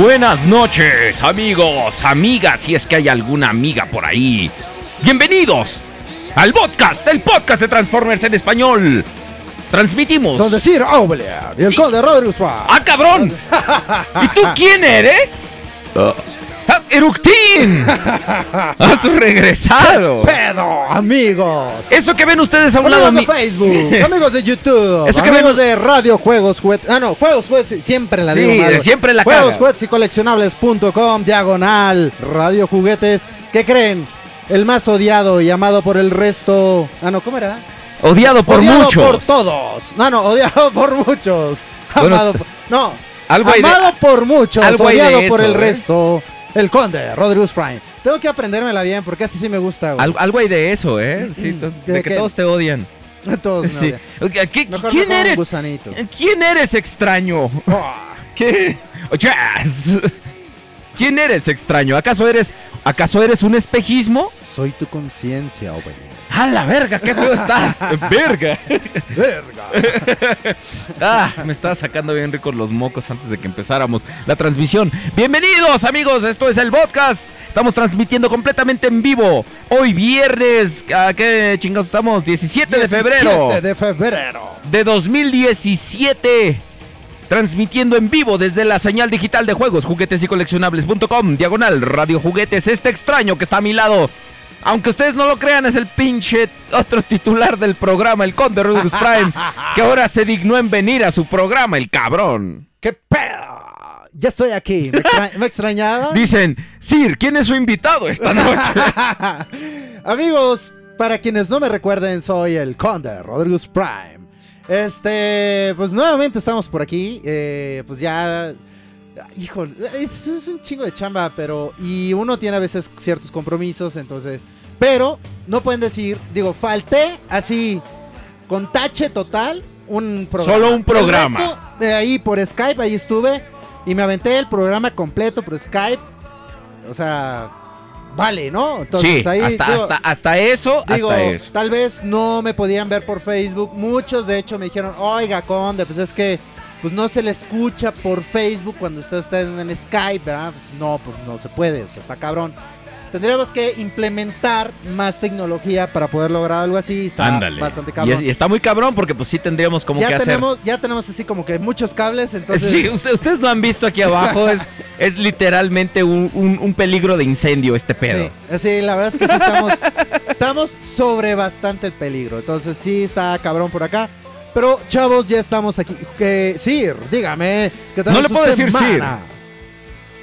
Buenas noches, amigos, amigas, si es que hay alguna amiga por ahí. Bienvenidos al podcast, el podcast de Transformers en español. Transmitimos. Donde Sir Aubelier y el conde Rodrigo. ¡Ah, cabrón! ¿Y tú quién eres? ¡Eructín! ¡Has regresado! Pedo, amigos. Eso que ven ustedes a un lado Amigos de Facebook, amigos de YouTube, Eso que amigos ven- de Radio Juegos Juguetes. Ah, no, Juegos Juguetes, siempre la Sí, digo mal. de siempre la Juegos. Juguetes y coleccionables.com, diagonal, Radio Juguetes. ¿Qué creen? El más odiado y amado por el resto. Ah, no, ¿cómo era? Odiado por odiado muchos. por todos. No, no, odiado por muchos. Bueno, Amado por- No, algo hay de- amado por muchos, algo de odiado por el ¿eh? resto. El conde, Rodrigo Prime. Tengo que aprendérmela bien porque así sí me gusta, güey. Al- algo hay de eso, ¿eh? Sí, to- ¿De de que todos te odian. Todos me Sí. odian. ¿Qué- Mejor ¿Quién eres? ¿Quién eres extraño? Oh, ¿Qué? Jazz. ¿Quién eres extraño? ¿Acaso eres acaso eres un espejismo? soy tu conciencia, Obelia. ¡A la verga! ¡Qué feo estás! ¡Verga! Verga. Ah, me estaba sacando bien ricos los mocos antes de que empezáramos la transmisión. Bienvenidos amigos, esto es el podcast. Estamos transmitiendo completamente en vivo. Hoy viernes, ¿a qué chingados estamos? 17 de febrero 17 de febrero. de 2017. Transmitiendo en vivo desde la señal digital de juegos, juguetes y coleccionables.com, diagonal, radio juguetes, este extraño que está a mi lado. Aunque ustedes no lo crean, es el pinche otro titular del programa, el Conde Rudolph Prime, que ahora se dignó en venir a su programa, el cabrón. ¡Qué pedo! Ya estoy aquí. ¿Me, extra- me extrañaba? Dicen, Sir, ¿quién es su invitado esta noche? Amigos, para quienes no me recuerden, soy el Conde Rodríguez Prime. Este, pues nuevamente estamos por aquí. eh, pues ya. Híjole, es, es un chingo de chamba, pero. Y uno tiene a veces ciertos compromisos, entonces. Pero no pueden decir, digo, falté así, con tache total, un programa. Solo un programa. Resto, eh, ahí por Skype, ahí estuve. Y me aventé el programa completo por Skype. O sea, vale, ¿no? sí, hasta, digo- hasta, hasta eso, Digo, hasta eso. tal vez no me podían ver por Facebook. Muchos, de hecho, me dijeron, oiga, Conde, pues es que pues no se le escucha por Facebook cuando ustedes están en Skype, ¿verdad? Pues no, pues no se puede, o sea, está cabrón. Tendríamos que implementar más tecnología para poder lograr algo así. Está Ándale. bastante Y, cabrón. es- y está muy cabrón porque pues sí tendríamos como que ya hacer. tenemos, ya tenemos así como que muchos cables, entonces. Sí, usted- ustedes lo han visto aquí abajo, es, es literalmente un, un- un peligro de incendio este pedo. Sí, sí, la verdad es que sí estamos, estamos sobre bastante el peligro. Entonces sí está cabrón por acá. Pero chavos, ya estamos aquí. Que Sir, dígame. ¿qué tal No le puedo decir semana?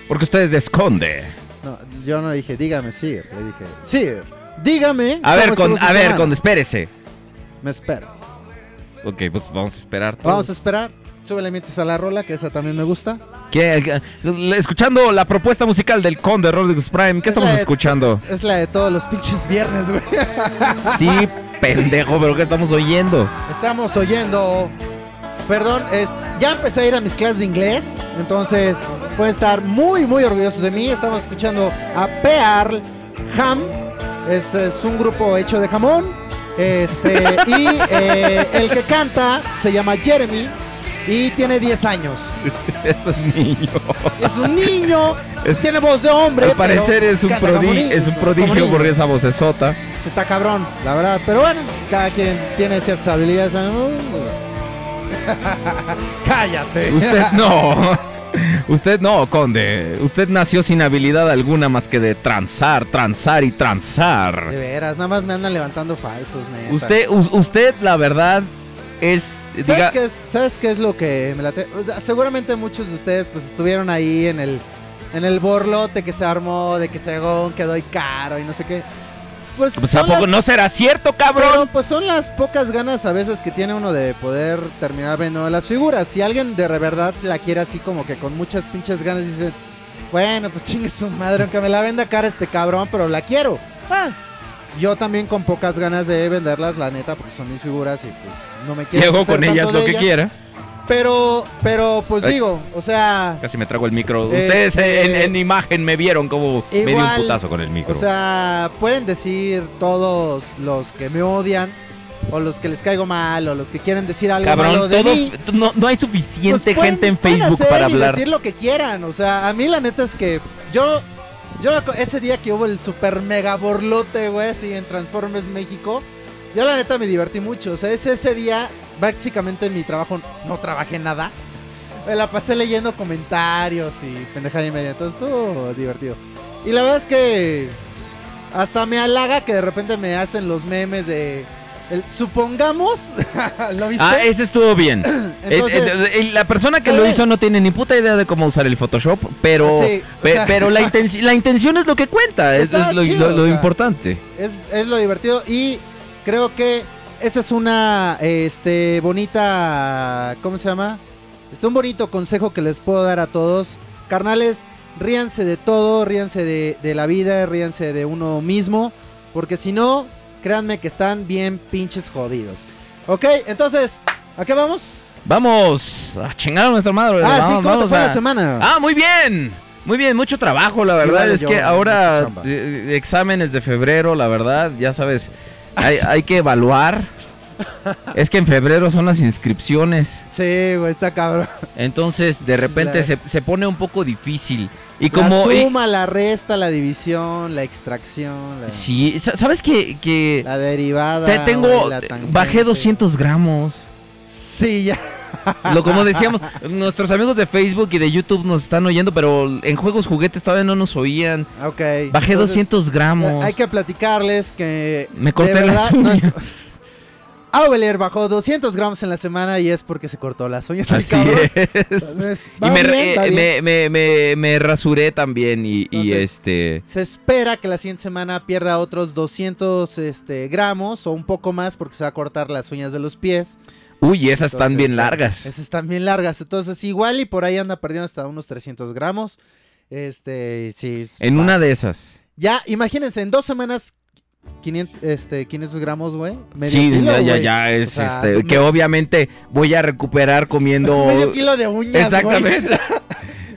Porque usted esconde. No, yo no dije, dígame Sir. Le dije, Sir, dígame. A ver, con, a ver, semana". con, espérese. Me espero. Ok, pues vamos a esperar. Vamos a esperar. Súbele mientras a la rola, que esa también me gusta. ¿Qué- qué- escuchando la propuesta musical del Conde Rodriguez Prime, ¿qué Es estamos de- escuchando? Es la de todos los pinches viernes, güey. Sí, pendejo, pero ¿qué estamos oyendo? Estamos oyendo. Perdón, es, ya empecé a ir a mis clases de inglés. Entonces pueden estar muy, muy orgullosos de mí. Estamos escuchando a Pearl Ham. Es, es un grupo hecho de jamón. Este, y eh, el que canta se llama Jeremy y tiene 10 años. Es un niño. Es un niño, Es- tiene voz de hombre. Al parecer es un, canta como prodi- niño, es un prodigio por esa vocesota. Se está cabrón, la verdad. Pero bueno, cada quien tiene ciertas habilidades. Cállate. Usted no. Usted no, Conde. Usted nació sin habilidad alguna más que de transar, transar y De transar. veras, nada más me andan levantando falsos, neta. Usted, usted, la verdad, es. ¿Sabes, Diga, qué es, ¿Sabes qué es lo que me late? O sea, Seguramente muchos de ustedes pues estuvieron ahí en el en el borlote que se armó de que según que doy caro y no sé qué. Pues, pues ¿a poco las- no será cierto, pero, cabrón? pues son las pocas ganas a veces que tiene uno de poder terminar viendo las figuras. Si alguien de verdad la quiere así como que con muchas pinches ganas dice, bueno, pues chingue su madre, aunque me la venda cara este cabrón, pero la quiero. Ah, yo también con pocas ganas de venderlas, la neta, porque son mis figuras y pues no me quiero. Llego con ellas lo que ellas. quiera. Pero, pero, pues Ay. digo, o sea, Casi me trago el micro. Este- Ustedes en, en imagen me vieron como me di un Igual, putazo con el micro. o sea, pueden decir todos los que me odian, o los que les caigo mal, o los que quieren decir algo malo Cabrón, de todo, mí. no, no hay pues suficiente pueden- gente en pueden Facebook hacer para y hablar. decir lo que quieran, o sea, a mí la neta es que yo, yo ese día que hubo el super mega borlote, güey, así en Transformers México, yo la neta me divertí mucho, o sea, ese, ese día, básicamente en mi trabajo no trabajé nada, me la pasé leyendo comentarios y pendejada y media, entonces estuvo divertido. Y la verdad es que hasta me halaga que de repente me hacen los memes de... el- supongamos, ¿lo viste? Ah, ese estuvo bien. Entonces- el- el- la persona que lo hizo no tiene ni puta idea de cómo usar el Photoshop, pero, Sí, o pe- sea- pero la, intenci- la intención es lo que cuenta, es, lo, chido, lo- importante. Es, es lo divertido y creo que esa es una este bonita ¿cómo se llama? Es un bonito consejo que les puedo dar a todos. Carnales, ríanse de todo, ríanse de, de la vida, ríanse de uno mismo, porque si no, créanme que están bien pinches jodidos. Ok, entonces, ¿a qué vamos? Vamos a chingar a nuestra madre. ah, sí, vamos, ¿cómo te vamos fue a- la semana? Ah, muy bien. Muy bien, mucho trabajo, la verdad es yo, que ahora chamba. eh, exámenes de febrero, la verdad, ya sabes, hay, hay que evaluar. Es que en febrero son las inscripciones, Sí, güey, está cabrón. entonces de repente La- se, se pone un poco difícil. Y como... la y- suma, la resta, la división, la extracción, la, sí, sa- ¿sabes que, que la derivada. te tengo... la. Bajé 200 gramos. Sí, ya. Lo como decíamos, nuestros amigos de Facebook y de YouTube nos están oyendo, pero en juegos juguetes todavía no nos oían. Ok. Bajé entonces, 200 gramos. Hay que platicarles que. Me corté las uñas. Aubeler bajó 200 gramos en la semana y es porque se cortó las uñas. Así cabrón. es. Entonces, Y va me, bien, eh, me, me, me, me rasuré también y, este... Se espera que la siguiente semana pierda otros 200 este, gramos o un poco más porque se va a cortar las uñas de los pies. Uy, esas están bien largas. Esas están bien largas. Entonces, igual y por ahí anda perdiendo hasta unos 300 gramos. Este, sí. En más. una de esas. Ya, imagínense, en dos semanas 500, este, 500 gramos, güey. Sí, kilo, ya, ya, ya es O sea, este. me- Que obviamente voy a recuperar comiendo. Medio kilo de uñas, güey. Exactamente.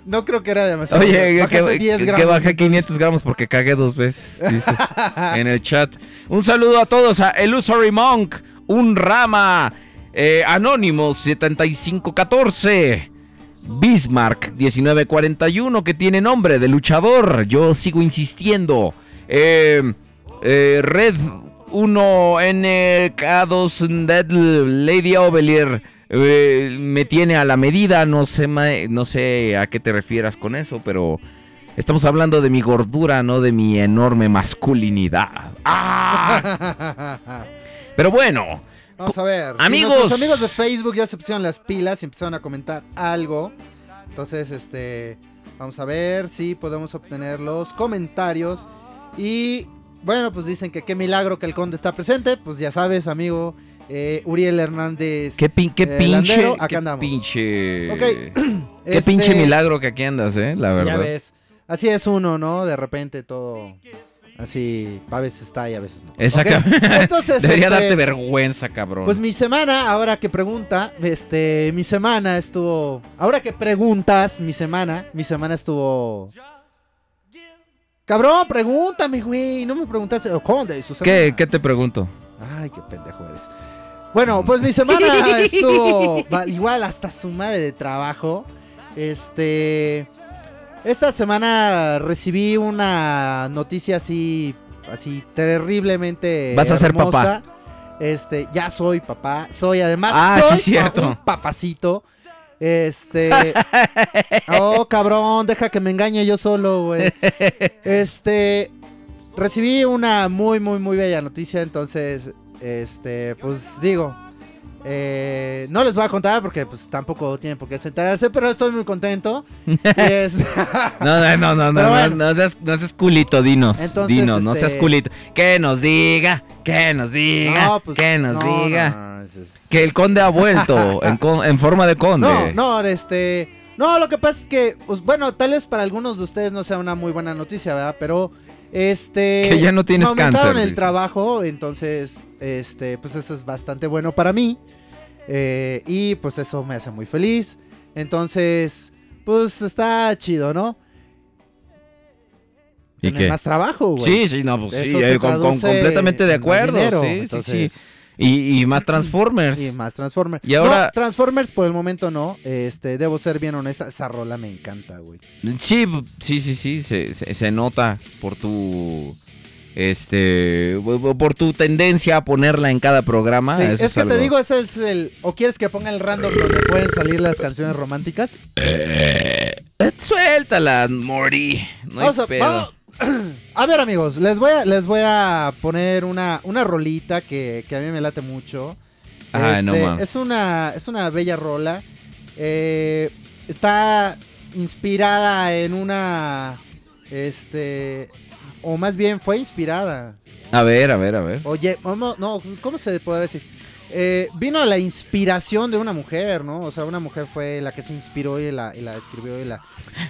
No creo que era demasiado. Oye, que, Bajaste que, 10 que gramos, bajé entonces. 500 gramos porque cagué dos veces, dice, en el chat. Un saludo a todos, a Illusory Monk, un rama, eh, Anonymous 7514, Bismarck 1941, que tiene nombre de luchador, yo sigo insistiendo. Eh, eh, Red 1NK2 Dead Lady Ovelier eh, me tiene a la medida, no sé, no sé a qué te refieras con eso, pero estamos hablando de mi gordura, no de mi enorme masculinidad. ¡Ah! Pero bueno, Vamos a ver. si Amigos. amigos de Facebook ya se pusieron las pilas y empezaron a comentar algo. Entonces, este. Vamos a ver si podemos obtener los comentarios. Y bueno, pues dicen que qué milagro que el conde está presente. Pues ya sabes, amigo. eh, Uriel Hernández. qué, pin- qué Eh, pinche, Landero, acá qué andamos. pinche, Ok, qué este, pinche milagro que aquí andas, eh, la Ya verdad. ves. Así es uno, ¿no? De repente todo. Así. A veces está y a veces no. Exactamente. Entonces. Debería este, darte vergüenza, cabrón. Pues mi semana, ahora que pregunta, este, mi semana estuvo, ahora que preguntas, mi semana, mi semana estuvo... Cabrón, pregúntame, güey, no me preguntaste, oh, ¿cómo de su ¿Qué, semana? ¿Qué te pregunto? Ay, qué pendejo eres. Bueno, pues mi semana estuvo igual hasta su madre de trabajo. Este, esta semana recibí una noticia así, así terriblemente. Vas a ser hermosa. Este, ya soy papá. Soy además Ah, soy sí, cierto. un papacito. Este, oh cabrón, deja que me engañe yo solo, güey. Este, recibí una muy, muy, muy bella noticia, entonces, este, pues digo, eh, no les voy a contar porque pues tampoco tienen por qué enterarse, pero estoy muy contento. Es- No, no, no, no, no, no, bueno. no seas, no seas culito, dinos. Entonces, dinos, no este- seas culito. Que nos diga, que nos diga, No, pues, que nos no, diga. no, no, es- es- Que el conde ha vuelto en, con- en forma de conde. No, no, este. No, lo que pasa es que, pues, bueno, tal vez para algunos de ustedes no sea una muy buena noticia, ¿verdad? Pero, este. Que ya no tienes me aumentaron cáncer, el dice. trabajo, entonces, este, pues eso es bastante bueno para mí. eh, y pues eso me hace muy feliz. Entonces, pues está chido, ¿no? ¿Y Tener qué? más trabajo, güey. Sí, sí, no, pues sí, Eso eh, con, con- traduce completamente de acuerdo. dinero, sí, sí, entonces, sí. Y, y más Transformers. Y más Transformers. Y ahora- No, Transformers por el momento no. Este, debo ser bien honesta. Esa rola me encanta, güey. Sí, sí, sí, sí, se, se- se nota por tu este por tu tendencia a ponerla en cada programa. Sí, eso es que algo- te digo, ese es el. ¿O quieres que ponga el random donde pueden salir las canciones románticas? Eh, suéltala, Morty. No hay pedo. vamos- a ver, amigos, les voy a, les voy a poner una, una rolita que, que a mí me late mucho. No Este, es una es una bella rola. Eh, está inspirada en una este o más bien fue inspirada. A ver, a ver, a ver. Oye, vamos- no, ¿cómo se podrá decir? Eh, vino la inspiración de una mujer, ¿no? O sea, una mujer fue la que se inspiró y la, y la escribió y la...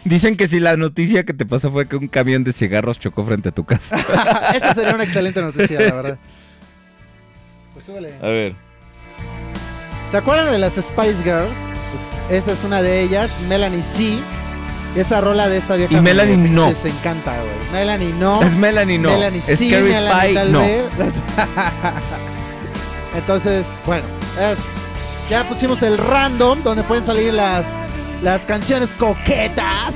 Dicen que si la noticia que te pasó fue que un camión de cigarros chocó frente a tu casa. Esa sería una excelente noticia, la verdad. Pues súbele. A ver. ¿Se acuerdan de las Spice Girls? Pues esa es una de ellas, Melanie C. Esa rola de esta vieja Y me- Melanie me no. pinches encanta, güey. Melanie no. Es Melanie, no. Melanie es sí, Scary Melanie Spy, tal no. Entonces, bueno, es, ya pusimos el random donde pueden salir las, las canciones coquetas.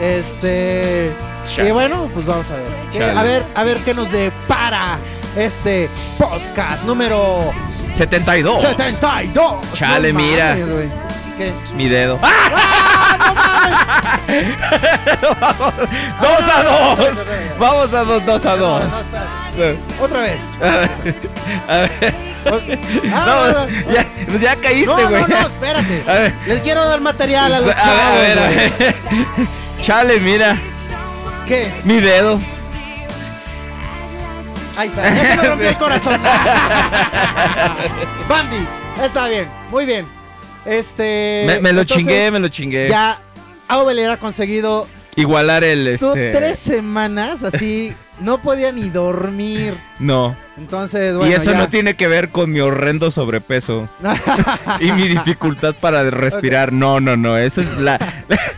Este. Chale. Y bueno, pues vamos a ver. ¿Qué- Chale. a ver, a ver qué nos depara este podcast número 72. 72. Chale, No mira. mames. ¿Qué? Mi dedo. dos a dos. Vamos a dos, dos a No, dos. no. Otra vez. A ver. Ah, No, no, no. ya, pues ya caíste, No, güey. no, no, espérate. A ver. Les quiero dar material a los A ver, a ver, a ver. Chale, mira. ¿Qué? Mi dedo. Ahí está. Ya se me rompió el corazón. Bambi. Está bien. Muy bien. Este. Me, me lo entonces, chingué, me lo chingué. Ya. Aubel ha conseguido Igualar el este. tres semanas así no podía ni dormir. No. Entonces, bueno. y eso ya. no tiene que ver con mi horrendo sobrepeso y mi dificultad para respirar. No, no, no. Eso es la,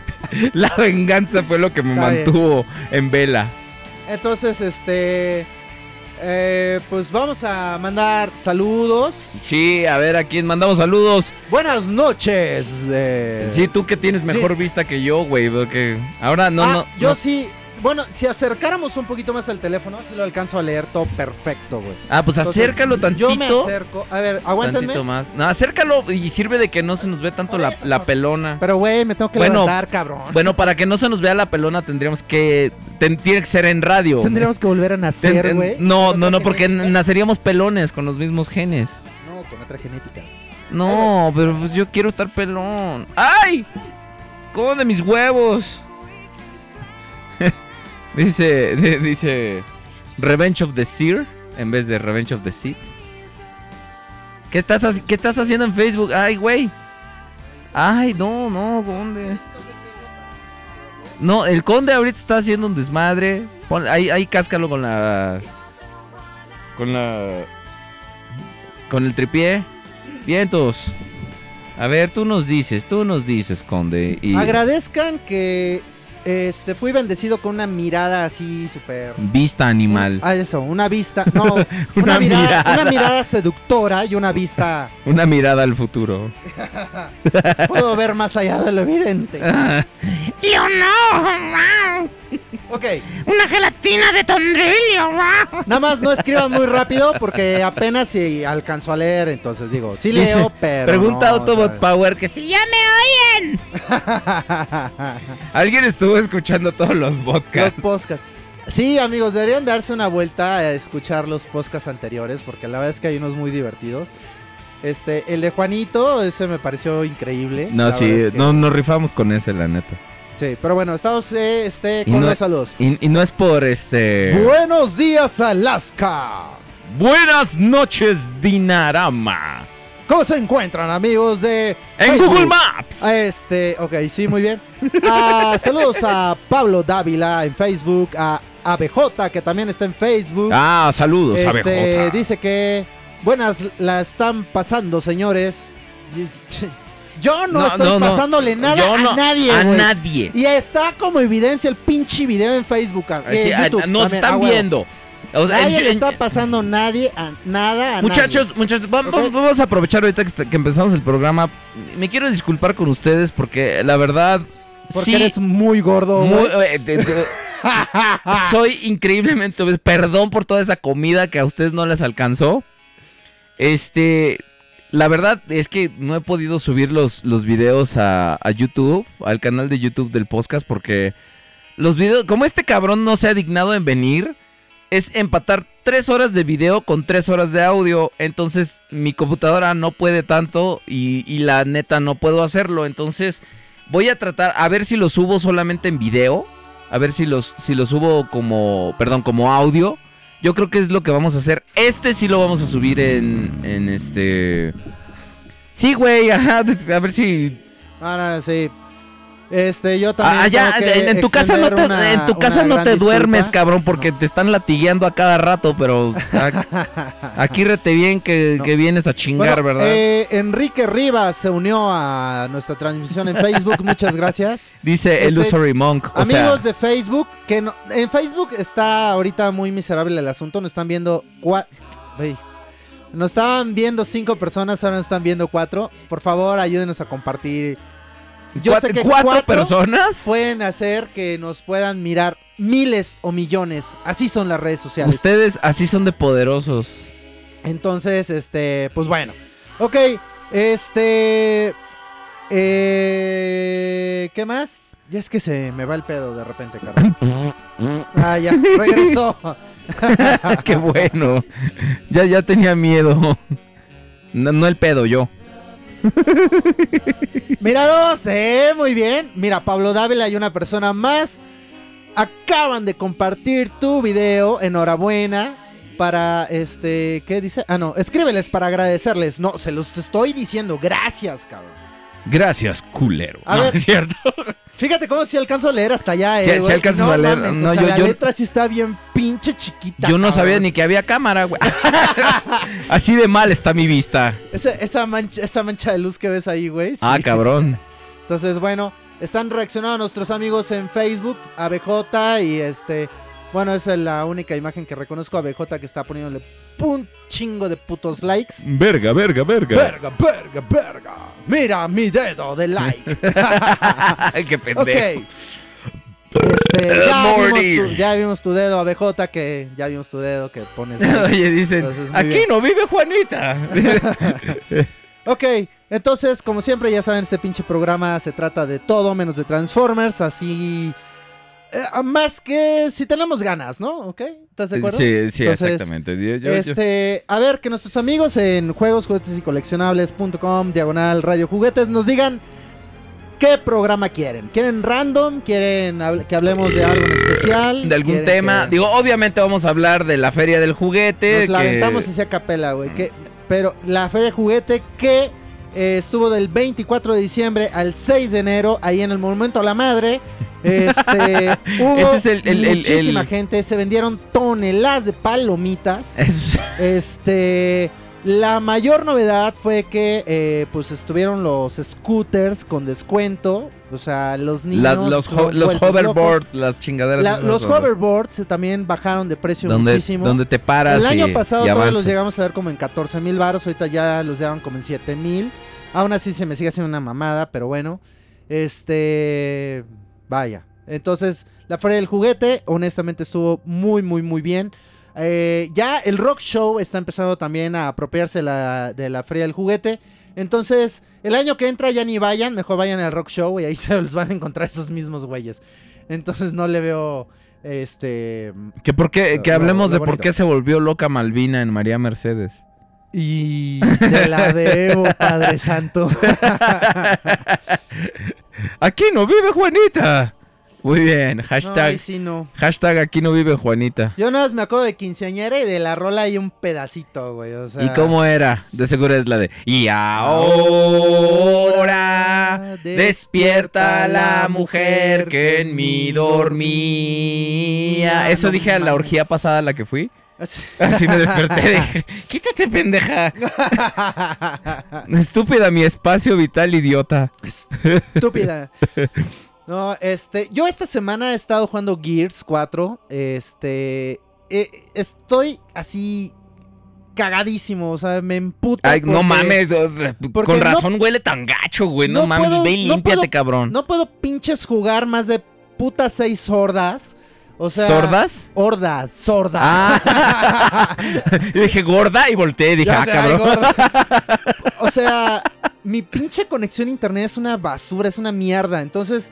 la venganza fue lo que me Está bien. mantuvo en vela. Entonces, este. Eh, pues vamos a mandar saludos. Sí, a ver a quién mandamos saludos. Buenas noches. eh. Sí, tú que tienes mejor vista que yo, güey, porque ahora no, Ah, no. yo no- sí. Bueno, si acercáramos un poquito más al teléfono, sí lo alcanzo a leer todo perfecto, güey. Ah, pues Entonces, acércalo tantito. Yo me acerco. A ver, aguántenme. Tantito más. No, acércalo y sirve de que no se nos ve tanto la, eso, la por- pelona. Pero, güey, me tengo que Bueno, levantar, cabrón. Bueno, para que no se nos vea la pelona tendríamos que... ten- tiene que ser en radio. Tendríamos que volver a nacer, güey. No, no, no, porque genética. naceríamos pelones con los mismos genes. No, con otra genética. No, pero pues yo quiero estar pelón. ¡Ay! ¿Cómo de mis huevos? Dice, de- dice Revenge of the Seer en vez de Revenge of the Sith. ¿Qué estás, ¿Qué estás haciendo en Facebook? Ay, güey. Ay, no, no, conde. No, el conde ahorita está haciendo un desmadre. Pon- ahí, ahí cáscalo con la. Con la. Con el tripié. Vientos. A ver, tú nos dices, tú nos dices, conde. Y Agradezcan que este fui bendecido con una mirada así súper. vista animal. Ah, eso, una vista. No, una, Una mirada, mirada. una mirada seductora y una vista. Una mirada al futuro. Puedo ver más allá de lo evidente. Yo no, Ok, una gelatina de tondrillo, nada más no escriban muy rápido porque apenas si alcanzo a leer. Entonces digo, sí Dice, leo, pero. Pregunta no, Autobot ¿sabes? Power que si ya me oyen. alguien estuvo escuchando todos los Los podcasts. podcasts. Sí, amigos, deberían darse una vuelta a escuchar los podcasts anteriores porque la verdad es que hay unos muy divertidos. Este, el de Juanito, ese me pareció increíble. No, sí, verdad es que- no nos rifamos con ese, la neta. Sí, pero bueno, estamos eh, este, con no- los saludos. Y, y no es por este. Buenos días, Alaska. Buenas noches, Dinarama. ¿Cómo se encuentran, amigos de En Facebook? Google Maps. Este, ok, sí, muy bien. Ah, saludos a Pablo Dávila en Facebook, a ABJ, que también está en Facebook. Ah, saludos, Este, ABJ. dice que buenas la están pasando, señores. Yo no, estoy pasándole nada a nadie, A nadie. Y está como evidencia el pinche video en Facebook. eh, a- YouTube, nos también, están viendo. O sea, Nadie en- le está pasando nadie a nada a Muchachos, muchachos, va- va- Ok. vamos a aprovechar ahorita que, empezamos el programa. Me quiero disculpar con ustedes porque la verdad. nadie. Porque sí, eres muy gordo, muy- eh, de- de- soy increíblemente. Perdón por toda esa comida que a ustedes no les alcanzó. Este. La verdad es que no he podido subir los, los videos a, a YouTube, al canal de YouTube del podcast, porque los videos, como este cabrón no se ha dignado en venir, es empatar tres horas de video con tres horas de audio. Entonces mi computadora no puede tanto y, y la neta no puedo hacerlo. Entonces voy a tratar a ver si lo subo solamente en video. A ver si los, si lo subo como, perdón, como audio. Yo creo que es lo que vamos a hacer. Este sí lo vamos a subir en, en este... Sí, güey, ajá, a ver si Ah, no, sí. Este, yo también. Ah, ya, en, en tu casa no te, extender una- en tu casa una no gran te duermes, disculpa. cabrón, porque te están latigueando a cada rato, pero aquí rete bien que, No. que vienes a chingar, Bueno, ¿verdad? eh, Enrique Rivas se unió a nuestra transmisión en Facebook. Muchas gracias. Dice este, Illusory Monk. O Amigos sea, de Facebook, que no, en Facebook está ahorita muy miserable el asunto. Nos están viendo cua- Ey. Nos estaban viendo cinco personas, ahora nos están viendo cuatro. Por favor, ayúdenos a compartir. Yo ¿cuat- sé que ¿cuatro, cuatro personas? pueden hacer que nos puedan mirar miles o millones. Así son las redes sociales. Ustedes así son de poderosos. Entonces, este, pues bueno. Ok, este... Eh, ¿Qué más? Ya es que se me va el pedo de repente, Carlos. Ah, ya, regresó. Qué bueno. Ya, ya tenía miedo. No, no el pedo, yo. Míralos, eh, muy bien. Mira, Pablo Dávila y una persona más acaban de compartir tu video. Enhorabuena. Para este, ¿qué dice? Ah, no, escríbeles para agradecerles. No, se los estoy diciendo. Gracias, cabrón. Gracias, culero. A No, ver. es cierto. Fíjate cómo si alcanzo a leer hasta allá, eh. Sí güey. alcanzas no a leer. mames, No, o sea, yo- la yo- letra sí está bien pinche chiquita. Yo no sabía ni que había cámara, güey. Así de mal está mi vista. Esa, esa mancha, esa mancha de luz que ves ahí, güey. Ah, cabrón. Entonces, bueno, están reaccionando nuestros amigos en Facebook, ABJ y este. Bueno, esa es la única imagen que reconozco a ABJ que está poniéndole un chingo de putos likes. Verga, verga, verga. Verga, verga, verga. Mira mi dedo de like. Qué pendejo. Este, ya, vimos tu, ya vimos tu dedo, ABJ, que ya vimos tu dedo que pones. Oye, dicen, Entonces, aquí bien. no vive Juanita. Ok, entonces, como siempre, ya saben, este pinche programa se trata de todo menos de Transformers, así. Eh, más que si tenemos ganas, ¿no? ¿Ok? ¿Estás de acuerdo? Sí, sí, Entonces, exactamente. Yo- yo- yo- Este, a ver, que nuestros amigos en juegos, juguetes y coleccionables.com, diagonal radio juguetes, nos digan qué programa quieren. ¿Quieren random? ¿Quieren que hablemos de algo en especial? de algún ¿Quieren tema. que Digo, obviamente vamos a hablar de la feria del juguete. Nos la que- aventamos y se capela, güey. que- Pero la feria de juguete que eh, estuvo del 24 de diciembre al 6 de enero, ahí en el Monumento a la Madre. Este, hubo Ese es el- el- el- muchísima gente, se vendieron toneladas de palomitas. Es- Este, la mayor novedad fue que eh, pues estuvieron los scooters con descuento, o sea, los niños la- los, ho- los vueltos hoverboard, las chingaderas. La- los hoverboards también bajaron de precio donde, muchísimo. donde te paras. El año y- pasado y todos los llegamos a ver como en 14 mil baros, ahorita ya los llevan como en 7 mil. Aún así se me sigue haciendo una mamada, pero bueno. Este, vaya. Entonces, la feria del juguete, honestamente estuvo muy, muy, muy bien. Eh, ya el rock show está empezando también a apropiarse la- de la feria del juguete. Entonces, el año que entra ya ni vayan, mejor vayan al rock show y ahí se los van a encontrar esos mismos güeyes. Entonces no le veo, este, Que, por qué- que hablemos lo de por qué se volvió loca Malvina en María Mercedes. Y te la debo, Padre Santo. Aquí no vive Juanita. Muy bien, hashtag, ahí sí no. hashtag aquí no vive Juanita. Yo nada más me acuerdo de quinceañera y de la rola hay un pedacito, güey. O sea, ¿Y cómo era? De seguro es la de Y ahora despierta la mujer que en mí dormía. Eso dije a la orgía pasada a la que fui. Así- Así me desperté. Dije, quítate, pendeja. Estúpida mi espacio vital, idiota. Estúpida. No, este, yo esta semana he estado jugando Gears 4. Este, eh, estoy así cagadísimo, o sea, me emputa. Ay, no mames. Con no- razón huele tan gacho, güey. No, no mames. puedo- Ve y no límpiate, puedo- cabrón. No puedo pinches jugar más de putas seis sordas. O sea, ¿Sordas? Hordas, sordas. Ah. y dije gorda y volteé y dije, ah, sé, cabrón. o sea, mi pinche conexión a internet es una basura, es una mierda. Entonces,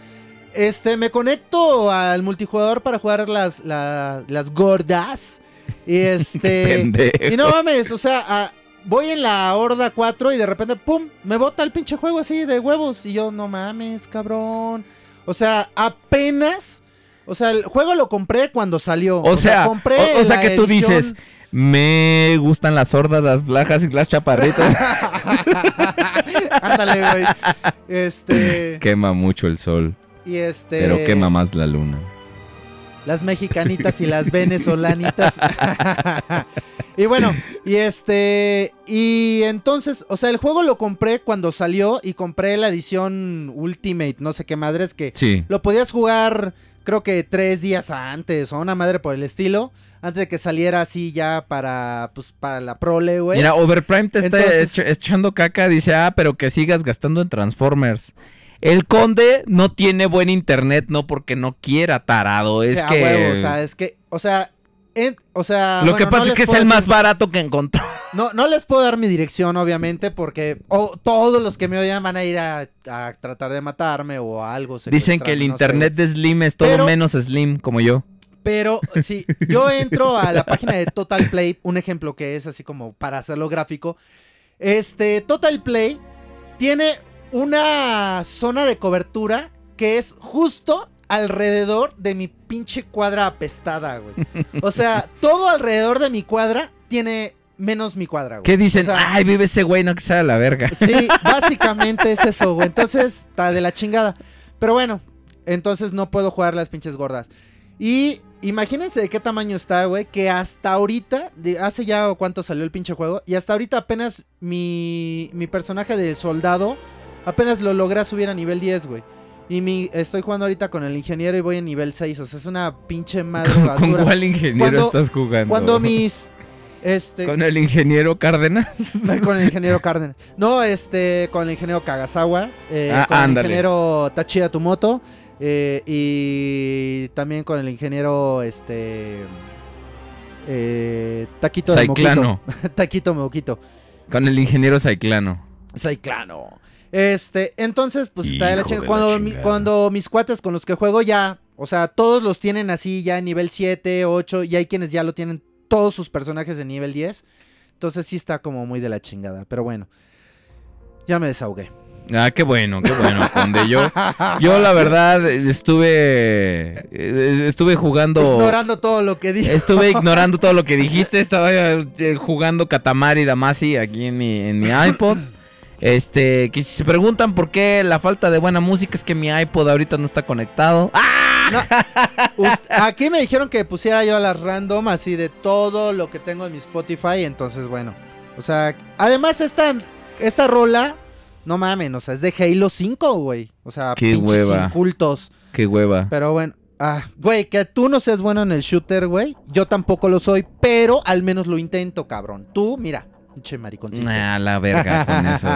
este, me conecto al multijugador para jugar las, la- las gordas. Y este. Y no mames, o sea, voy en la horda 4 y de repente, ¡pum! Me bota el pinche juego así de huevos. Y yo, no mames, cabrón. O sea, apenas. O sea, el juego lo compré cuando salió. O sea, compré o, o sea que tú edición- dices, me gustan las sordas, las blajas y las chaparritas. Ándale, güey. Este. quema mucho el sol, Y este. pero quema más la luna. Las mexicanitas y las venezolanitas. y bueno, y este. Y entonces, o sea, el juego lo compré cuando salió y compré la edición Ultimate, no sé qué madres, que Sí. lo podías jugar, creo que tres días antes o una madre por el estilo. Antes de que saliera así ya para, pues, para la prole, güey. Mira, Overprime te está Entonces- echando caca. Dice, ah, pero que sigas gastando en Transformers. El conde no tiene buen internet, no porque no quiera, tarado. Es o sea, que. huevo, o sea, es que, o sea, en- o sea, Lo bueno, que no pasa es que es el más barato que encontró. No, no les puedo dar mi dirección, obviamente, porque todos los que me odian van a ir a, a tratar de matarme o algo. Dicen que el sé, internet de Slim es todo Pero- menos Slim, como yo. Pero si yo entro a la página de Total Play, un ejemplo que es así como para hacerlo gráfico. Este Total Play tiene una zona de cobertura que es justo alrededor de mi pinche cuadra apestada, güey. O sea, todo alrededor de mi cuadra tiene menos mi cuadra, güey. ¿Qué dicen? O sea, Ay, vive ese güey, no que sea la verga. Sí, básicamente es eso, güey. Entonces, está de la chingada. Pero bueno, entonces no puedo jugar las pinches gordas. Y imagínense de qué tamaño está, güey, que hasta ahorita, de- hace ya cuánto salió el pinche juego, y hasta ahorita apenas mi, mi personaje de soldado, apenas lo logré subir a nivel 10, güey. Y mi, estoy jugando ahorita con el ingeniero y voy en nivel 6, o sea, es una pinche madre ¿Con, basura. con cuál ingeniero Cuando- estás jugando? Cuando mis... Este, ¿Con el ingeniero Cárdenas? con el ingeniero Cárdenas. No, este, con el ingeniero Kagasawa. eh, Ah, con el ingeniero Tachida Tumoto. eh, y también con el ingeniero, este. Eh, Taquito de Saiclano. Moquito. Taquito Moquito. Con el ingeniero Saiclano. Saiclano. Este, entonces, pues está de la Hijo chinga. de la Cuando, mi- chingada. cuando mis cuates con los que juego ya, o sea, todos los tienen así ya nivel 7, 8, y hay quienes ya lo tienen todos sus personajes de nivel 10. Entonces sí está como muy de la chingada, pero bueno. Ya me desahogué. Ah, qué bueno, qué bueno, Conde. Yo, yo la verdad estuve eh, estuve jugando Ignorando todo lo que dije. Estuve ignorando todo lo que dijiste, estaba eh, jugando Katamari Damacy aquí en mi, en mi iPod. Este, que si se preguntan por qué la falta de buena música es que mi iPod ahorita no está conectado. ¡Ah! Aquí me dijeron que pusiera yo las random así de todo lo que tengo en mi Spotify. Entonces, bueno. O sea, además esta, esta rola, no mamen, o sea, es de Halo 5, güey. O sea, Qué pinches hueva. incultos. Qué hueva. Pero bueno, ah, güey, que tú no seas bueno en el shooter, güey. Yo tampoco lo soy, pero al menos lo intento, cabrón. Tú, mira, pinche mariconcito. Ah, la verga con eso.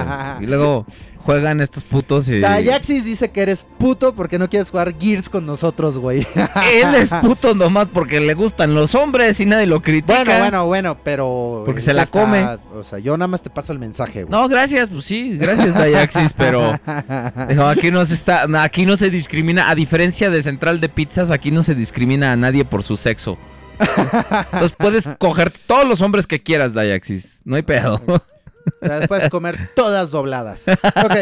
Y luego juegan estos putos y... Dayaxis dice que eres puto porque no quieres jugar Gears con nosotros, güey. Él es puto nomás porque le gustan los hombres y nadie lo critica. bueno, bueno, bueno, pero. Porque se la está, come. O sea, yo nada más te paso el mensaje, güey. No, gracias, pues sí, gracias Dayaxis, pero... Dijo, aquí no se está, no, aquí no se discrimina, a diferencia de Central de Pizzas, aquí no se discrimina a nadie por su sexo. Entonces puedes coger todos los hombres que quieras, Dayaxis. No hay pedo. Las puedes comer todas dobladas. Ok.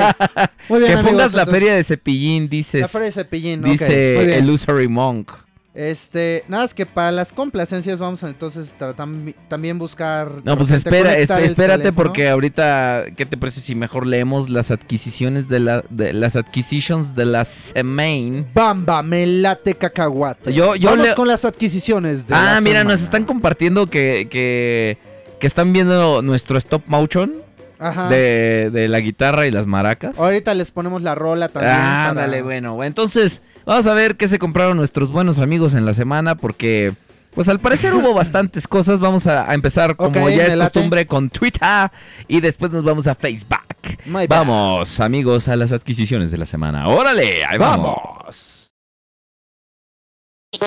Muy bien, que amigos, pongas la feria de cepillín, dices. La feria de cepillín, dice muy bien. Illusory Monk. Este, nada más que para las complacencias vamos a entonces tratar también buscar. No, pues espera, espérate porque ahorita, ¿qué te parece si mejor leemos las adquisiciones de la, de las adquisitions de la Semain? Bamba, me late cacahuate. Yo- yo Vamos le- con las adquisiciones de Ah, la mira, semana. nos están compartiendo que, que, que están viendo nuestro stop motion Ajá. de, de la guitarra y las maracas. Ahorita les ponemos la rola también. Ah, para- ándale, bueno. Entonces, vamos a ver qué se compraron nuestros buenos amigos en la semana porque... Pues al parecer hubo bastantes cosas. Vamos a, a empezar, como ya es late. costumbre, con Twitter. Y después nos vamos a Facebook. Vamos, amigos, a las adquisiciones de la semana. ¡Órale! Ahí vamos. Vamos. ¿Qué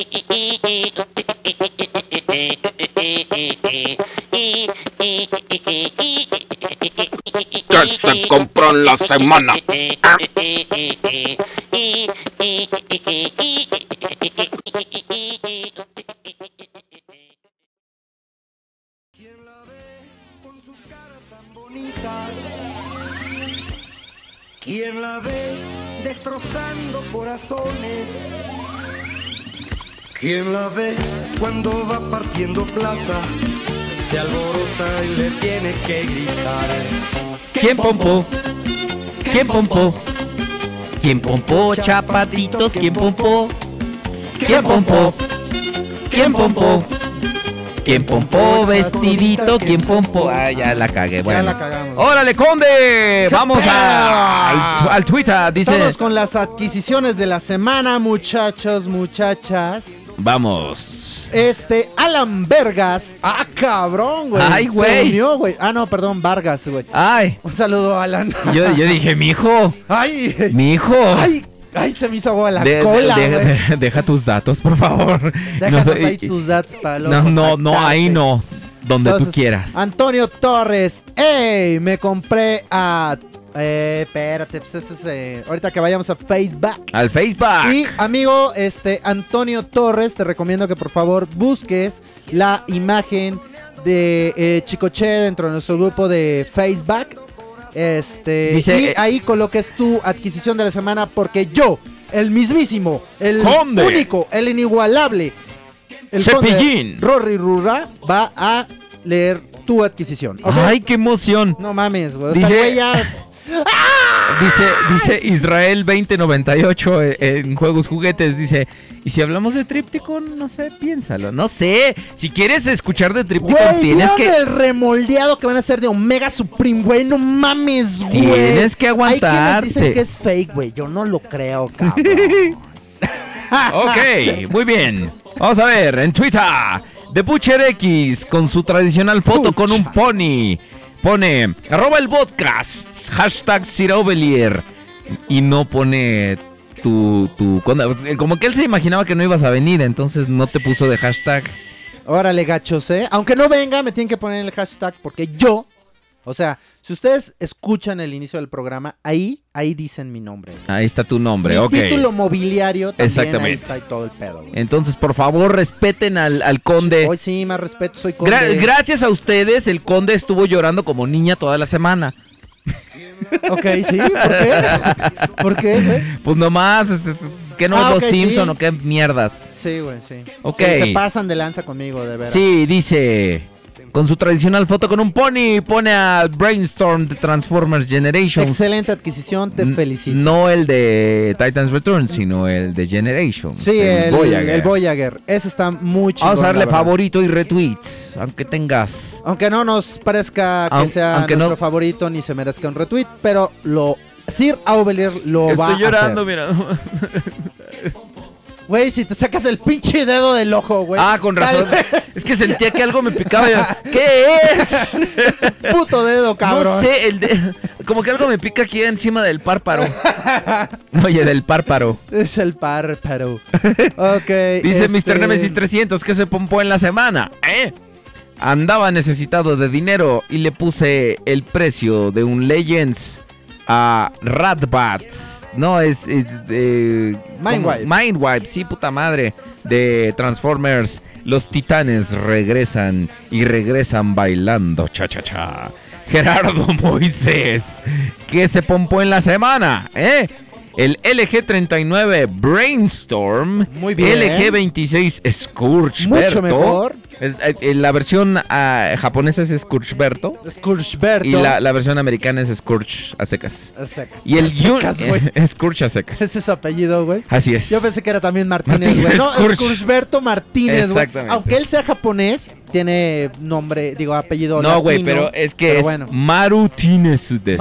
se compró en la semana? ¿Quién la ve con su cara tan bonita? ¿Quién la ve destrozando corazones? ¿Quién la ve cuando va partiendo plaza? Se alborota y le tiene que gritar. ¿Quién pompó? ¿Quién pompó? ¿Quién pompó, chapatitos? ¿Quién pompó? ¿Quién pompó? ¿Quién pompó? ¿Quién pompó, vestidito? ¿Quién pompó? Ah, ya la cagué, Ya bueno. la cagamos. ¡Órale, conde! Vamos a, al, al Twitter, dice... Estamos con las adquisiciones de la semana, muchachos, muchachas. Vamos. Este, Alan Vergas. Ah, cabrón, güey. Ay, güey. Ah, no, perdón, Vargas, güey. Ay, Un saludo, Alan. yo, yo dije, mi hijo, Ay, mi hijo. ay, ay, se me hizo agua la De- cola, de- güey. de- deja tus datos, por favor. Déjanos No ahí tus datos para luego No, no, no, ahí no. Donde tú quieras. Antonio Torres. ¡Ey! Me compré a. Eh, espérate, pues ese es. eh, ahorita que vayamos a Facebook. Al Facebook. Y amigo, este Antonio Torres, te recomiendo que por favor busques la imagen de eh, Chicoche dentro de nuestro grupo de Facebook. Este, Dice, y eh, ahí coloques tu adquisición de la semana porque yo, el mismísimo, el Conde. único, el inigualable, el Cepillín. conde Rory Rura va a leer tu adquisición. ¿ok? Ay, qué emoción. No mames, güey. O sea, Dice- güey, ya Dice, dice Israel 2098 eh, en Juegos Juguetes, dice, y si hablamos de Tripticon, no sé, piénsalo, no sé, si quieres escuchar de Tripticon Güey, tienes ¿vieron que... el remoldeado que van a hacer de Omega Supreme, güey? No mames, güey. Tienes que Hay quienes aguantarte. dicen que es fake, güey. Yo no lo creo, cabrón. Ok, muy bien. Vamos a ver, en Twitter, The Butcher X con su tradicional foto con un pony. Pone, arroba el podcast, hashtag Sirovelier. Y no pone tu, tu... Como que él se imaginaba que no ibas a venir, entonces no te puso de hashtag. Órale, gachos, ¿eh? Aunque no venga, me tienen que poner el hashtag porque yo, o sea, si ustedes escuchan el inicio del programa, ahí, ahí dicen mi nombre. Ahí está tu nombre, mi ok. título mobiliario también Exactamente. ahí está y todo el pedo. güey. Entonces, por favor, respeten al, al conde. Hoy sí, más respeto, soy conde. Gra- gracias a ustedes, el conde estuvo llorando como niña toda la semana. Ok, sí, ¿por qué? ¿Por qué, güey? Pues nomás, este, que no Ah, los ok, Simpson sí. o qué mierdas. Sí, güey, sí. Ok. Se, se pasan de lanza conmigo, de veras. Sí, dice. Con su tradicional foto con un pony, pone al Brainstorm de Transformers Generations. Excelente adquisición, te felicito. No el de Titans Return, sino el de Generations. Sí, el, Voyager. el Voyager. Ese está muy chido. Vamos a darle favorito y retweets, aunque tengas. Aunque no nos parezca que Aun- sea aunque nuestro no- favorito ni se merezca un retweet, pero lo Sir Aubelier lo va a hacer. mira. Güey, si te sacas el pinche dedo del ojo, güey. Ah, con razón. Es que sentía que algo me picaba. yo, ¿Qué es? vez puto dedo, cabrón. No sé, el de- como que algo me pica aquí encima del párparo. Oye, del párparo. Es el párparo. ok. Dice este, Mr. Nemesis 300 que se pompó en la semana. ¿Eh? Andaba necesitado de dinero y le puse el precio de un Legends a Ratbats. No, es... es eh, Mindwipe. Mindwipe, sí, puta madre. De Transformers. Los titanes regresan y regresan bailando cha cha cha. Gerardo Moisés, que se pompó en la semana, ¿eh? El LG39 Brainstorm. Muy bien. LG26 Scourge. Mucho mejor. la versión ah, japonesa es Scourgeberto. Scourgeberto. Y la, la versión americana es Scourge a secas. A secas. Y el A secas, Yun- güey. Scourge a secas. Ese es su apellido, güey. Así es. Yo pensé que era también Martínez, Martínez, güey. No, Scourge. Scourgeberto Martínez, güey. Exactamente. Aunque él sea japonés, tiene nombre, digo, apellido No, güey, pero es que pero es bueno. Marutines des.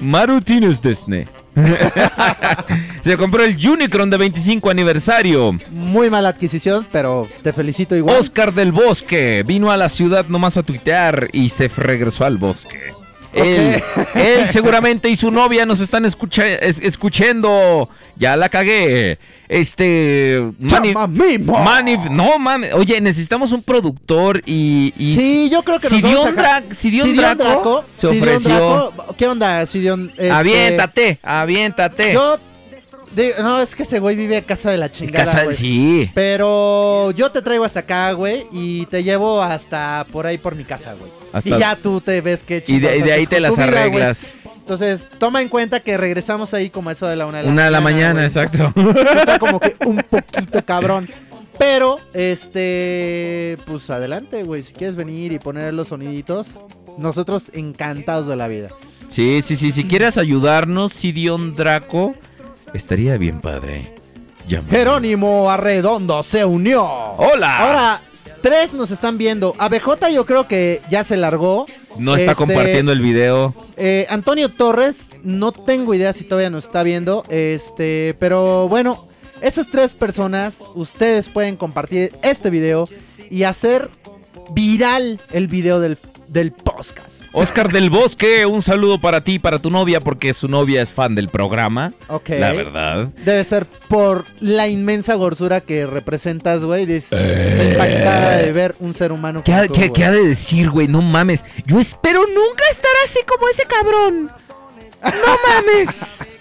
Marutines desne. Se compró el Unicron de 25 aniversario. Muy mala adquisición, pero te felicito igual. Oscar del Bosque vino a la ciudad nomás a tuitear y se regresó al bosque. Él, él seguramente y su novia nos están escucha- es- escuchando. Ya la cagué. Este. Mani-. Mani- no mames. Oye, necesitamos un productor y. y Sí, yo creo que a sacar- Dra- Draco se ofreció. Draco. ¿Qué onda, Sidión? Este, Aviéntate, aviéntate. Yo. Digo, no, es que ese güey vive a casa de la chingada. Casa- güey. sí. Pero yo te traigo hasta acá, güey, y te llevo hasta por ahí por mi casa, güey. Hasta- Y ya tú te ves que Y de, y de ahí te las arreglas. Entonces, toma en cuenta que regresamos ahí como eso de la una de la Una de la mañana, güey. exacto. Está como que un poquito cabrón. Pero, este, pues adelante, güey. Si quieres venir y poner los soniditos, nosotros encantados de la vida. Sí, sí, sí. Si quieres ayudarnos, Sidión Draco, estaría bien padre. Jerónimo Arredondo se unió. ¡Hola! Ahora, tres nos están viendo. ABJ yo creo que ya se largó. No está Este, compartiendo el video. Eh, Antonio Torres, no tengo idea si todavía nos está viendo. Este, pero bueno, esas tres personas, ustedes pueden compartir este video y hacer viral el video del, del podcast. Oscar del Bosque, un saludo para ti y para tu novia, porque su novia es fan del programa. Ok. La verdad. Debe ser por la inmensa gordura que representas, güey. Estoy impactada de ver un ser humano ¿Qué como ha, tú, qué- güey. qué ha de decir, güey? No mames. Yo espero nunca estar así como ese cabrón. No mames.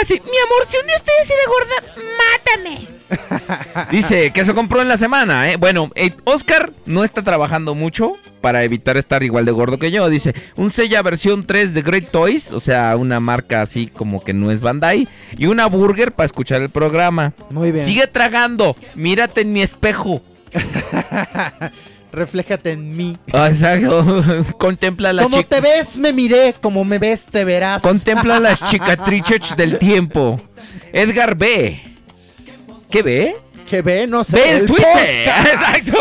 Así, mi amor, si un día estoy así de gorda, mátame. Dice que se compró en la semana, ¿eh? Bueno, eh, Oscar no está trabajando mucho para evitar estar igual de gordo que yo. Dice, un sella versión 3 de Great Toys, o sea, una marca así como que no es Bandai, y una burger para escuchar el programa. Muy bien. Sigue tragando, mírate en mi espejo. refléjate en mí. Ah, exacto. Contempla la Como te ves, me miré. Como me ves, te verás. Contempla las cicatrices del tiempo. Edgar B. ¿Qué ve? Que ve, no sé. Ve el, Twitter. podcast. Exacto.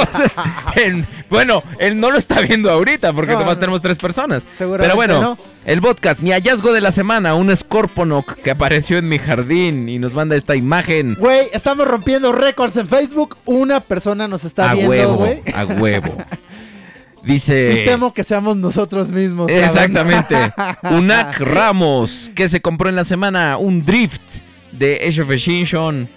En- bueno, él no lo está viendo ahorita porque No, nomás no. tenemos tres personas. Seguramente Pero bueno, no. el podcast, mi hallazgo de la semana, un Scorponok que apareció en mi jardín y nos manda esta imagen. Güey, estamos rompiendo récords en Facebook. Una persona nos está a viendo, huevo, güey. a huevo. Y Dice. temo que seamos nosotros mismos. Exactamente. Unac Ramos, que se compró en la semana un Drift de Age of Extinction.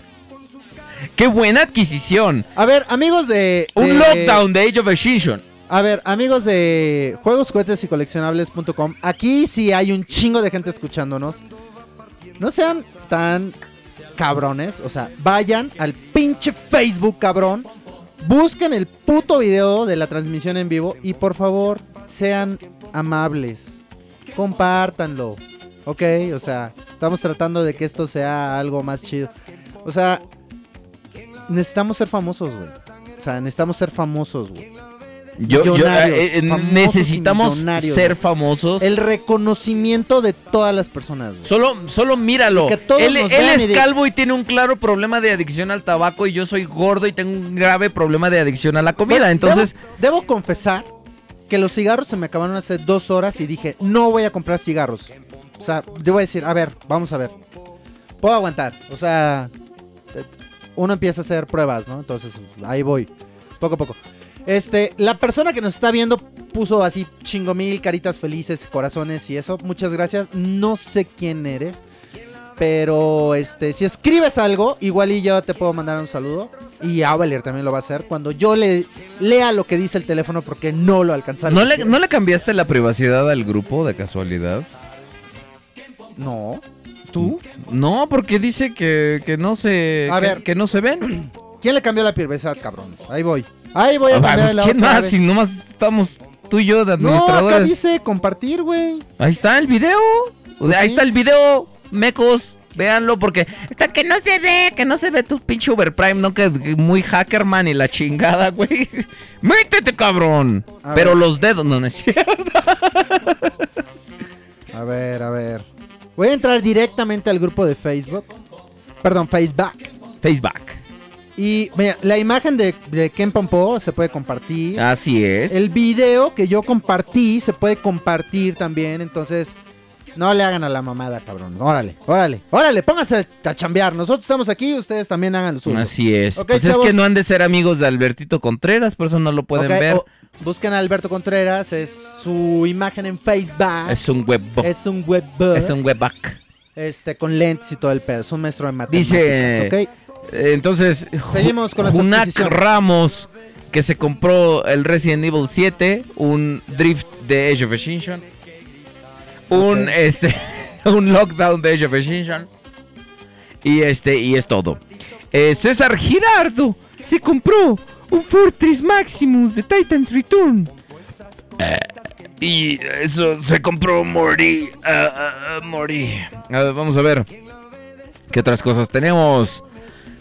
¡Qué buena adquisición! A ver, amigos de. Un de- lockdown de Age of Extinction. A ver, amigos de juegos, cohetes y coleccionables.com. Aquí sí hay un chingo de gente escuchándonos. No sean tan cabrones. O sea, vayan al pinche Facebook, cabrón. Busquen el puto video de la transmisión en vivo. Y por favor, sean amables. Compártanlo. Ok, o sea, estamos tratando de que esto sea algo más chido. O sea, necesitamos ser famosos, güey. O sea, necesitamos ser famosos, güey. Yo, yo, eh, eh, necesitamos ser famosos. El reconocimiento de todas las personas, güey. Solo, solo míralo. Que Él, y es de- calvo y tiene un claro problema de adicción al tabaco y yo soy gordo y tengo un grave problema de adicción a la comida. Bueno, Entonces, Debo, debo confesar que los cigarros se me acabaron hace dos horas y dije, no voy a comprar cigarros. O sea, debo decir, a ver, vamos a ver. Puedo aguantar. O sea, uno empieza a hacer pruebas, ¿no? Entonces, ahí voy. Poco a poco. Este, la persona que nos está viendo puso así chingo mil caritas felices, corazones y eso. Muchas gracias. No sé quién eres. Pero este, si escribes algo, igual y yo te puedo mandar un saludo. Y Avalier también lo va a hacer. Cuando yo le lea lo que dice el teléfono porque no lo alcanza a ¿no le. ¿no le cambiaste la privacidad al grupo de casualidad? No. ¿Tú? No, porque dice que, que no se A que, ver. que no se ven. ¿Quién le cambió la privacidad, cabrones? Ahí voy. Ahí voy a Ah, cambiar pues, la ¿Quién otra más? vez. Si nomás estamos tú y yo de No, acá administradores. dice compartir, güey. Ahí está el video. O sea, ahí está el video, mecos. Véanlo porque Hasta que no se ve. que no se ve tu pinche Uberprime, no que que muy hackerman y la chingada, güey. Métete, cabrón. A Pero ver. los dedos, no, no es cierto. A ver, a ver. Voy a entrar directamente al grupo de Facebook. Perdón, Facebook. Facebook. Y mira, la imagen de, de Ken Pompo se puede compartir. Así es. El video que yo compartí se puede compartir también. Entonces, no le hagan a la mamada, cabrón. Órale, órale, órale, pónganse a chambear. Nosotros estamos aquí, ustedes también hagan lo suyo. Así es. Pues es que no han de ser amigos de Albertito Contreras, por eso no lo pueden Ok, ver. o- busquen a Alberto Contreras, es su imagen en Facebook. es un web. Es un web Es un webback. este con lentes y todo el pedo. Es un maestro de matemáticas. Dice- ¿ok? Eh, Entonces, Seguimos con las Junac. Ramos, que se compró el Resident Evil 7, un Drift de Age of Extinction, un este un Lockdown de Age of Extinction y este y es todo. Eh, César Girardo se compró un Fortress Maximus de Titans Return. Eh, y eso se compró Morty. A ver, vamos a ver. ¿Qué otras cosas tenemos?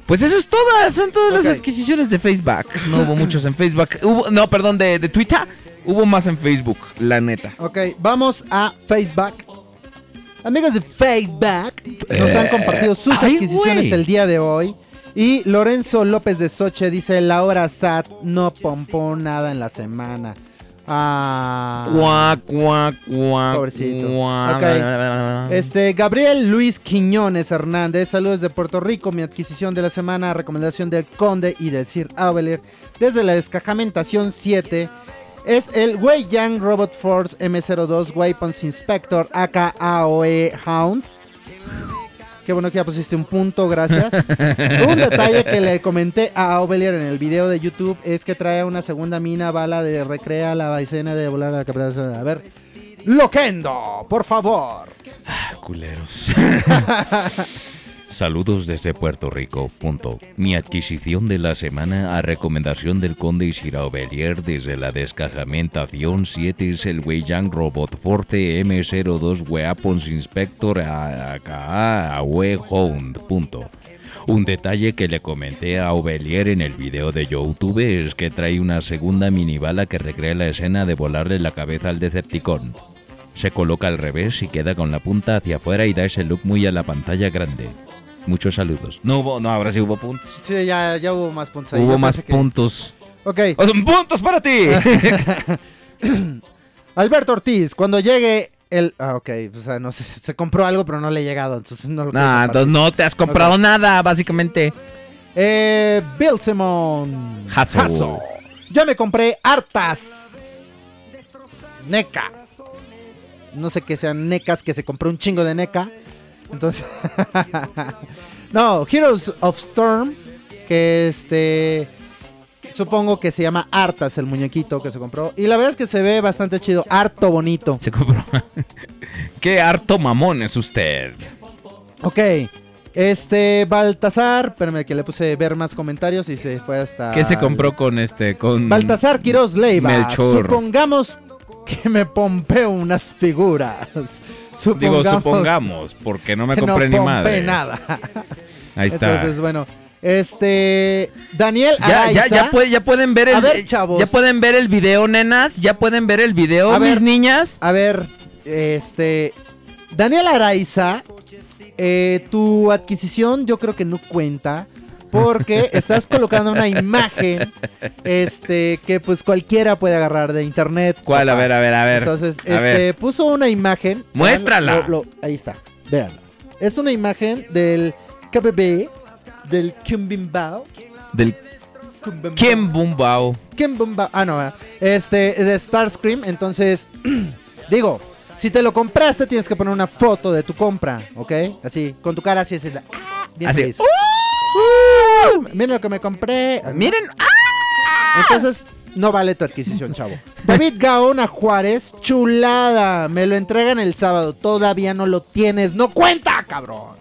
Pues eso es todas, son todas las adquisiciones de Facebook. No hubo muchos en Facebook. Hubo, no, perdón, de, de Twitter. Hubo más en Facebook, la neta. Ok, vamos a Facebook. Amigos de Facebook, nos han compartido sus Eh, ay, adquisiciones el día de hoy. Y Lorenzo López de Soche dice, la hora SAT no pompó nada en la semana. Ah. Cuac, cuac, cuac. Pobrecito. cuac. Ok. Este, Gabriel Luis Quiñones Hernández, saludos de Puerto Rico, mi adquisición de la semana, recomendación del Conde y del Sir Aveler, desde la descajamentación 7, es el Wei Yang Robot Force M02 Weapons Inspector aka AOE Hound. Qué bueno que ya pusiste un punto, gracias. un detalle que le comenté a Ovelier en el video de YouTube es que trae una segunda mina bala de recrea la escena de volar a la captura. A ver, Loquendo, por favor. Culeros. Saludos desde Puerto Rico. Mi adquisición de la semana a recomendación del conde Isirao Bellier desde la descajamentación 7 es el Weiyang Robot Force M02 Weapons Inspector AKA Hound. Punto. Un detalle que le comenté a Ovelier en el video de YouTube es que trae una segunda minibala que recrea la escena de volarle la cabeza al Decepticon. Se coloca al revés y queda con la punta hacia afuera y da ese look muy a la pantalla grande. Muchos saludos. No hubo, no, ahora sí hubo puntos. Sí, ya, ya hubo más puntos ahí. hubo Yo más que- puntos. Ok. ¡Oh, son puntos para ti! Alberto Ortiz, cuando llegue el... Ah, ok. O sea, no sé, se compró algo, pero no le ha llegado. Entonces no lo nah, entonces no te has comprado nada, básicamente. Eh, Bill Simon. Hasso. Yo me compré hartas. NECA. No sé qué sean NECAs, que se compró un chingo de NECA. Entonces. no, Heroes of Storm. Que este. Supongo que se llama Artas el muñequito que se compró. Y la verdad es que se ve bastante chido. Harto bonito. Se compró. Qué harto mamón es usted. Ok. Este, Baltasar. Espérame que le puse ver más comentarios y se fue hasta. ¿Qué se compró con este? Con Baltasar Quiroz Leiva. Melchor. Supongamos que me pompeo unas figuras. Digo, supongamos, porque no me que no compré ni madre. nada. Ahí está. Entonces, bueno. Este. Daniel ya, ya, Araiza. ya, puede- ya pueden ver el A ver, chavos. Ya pueden ver el video, nenas. Ya pueden ver el video, A mis ver. niñas. A ver, este. Daniel Araiza. eh, tu adquisición yo creo que no cuenta. Porque estás colocando una imagen. Este. Que pues cualquiera puede agarrar de internet. ¿Cuál? A ver, a ver, a ver. Entonces, a este, ver. puso una imagen. Muéstrala. Lo- lo- ahí está, véanla. Es una imagen del KBB, del Kimbimbao. Del Kimbimbao. Kim Bum Bao. Kimbimbao. Ah, no, este, de Starscream. Entonces, digo, si te lo compraste, tienes que poner una foto de tu compra, ¿ok? Así, con tu cara así, así, ah, bien Así. feliz. Uh, miren lo que me compré. Miren. Entonces, no vale tu adquisición, chavo. David Gaona Juárez, chulada. Me lo entregan el sábado. Todavía no lo tienes. ¡No cuenta, cabrón!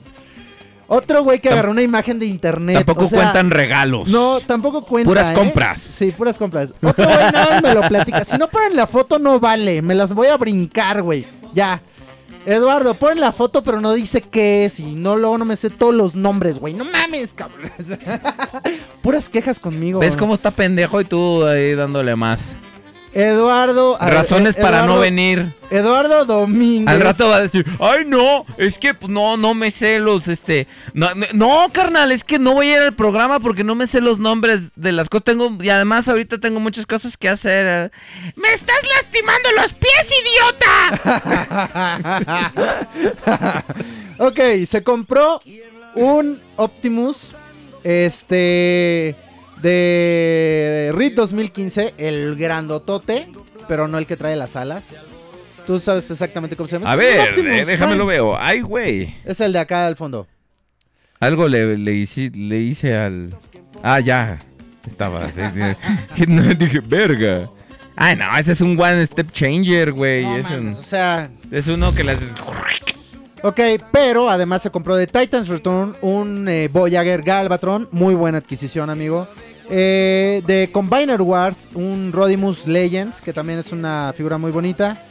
Otro güey que agarró una imagen de internet. Tampoco o sea, cuentan regalos. No, tampoco cuenta. Puras ¿eh? compras. Sí, puras compras. Otro güey nada más me lo platica. Si no ponen la foto, no vale. Me las voy a brincar, güey. Ya. Eduardo, ponen la foto, pero no dice qué es. Y no, luego no me sé todos los nombres, güey. No mames, cabrón. Puras quejas conmigo. ¿Ves güey. cómo está pendejo y tú ahí dándole más? Eduardo. ver, Razones eh, para no venir. Eduardo Domínguez. Al rato va a decir, ay no, es que pues, no, no me sé los, este, no, no, no, carnal, es que no voy a ir al programa porque no me sé los nombres de las cosas, tengo, y además ahorita tengo muchas cosas que hacer. eh. ¡Me estás lastimando los pies, idiota! ok, se compró un Optimus. Este. De RIT 2015, el grandotote, pero no el que trae las alas. Tú sabes exactamente cómo se llama. A ver, eh, déjame lo veo, ay güey, Es el de acá al fondo. algo le, le, hice, le hice al, ah ya, estaba no, dije, verga. Ay no, ese es un one step changer, güey, No es, un- o sea, es uno que le haces... ok, pero además se compró de Titans Return un eh, Voyager Galvatron. Muy buena adquisición, amigo. Eh, de Combiner Wars, un Rodimus Legends, que también es una figura muy bonita.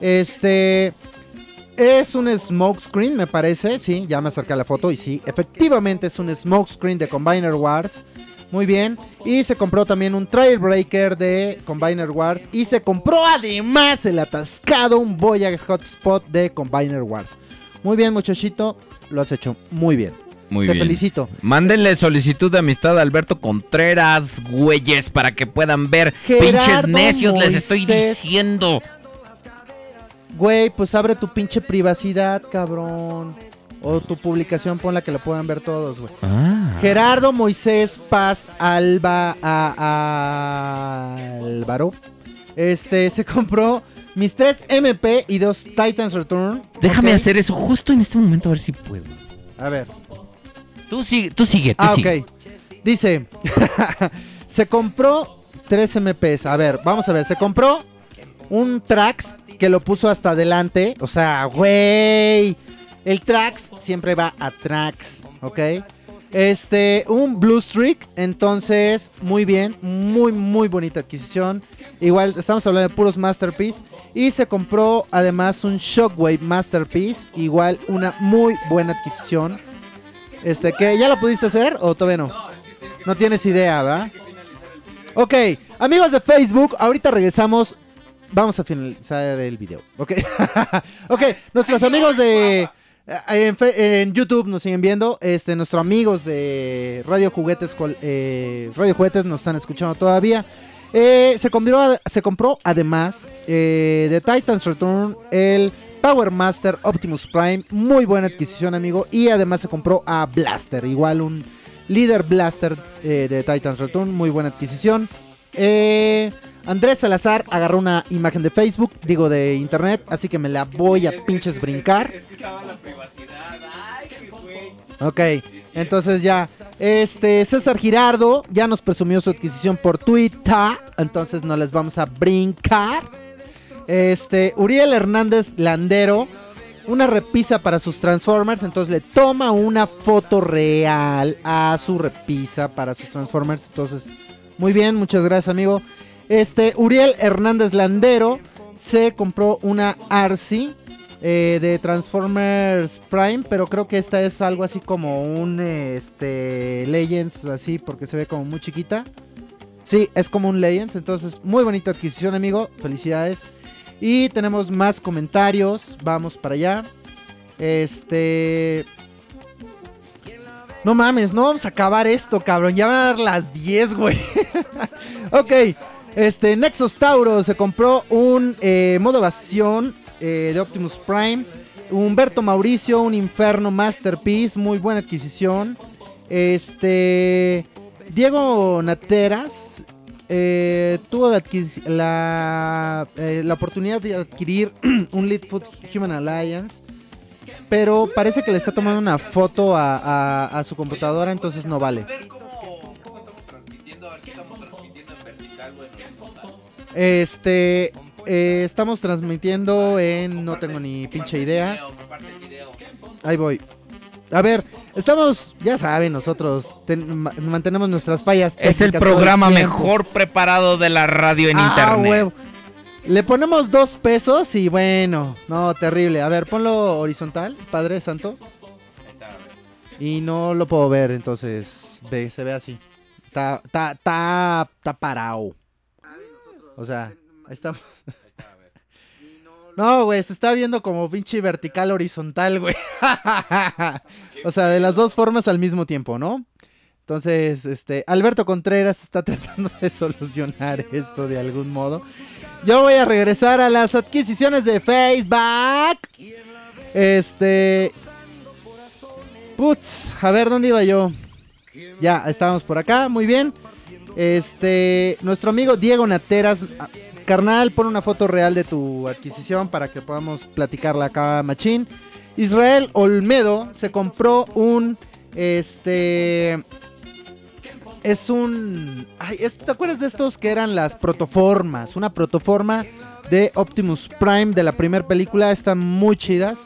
Este es un smokescreen, me parece. Sí, ya me acerqué a la foto y sí, efectivamente es un smokescreen de Combiner Wars. Muy bien. Y se compró también un Trailbreaker de Combiner Wars. Y se compró además el atascado, un Voyager Hotspot de Combiner Wars. Muy bien, muchachito. Lo has hecho muy bien. Muy Te bien. felicito. Mándenle solicitud de amistad a Alberto Contreras, güeyes, para que puedan ver. Gerardo Pinches necios, les estoy Moisés. diciendo. Güey, pues abre tu pinche privacidad, cabrón. O tu publicación, ponla que la puedan ver todos, güey. Ah. Gerardo Moisés Paz Alba a, Álvaro. Este se compró mis tres MP y dos Titans Return. Déjame Ok. hacer eso justo en este momento, a ver si puedo. A ver. Tú sigue, tú sigue, tú Ah, sigue. ok. Dice, se compró tres MPs. A ver, vamos a ver. Se compró un Trax que lo puso hasta adelante. O sea, güey. El Trax siempre va a Trax, ¿ok? Este, un Blue Streak. Entonces, muy bien. Muy, muy bonita adquisición. Igual, estamos hablando de puros Masterpiece. Y se compró además un Shockwave Masterpiece. Igual, una muy buena adquisición. Este, ¿qué? ¿Ya lo pudiste hacer o todavía no? No tienes idea, ¿verdad? Ok, amigos de Facebook, ahorita regresamos. Vamos a finalizar el video, ¿ok? ok, nuestros amigos de... eh, En, YouTube nos siguen viendo. Este, nuestros amigos de Radio Juguetes, eh, Radio Juguetes nos están escuchando todavía. Eh, se, compró, se compró además eh, de Titans Return el Power Master Optimus Prime. Muy buena adquisición, amigo. Y además se compró a Blaster, igual un líder Blaster eh, de Titans Return. Muy buena adquisición. Eh, Andrés Salazar agarró una imagen de Facebook, digo de internet, así que me la voy a pinches brincar. Ok, entonces ya. Este, César Girardo ya nos presumió su adquisición por Twitter. Entonces no les vamos a brincar. Este, Uriel Hernández Landero. Una repisa para sus Transformers. Entonces le toma una foto real a su repisa para sus Transformers. Entonces, muy bien, muchas gracias, amigo. Este, Uriel Hernández Landero se compró una Arcee eh, de Transformers Prime, pero creo que esta es algo así como un este Legends, así porque se ve como muy chiquita. Sí, es como un Legends, entonces muy bonita adquisición, amigo. Felicidades. Y tenemos más comentarios. Vamos para allá. Este. No mames, no vamos a acabar esto, cabrón. Ya van a dar las 10, güey. ok. Este, Nexus Tauro se compró un eh, modo evasión eh, de Optimus Prime. Humberto Mauricio, un Inferno Masterpiece, muy buena adquisición. Este, Diego Nateras eh, tuvo la, eh, la oportunidad de adquirir un Leadfoot Human Alliance. Pero parece que le está tomando una foto a, a- a su computadora, entonces no vale. Este, eh, estamos transmitiendo en, no tengo ni pinche idea. Ahí voy. A ver, estamos, ya saben, nosotros ten- ma- mantenemos nuestras fallas. Es el programa mejor preparado de la radio en Ah, internet. huevo. Le ponemos dos pesos y bueno, no, terrible. A ver, ponlo horizontal, Padre Santo. Y no lo puedo ver, entonces ve, se ve así. Está, está, está, está parado. O sea, ahí estamos. No, güey, se está viendo como pinche vertical horizontal, güey. o sea, de las dos formas al mismo tiempo, ¿no? Entonces, este, Alberto Contreras está tratando de solucionar esto de algún modo. Yo voy a regresar a las adquisiciones de Facebook. Este. Putz, a ver dónde iba yo. Ya, estábamos por acá, muy bien. Este, nuestro amigo Diego Nateras, ah, carnal, pon una foto real de tu adquisición para que podamos platicarla acá, machín. Israel Olmedo se compró un, este, es un, ay, ¿te acuerdas de estos que eran las protoformas? Una protoforma de Optimus Prime de la primera película, están muy chidas.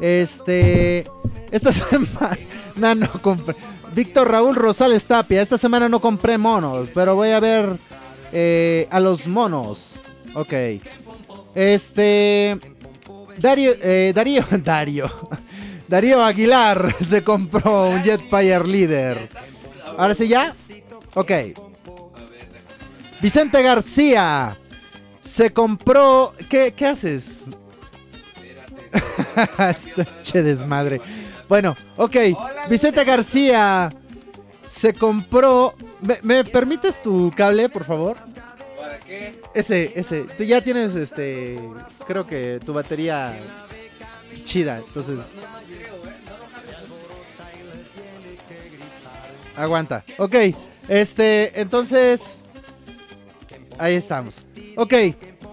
Este, esta semana no compré. Víctor Raúl Rosales Tapia, esta semana no compré monos, pero voy a ver eh, a los monos. Ok. Este, Dario, eh, Darío, Darío, Darío Aguilar se compró un Jetfire Leader. Ahora sí ya. Ok. Vicente García se compró. ¿Qué, qué haces? Che desmadre. Bueno, ok. Vicente García se compró. ¿Me, me permites tu cable, por favor? Ese, ese. Ya tienes este. Creo que tu batería chida. Entonces. Aguanta. Ok. Este. Entonces. Ahí estamos. Ok.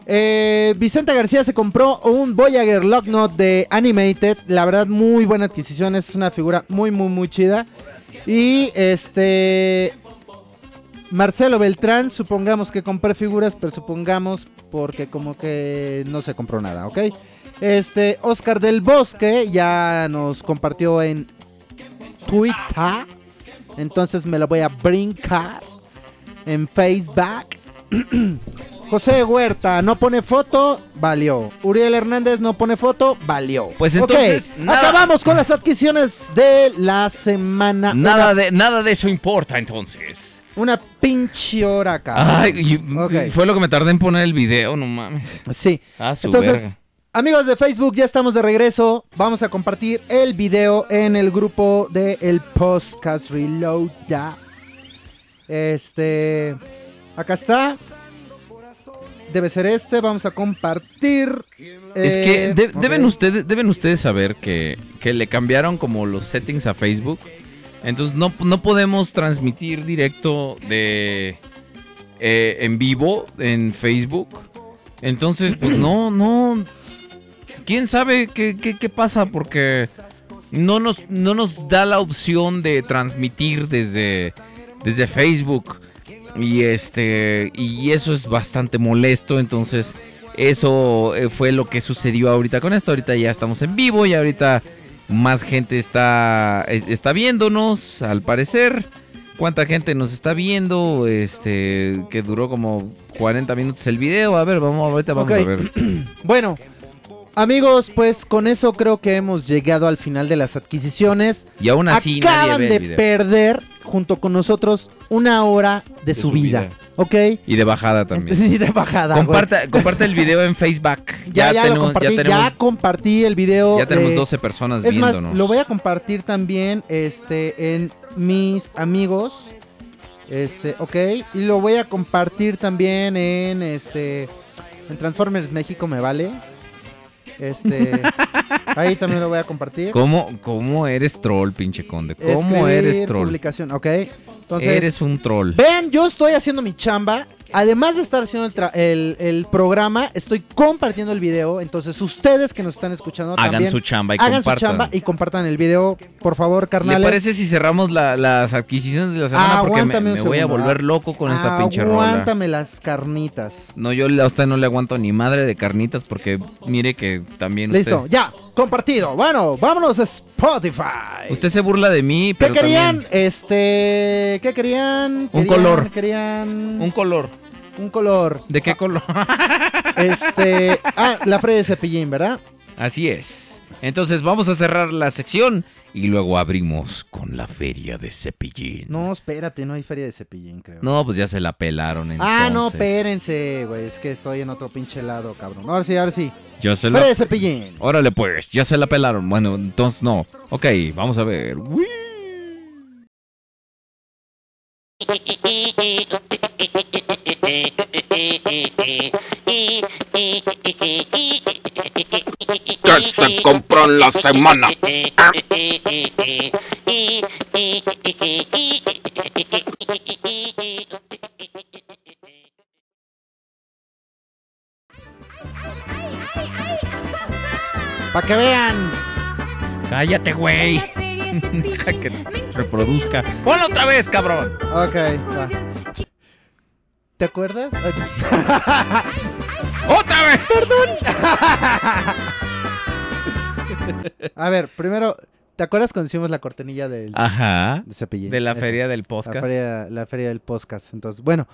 eh, Vicente García se compró un Voyager Locknot de Animated. La verdad, muy buena adquisición. Es una figura muy, muy, muy chida. Y este. Marcelo Beltrán, supongamos que compré figuras, pero supongamos porque como que no se compró nada, ¿ok? Este, Oscar del Bosque ya nos compartió en Twitter. Entonces me lo voy a brincar en Facebook. José Huerta no pone foto, valió. Uriel Hernández no pone foto, valió. Pues entonces, nada- acabamos con las adquisiciones de la semana. Nada de, nada de eso importa entonces. Una pinche hora, cabrón. Ay, y- Ok. fue lo que me tardé en poner el video, no mames. Sí. Ah, su Entonces, verga. Amigos de Facebook, ya estamos de regreso. Vamos a compartir el video en el grupo de el Podcast Reload ya. Este. Acá está. Debe ser este. Vamos a compartir. Es que Eh, de- deben, ustedes, deben ustedes saber que, que le cambiaron como los settings a Facebook. Entonces no, no podemos transmitir directo de eh, en vivo en Facebook. Entonces, pues no, no. ¿Quién sabe qué, qué- qué pasa? Porque no nos, no nos da la opción de transmitir desde, desde Facebook. Y este. Y eso es bastante molesto. Entonces. Eso eh, fue lo que sucedió ahorita con esto. Ahorita ya estamos en vivo y ahorita más gente está, eh, está viéndonos, al parecer. ¿Cuánta gente nos está viendo? Este, que duró como 40 minutos el video. A ver, vamos, ahorita vamos a ver. Bueno, amigos, pues con eso creo que hemos llegado al final de las adquisiciones. Y aún así nadie Acaban ve de el video. perder junto con nosotros una hora de, su vida. vida. ¿Ok? Y de bajada también. Entonces, sí, de bajada. Comparta, comparte el video en Facebook. Ya, ya, lo tenemos, compartí, ya ya, tenemos, compartí el video. ya tenemos eh, 12 personas Es más, viéndonos. lo voy a compartir también este, en mis amigos. Este, ok. Y lo voy a compartir también en este. En Transformers México me vale. Este. ahí también lo voy a compartir. ¿Cómo, ¿Cómo eres troll, pinche conde? ¿Cómo Escribir eres troll? Publicación, ok. Entonces, eres un troll. Vean, yo estoy haciendo mi chamba. Además de estar haciendo el, tra- el- el programa, estoy compartiendo el video. Entonces, ustedes que nos están escuchando Hagan también, su chamba y hagan compartan. su chamba y compartan el video, por favor, ¿Le carnales. parece si cerramos la- las adquisiciones de la semana? Porque me, voy a volver loco con esta pinche rola. Aguántame las carnitas. No, yo a usted no le aguanto ni madre de carnitas porque mire que también usted... Listo, ya, compartido. Bueno, vámonos a Spotify. Usted se burla de mí, ¿Qué pero querían? también Este, ¿qué querían? Un Querían- color. Querían un un, color. ¿De qué color? Este, ah, la Freddy de Cepillín, ¿verdad? Así es. Entonces vamos a cerrar la sección y luego abrimos con la feria de Cepillín. No, espérate, no hay feria de Cepillín, creo. No, pues ya se la pelaron ah, no, entonces. espérense, güey, es que estoy en otro pinche lado, cabrón. Ahora sí, ahora sí. Ya se Feria la... de Cepillín. Órale pues, ya se la pelaron. Bueno, entonces no. Ok, vamos a ver. Que se compró en la semana. Para que vean. Cállate, güey. Deja que reproduzca. Ponlo otra vez, cabrón. Ok, va. ¿Te acuerdas? ¡Otra vez! A ver, primero, ¿te acuerdas cuando hicimos la cortinilla del Ajá. de Cepillín? De la Eso. feria del La podcast. feria, la feria del podcast. Entonces, bueno,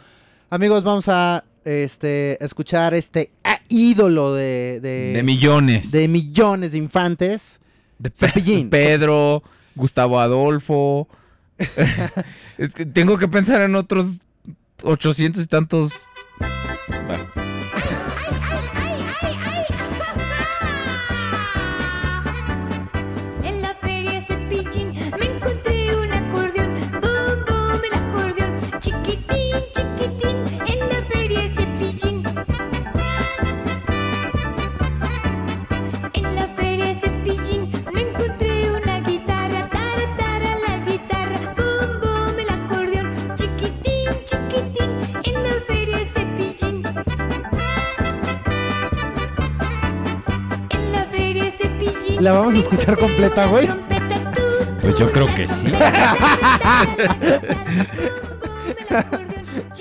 amigos, vamos a este escuchar este ah, ídolo de, de, De millones. de millones de infantes. De Cepillín. Pedro, Gustavo Adolfo. es que tengo que pensar en otros 800 y tantos. Bueno. La vamos a escuchar completa, güey. Pues yo creo que sí.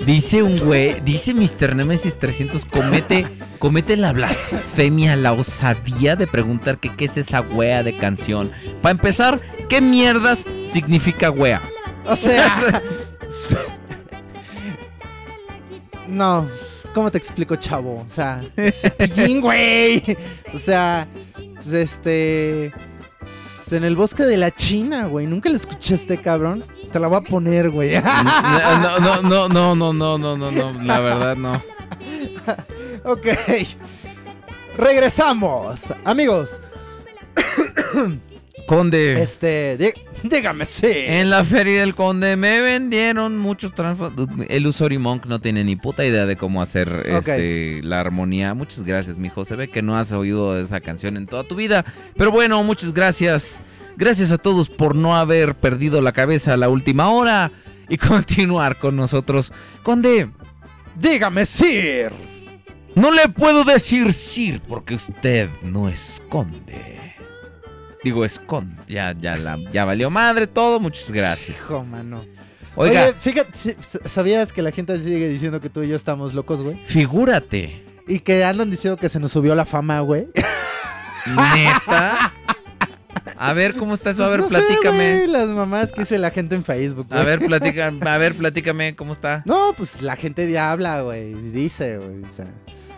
Dice un güey, dice Mr. Nemesis 300, comete, comete la blasfemia, la osadía de preguntar que qué es esa wea de canción. Para empezar, ¿qué mierdas significa wea? O sea. no, ¿Cómo te explico, chavo? O sea, cepillín, güey. O sea, pues este. pues, en el bosque de la China, güey. Nunca lo escuchaste, cabrón. Te la voy a poner, güey. No, no, no, no, no, no, no, no, no, la verdad no. ok. Regresamos. Amigos, Conde. este. dí- dígame, sí. En la feria del Conde me vendieron muchos transfor- El Usori Monk no tiene ni puta idea de cómo hacer este, la armonía. Muchas gracias, mijo. Se ve que no has oído esa canción en toda tu vida. Pero bueno, muchas gracias. Gracias a todos por no haber perdido la cabeza a la última hora y continuar con nosotros. Conde, Dígame, Sir. no le puedo decir Sir porque usted no esconde. Digo, esconde. Ya, ya, la, ya valió madre todo. Muchas gracias. Hijo, mano. Oiga, Oye, fíjate, ¿sabías que la gente sigue diciendo que tú y yo estamos locos, güey? figúrate. Y que andan diciendo que se nos subió la fama, güey. ¿Neta? A ver, ¿cómo está eso? A ver, Pues no sé, platícame. güey, las mamás que dice la gente en Facebook, güey. a ver, platica, a ver, platícame, ¿cómo está? No, pues la gente ya habla, güey. y Dice, güey. O sea,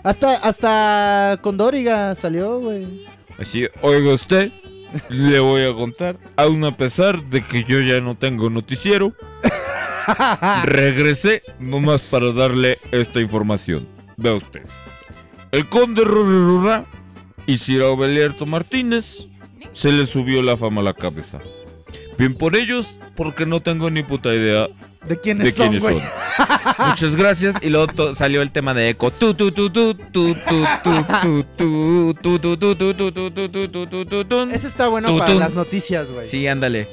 hasta, hasta Condóriga salió, güey. Así, oiga usted, le voy a contar, aún a pesar de que yo ya no tengo noticiero, regresé nomás para darle esta información. Vea usted. El conde Rururura y Sir Aubelierto Martínez se le subió la fama a la cabeza. Bien por ellos, porque no tengo ni puta idea de quiénes, de son. Muchas gracias. Y luego salió el tema de eco. Ese está bueno para las noticias, güey. Sí, ándale.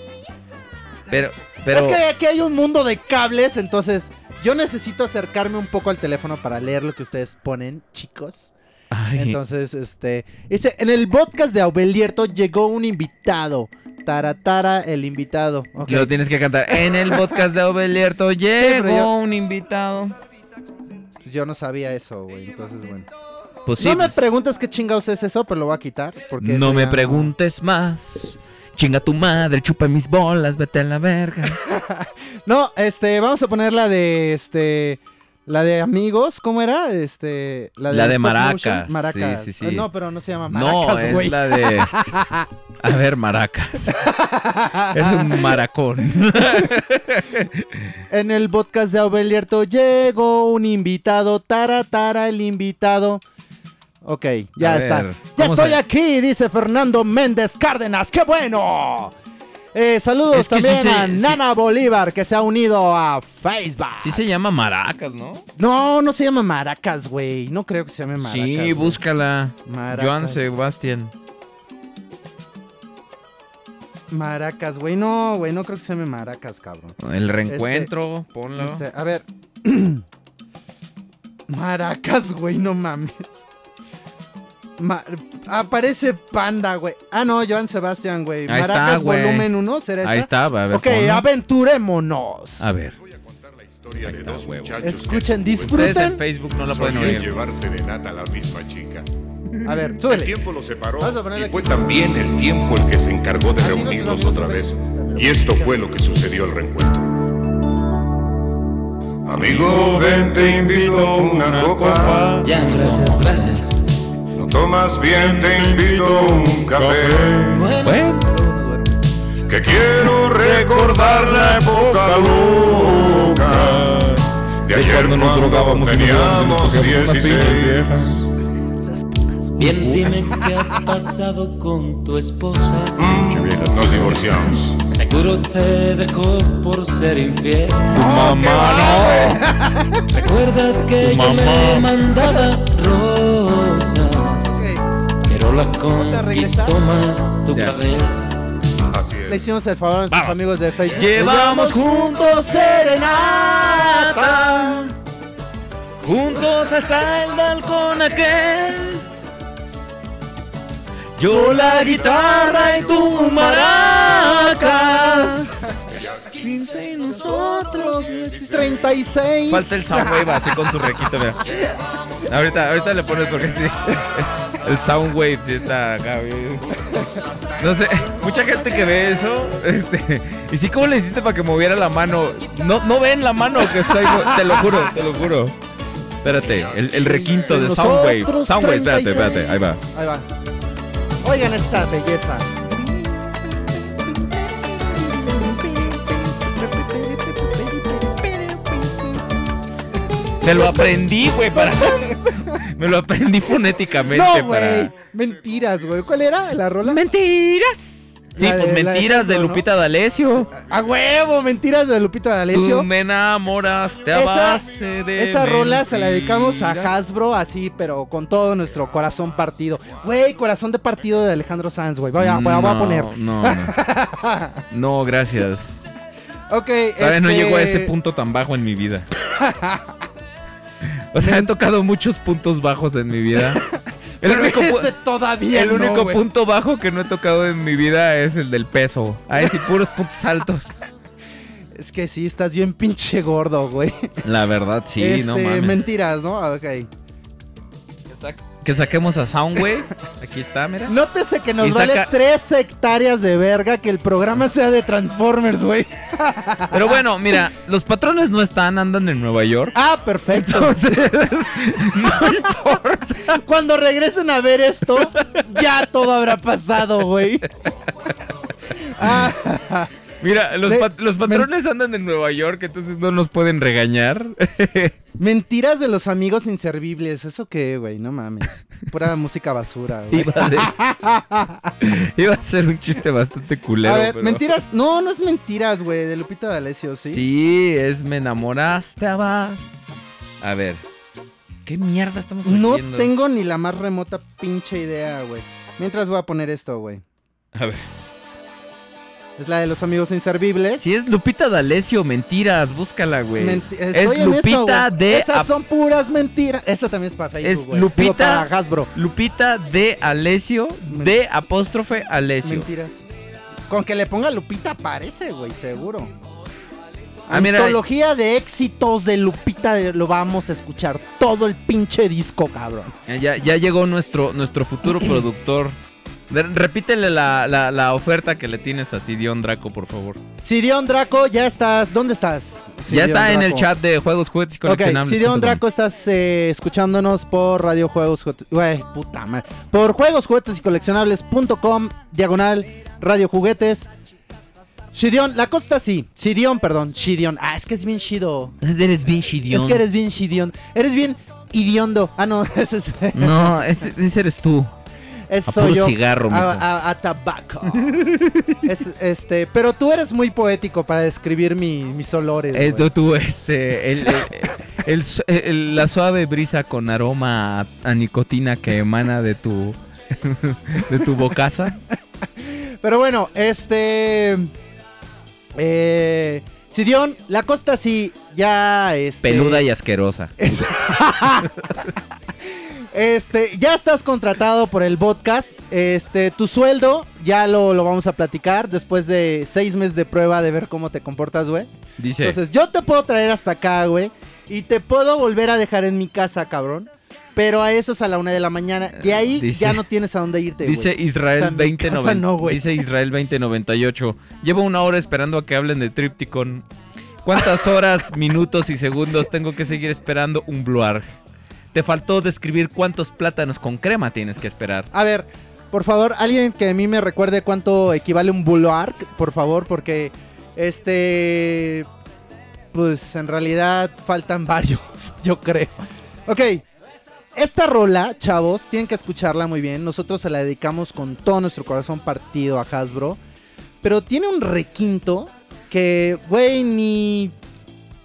Pero, pero. Es que aquí hay un mundo de cables, entonces yo necesito acercarme un poco al teléfono para leer lo que ustedes ponen, chicos. Ay. Entonces, este, dice, en el podcast de Aubelierto llegó un invitado. Taratara, el invitado. Lo tienes que cantar. En el podcast de Obelierto pero llegó yo- un invitado. Yo no sabía eso, güey. Entonces, bueno. Pues sí, no me pues, preguntas qué chingados es eso, pero lo voy a quitar. Porque no me ya preguntes más. Chinga tu madre, chupa mis bolas, vete a la verga. No, este, vamos a poner la de este. La de amigos, ¿cómo era? Este. La de, La de stop Maracas. Maracas. sí, sí, sí. Ah, No, pero no se llama no, Maracas, es güey. la de. A ver, maracas. es un maracón. En el podcast de Aubelierto llegó un invitado. Tara, tara, el invitado. Ok, ya A está. ver, ya estoy aquí, dice Fernando Méndez Cárdenas. ¡Qué bueno! Eh, saludos Es que sí también a sí- Nana Bolívar, que se ha unido a Facebook. Sí se llama maracas, ¿no? No, no se llama Maracas, güey. No creo que se llame Maracas. sí, búscala. Maracas. Joan Sebastián. Maracas, güey. No, güey, no creo que se llame Maracas, cabrón. El reencuentro, ponlo. Este, a ver. Maracas, güey, no mames. Ma- aparece Panda, güey. Ah, no, Joan Sebastián, güey. Ahí está, Maracas güey. volumen 1, ¿será Ahí esta? está, a ver. Ok, ponlo. aventurémonos. A ver. Historia de dos muchachos Escuchen, que en su Ustedes en disfruten. Facebook no la pueden oír. llevar serenata a la misma chica. A ver, El súbele. tiempo los separó a y fue también el tiempo el que se encargó de Así reunirlos lo otra vez. Y esto fue lo que sucedió al reencuentro. Amigo, ven, te invito a una copa. Ya, gracias. Gracias. No tomas bien, te invito a un café. Bueno, Que quiero recordar la época loca. De ayer cuando nos teníamos cogíamos unas 16. bien, dime qué ha pasado con tu esposa. Mm, Nos divorciamos. Seguro te dejó por ser infiel. Mamá, ¿Recuerdas que yo mamá. le mandaba rosas? Pero la conquistó más tu. Así Le es. hicimos el favor a nuestros amigos de Facebook. Llevamos juntos serenata. Juntos hasta el balcón aquel. Yo la guitarra y tú maracas. 15 y nosotros. 36. Falta el Soundwave así con su requito, mira. Ahorita, ahorita le pones porque sí. El Soundwave sí está acá. No sé, mucha gente que ve eso, este, y sí, ¿cómo le hiciste para que moviera la mano? No, no ven la mano que está ahí, te lo juro, te lo juro. Espérate, el, el requinto de Soundwave. Soundwave, espérate, 36. espérate, ahí va. Ahí va. Oigan esta belleza. Me lo aprendí, güey, para. Me lo aprendí fonéticamente No, güey. para. Mentiras, güey. ¿Cuál era la rola? ¡Mentiras! Sí, La pues de mentiras de Hasbro, ¿no? Lupita D'Alessio. A huevo, mentiras de Lupita Tú D'Alessio. me enamoraste a Esa- base de Esa rola se la dedicamos a. Hasbro así, pero con todo nuestro corazón partido. Güey, corazón de partido de Alejandro Sanz, güey. Voy a, voy a- No, poner. No, no. No, gracias. Ok, Todavía no este, llego a ese punto tan bajo en mi vida. O sea, he tocado muchos puntos bajos en mi vida. El Pero único, ese todavía el único punto bajo que no he tocado en mi vida es el del peso. Ahí sí, puros puntos altos. Es que sí, estás bien pinche gordo, güey. La verdad, sí, este, no mames. Mentiras, ¿no? Ok. Que saquemos a Soundwave. Aquí está, mira. Nótese que nos Y vale saca- tres hectáreas de verga que el programa sea de Transformers, güey. Pero bueno, mira, los patrones no están, andan en Nueva York. Ah, perfecto. Entonces, Cuando regresen a ver esto, ya todo habrá pasado, güey. Ah, mira, los, pat- los patrones andan en Nueva York, entonces no nos pueden regañar. mentiras de los amigos inservibles. ¿Eso qué, güey? No mames. Pura música basura, güey. Iba, de- iba a ser un chiste bastante culero. A ver, pero- mentiras. No, no es mentiras, güey. De Lupita D'Alessio, ¿sí? ¿sí? es me enamoraste a vas. A ver. ¿Qué mierda estamos No oyendo? tengo ni la más remota pinche idea, güey. Mientras voy a poner esto, güey. A ver. Es la de los amigos inservibles. Si es Lupita D'Alessio, mentiras, búscala, güey. Menti- es eso, Lupita de Esas son puras mentiras. Esa también es para Facebook, Es. Lupita- Digo, para Hasbro. Lupita de Alessio, de apóstrofe Alessio. Mentiras. Con que le ponga Lupita aparece, güey, seguro. Ah, mira. Antología de éxitos de Lupita de- lo vamos a escuchar todo el pinche disco, cabrón. Ya, ya, ya llegó nuestro, nuestro futuro productor. Repítele la, la- la oferta que le tienes a Sidion Draco, por favor. Sidion Draco, ya estás. ¿Dónde estás? ya Sidion está en el chat de juegos, juguetes y coleccionables. Sidion Draco, estás eh, escuchándonos por Radio Juegos, güey, puta madre. Por Juegos, Juguetes y Coleccionables.com, diagonal, Radio Juguetes. Shidion, la costa sí. Shidion, perdón, Shidion. Ah, es que es bien chido. Eres bien Shidion. Es que eres bien Shidion. Eres bien idiondo. Ah, no, ese es. No, ese, ese eres tú. Ese a puro yo. cigarro, a, a- a tabaco. Es, este, pero tú eres muy poético para describir mi- mis olores. Eh, tú, tú, este, el, el- la suave brisa con aroma a, nicotina que emana de tu, de tu bocaza. Pero bueno, este. Eh. Sidion, la costa sí, ya. Este, Peluda y asquerosa. Este, ya estás contratado por el podcast. Este, tu sueldo, ya lo, lo vamos a platicar después de seis meses de prueba de ver cómo te comportas, güey. Dice, Entonces, yo te puedo traer hasta acá, güey. Y te puedo volver a dejar en mi casa, cabrón. Pero a eso es a la una de la mañana. De ahí Dice- ya no tienes a dónde irte, dice Israel O sea, mi casa 2090. no, güey. dice Israel 2098. Llevo una hora esperando a que hablen de Tripticon. ¿Cuántas horas, minutos y segundos tengo que seguir esperando un Bluarg? Te faltó describir cuántos plátanos con crema tienes que esperar. A ver, por favor, alguien que a mí me recuerde cuánto equivale un Bulwark, por favor, porque este. Pues en realidad faltan varios, yo creo. Ok. Esta rola, chavos, tienen que escucharla muy bien. Nosotros se la dedicamos con todo nuestro corazón partido a Hasbro. Pero tiene un requinto que, güey, ni.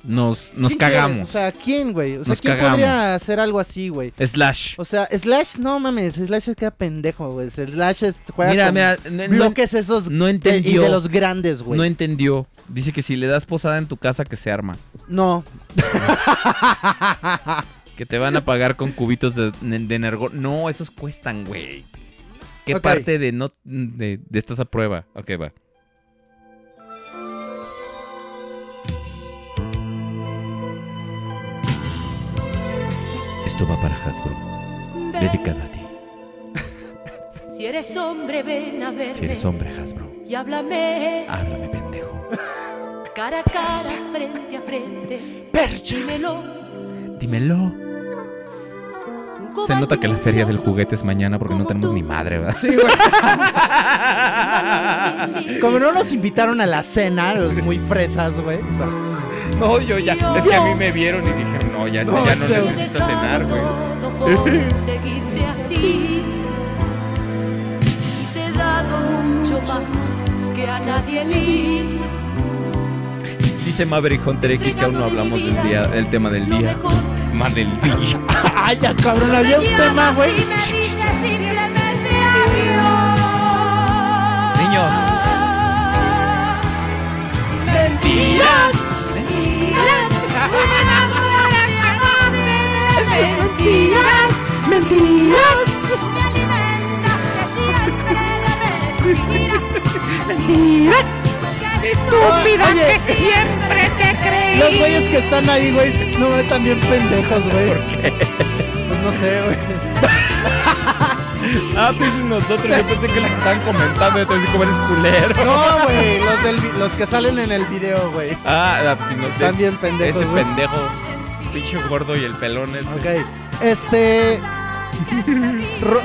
Nos, nos cagamos. O sea, ¿quién, güey? O sea, Nos ¿quién cagamos. podría hacer algo así, güey? Slash. O sea, Slash, no mames, Slash es que pendejo, güey. Slash es, juega Mira, con mira, no- no- bloques esos no de- entendió. y de los grandes, güey. No entendió. Dice que si le das posada en tu casa que se arma. No. Que te van a pagar con cubitos de, de energol. No, esos cuestan, güey. ¿Qué parte de no de, de estás a prueba? Ok, va. Esto va para Hasbro. Dedicado a ti. Si eres hombre, ven a verme. Si eres hombre, Hasbro. Y háblame Háblame, pendejo. cara a cara, frente a frente. Dímelo, Dímelo. Se nota que la feria del juguete es mañana porque no tenemos ni madre, ¿verdad? Sí, güey. Como no nos invitaron a la cena, los muy fresas, güey. o sea, No, yo ya. Es que a mí me vieron y dije, no, ya, No, ya no se- necesito cenar, güey. Todo por seguirte a ti. Te he dado mucho más que a nadie di. Dice Maverick Hunter X que aún no hablamos del día, el tema del día. Más del día. Ay, ya cabrón, había un tema, güey. Y me dices simplemente adiós. Niños. Mentiras. Mentiras. Mentiras. Mentiras. Me alimentas de siempre de mentiras. Mentiras. Estúpida Oye. que siempre te creí. Los güeyes que están ahí, güey, no están bien pendejos, güey. ¿Por qué? Pues no sé, güey. Ah, tú dices nosotros. Yo pensé que les estaban comentando. Yo te decía como eres culero. No, güey, los, del los que salen en el video, güey. Ah, ah, si no te- Están bien pendejos, Ese pendejo. Pinche gordo y el pelón. este. Ok. Este. Ro-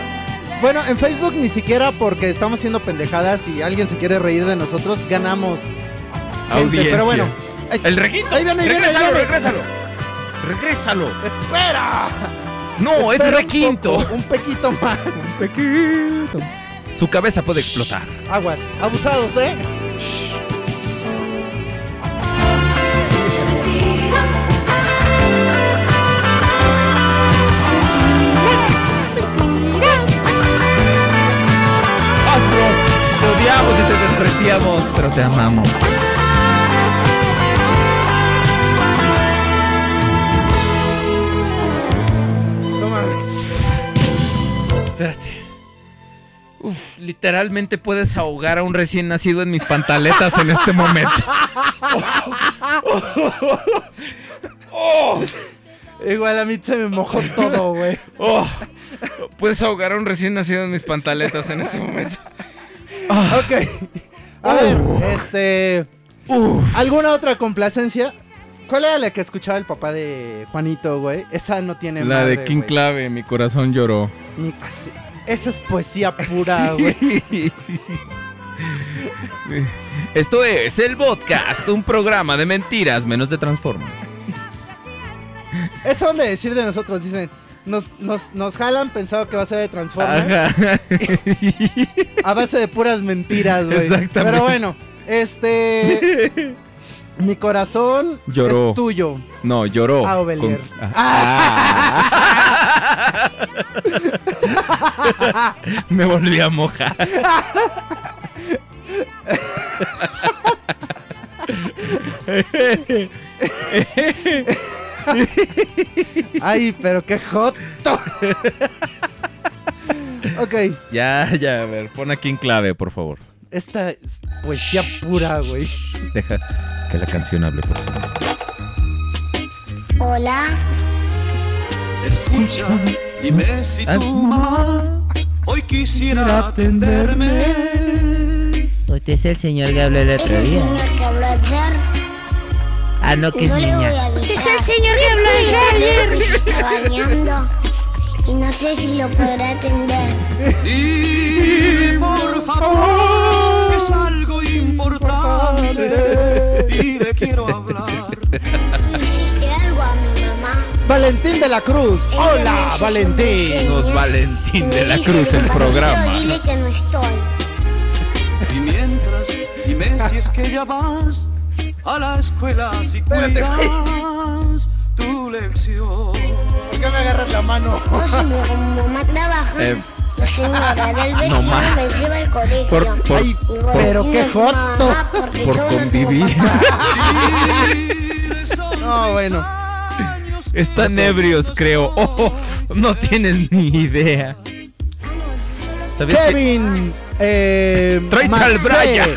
Bueno, en Facebook ni siquiera porque estamos haciendo pendejadas y alguien se quiere reír de nosotros, ganamos. gente, Audiencia. pero bueno. Ay, El requinto. Ahí viene, ahí viene, ahí regrésalo, viene. regrésalo. Regrésalo. ¡Espera! No, es Espera un requinto. poco, Un pequito más. Su cabeza puede explotar. Aguas. Abusados, ¿eh? Te odiamos y te despreciamos, pero te amamos. Uf, literalmente puedes ahogar a un recién nacido en mis pantaletas en este momento. Igual a mí se me mojó todo, güey. Oh, puedes ahogar a un recién nacido en mis pantaletas en este momento. Ok. A ver, este. ¿Alguna otra complacencia? ¿Cuál era la que escuchaba el papá de Juanito, güey? Esa no tiene La madre, de King güey. Clave, mi corazón lloró. Casi- Esa es poesía pura, güey. Esto es el podcast, un programa de mentiras menos de Transformers. Eso han de decir de nosotros, dicen. Nos, nos, nos jalan pensado que va a ser de Transformers Ajá. a base de puras mentiras, güey. Exactamente. Pero bueno, este. Mi corazón Lloró. es tuyo. No, lloró. Ah, Ovelier. Con- Ah. Me volví a mojar. Ay, pero qué joto. ok, Ya, ya, a ver, pon aquí en clave, por favor. esta es poesía pura, güey. Deja que la canción hable por sí misma. Hola. Escucha, dime si tu mamá hoy quisiera atenderme. Usted es el señor que habló el Es otro el día. señor que habló ayer. Ah, no, que es niña. avisar. Es el señor que habló ayer. Se está bañando. Y no sé si lo podrá atender. Dile por favor, es algo importante. Dile quiero hablar. Valentín de la Cruz. Hola, Valentín. Nos Valentín de la Cruz, el programa. Dile que no estoy. Y mientras, dime si es que ya vas a la escuela, si cuidas tu lección. ¿Por qué me agarras la mano? No, si mi mamá trabaja. Eh, La señora del vecino ma. me lleva al colegio. Por- por- Ay, pero qué "No, joto. por no convivir. papá". No, bueno. Están ebrios, creo. Oh, no tienes ni idea. ¿Sabías que Kevin. Eh, al. Brian.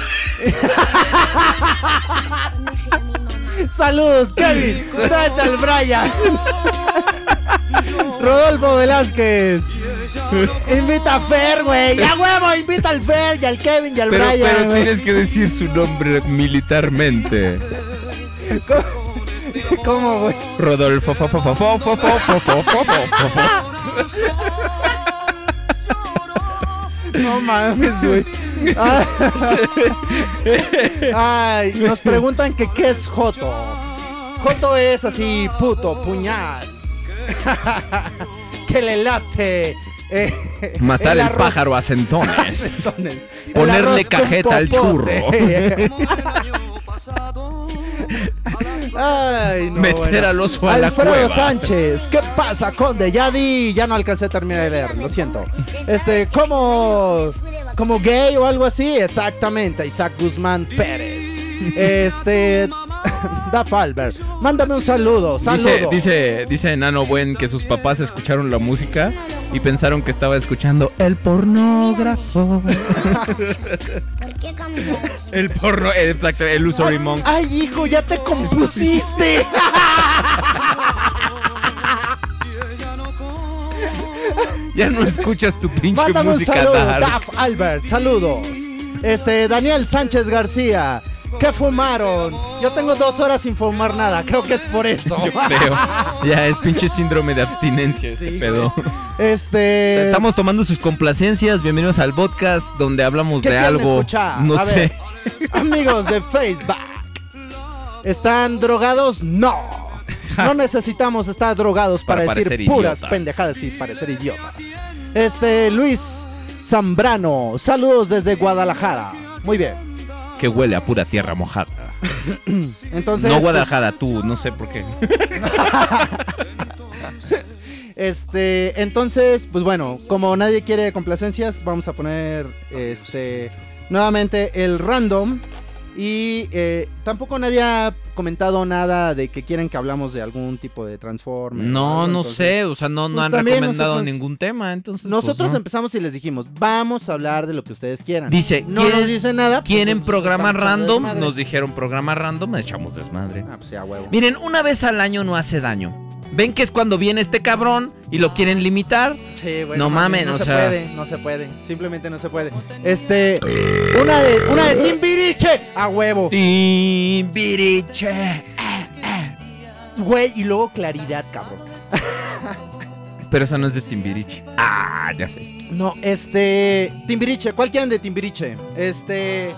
Saludos, Kevin. Tráete al Brian. Rodolfo Velázquez. Invita a Fer, güey. ¡Ya huevo! Invita al Fer y al Kevin y al Pero, Brian. pero tienes que decir su nombre militarmente. ¿Cómo, güey? Rodolfo. fo, fo, fo, fo, fo, fo, fo, fo, fo, fo, fo. No mames, güey. Ah. Ay, nos preguntan que qué es Joto. Joto es así, puto, puñal. que le late. eh, Matar el, arroz- pájaro a centones. Centones. El Ponerle cajeta al churro. Ay, no, Meter bueno. al oso a la Alfredo cueva. Sánchez, ¿qué pasa, Conde? Ya di, ya no alcancé a terminar de leer, lo siento. Este, como, como gay o algo así, exactamente, Isaac Guzmán Pérez. Este, Da Falber, mándame un saludo, Dice, saludo. dice, dice Enano Buen que sus papás escucharon la música y pensaron que estaba escuchando el pornógrafo. el porno, exacto, el Usory Monk. Ay, hijo, ya te compusiste. Ya no escuchas tu pinche Mándame un música saludo, dark. Daf Albert, saludos. Este, Daniel Sánchez García, ¿qué fumaron? Yo tengo dos horas sin fumar nada, creo que es por eso. Yo creo. Ya es pinche síndrome de abstinencia Sí, pedo. Este. Estamos tomando sus complacencias. Bienvenidos al podcast donde hablamos ¿Qué de algo. escuchar? No A sé. ver, amigos de Facebook, ¿están drogados? No. No necesitamos estar drogados para, Para decir puras idiotas. pendejadas y parecer idiotas. Este, Luis Zambrano, saludos desde Guadalajara. Muy bien. Que huele a pura tierra mojada. Entonces, no pues, Guadalajara, tú, no sé por qué. Este, entonces, pues bueno, como nadie quiere complacencias, vamos a poner este nuevamente el random. Y eh, tampoco nadie ha comentado nada de que quieren que hablamos de algún tipo de Transformer. o No, no entonces, sé, o sea, no, no pues han recomendado nosotros- ningún tema, entonces. pues, Nosotros no. empezamos y les dijimos, vamos a hablar de lo que ustedes quieran. Dice, no ¿quieren- nos dice nada. pues, ¿Quieren programa random? Nos dijeron programa random, echamos desmadre. Ah, pues ya, huevo. Miren, una vez al año no hace daño. ¿Ven que es cuando viene este cabrón y lo quieren limitar? Sí, bueno, No mamen, no o se sea- puede, no se puede, simplemente no se puede. Este, una de, una de Timbiriche a huevo. Timbiriche. Güey, y luego claridad, cabrón. Pero esa no es de Timbiriche. Ah, ya sé. No, este, Timbiriche, ¿cuál quieren de Timbiriche? Este,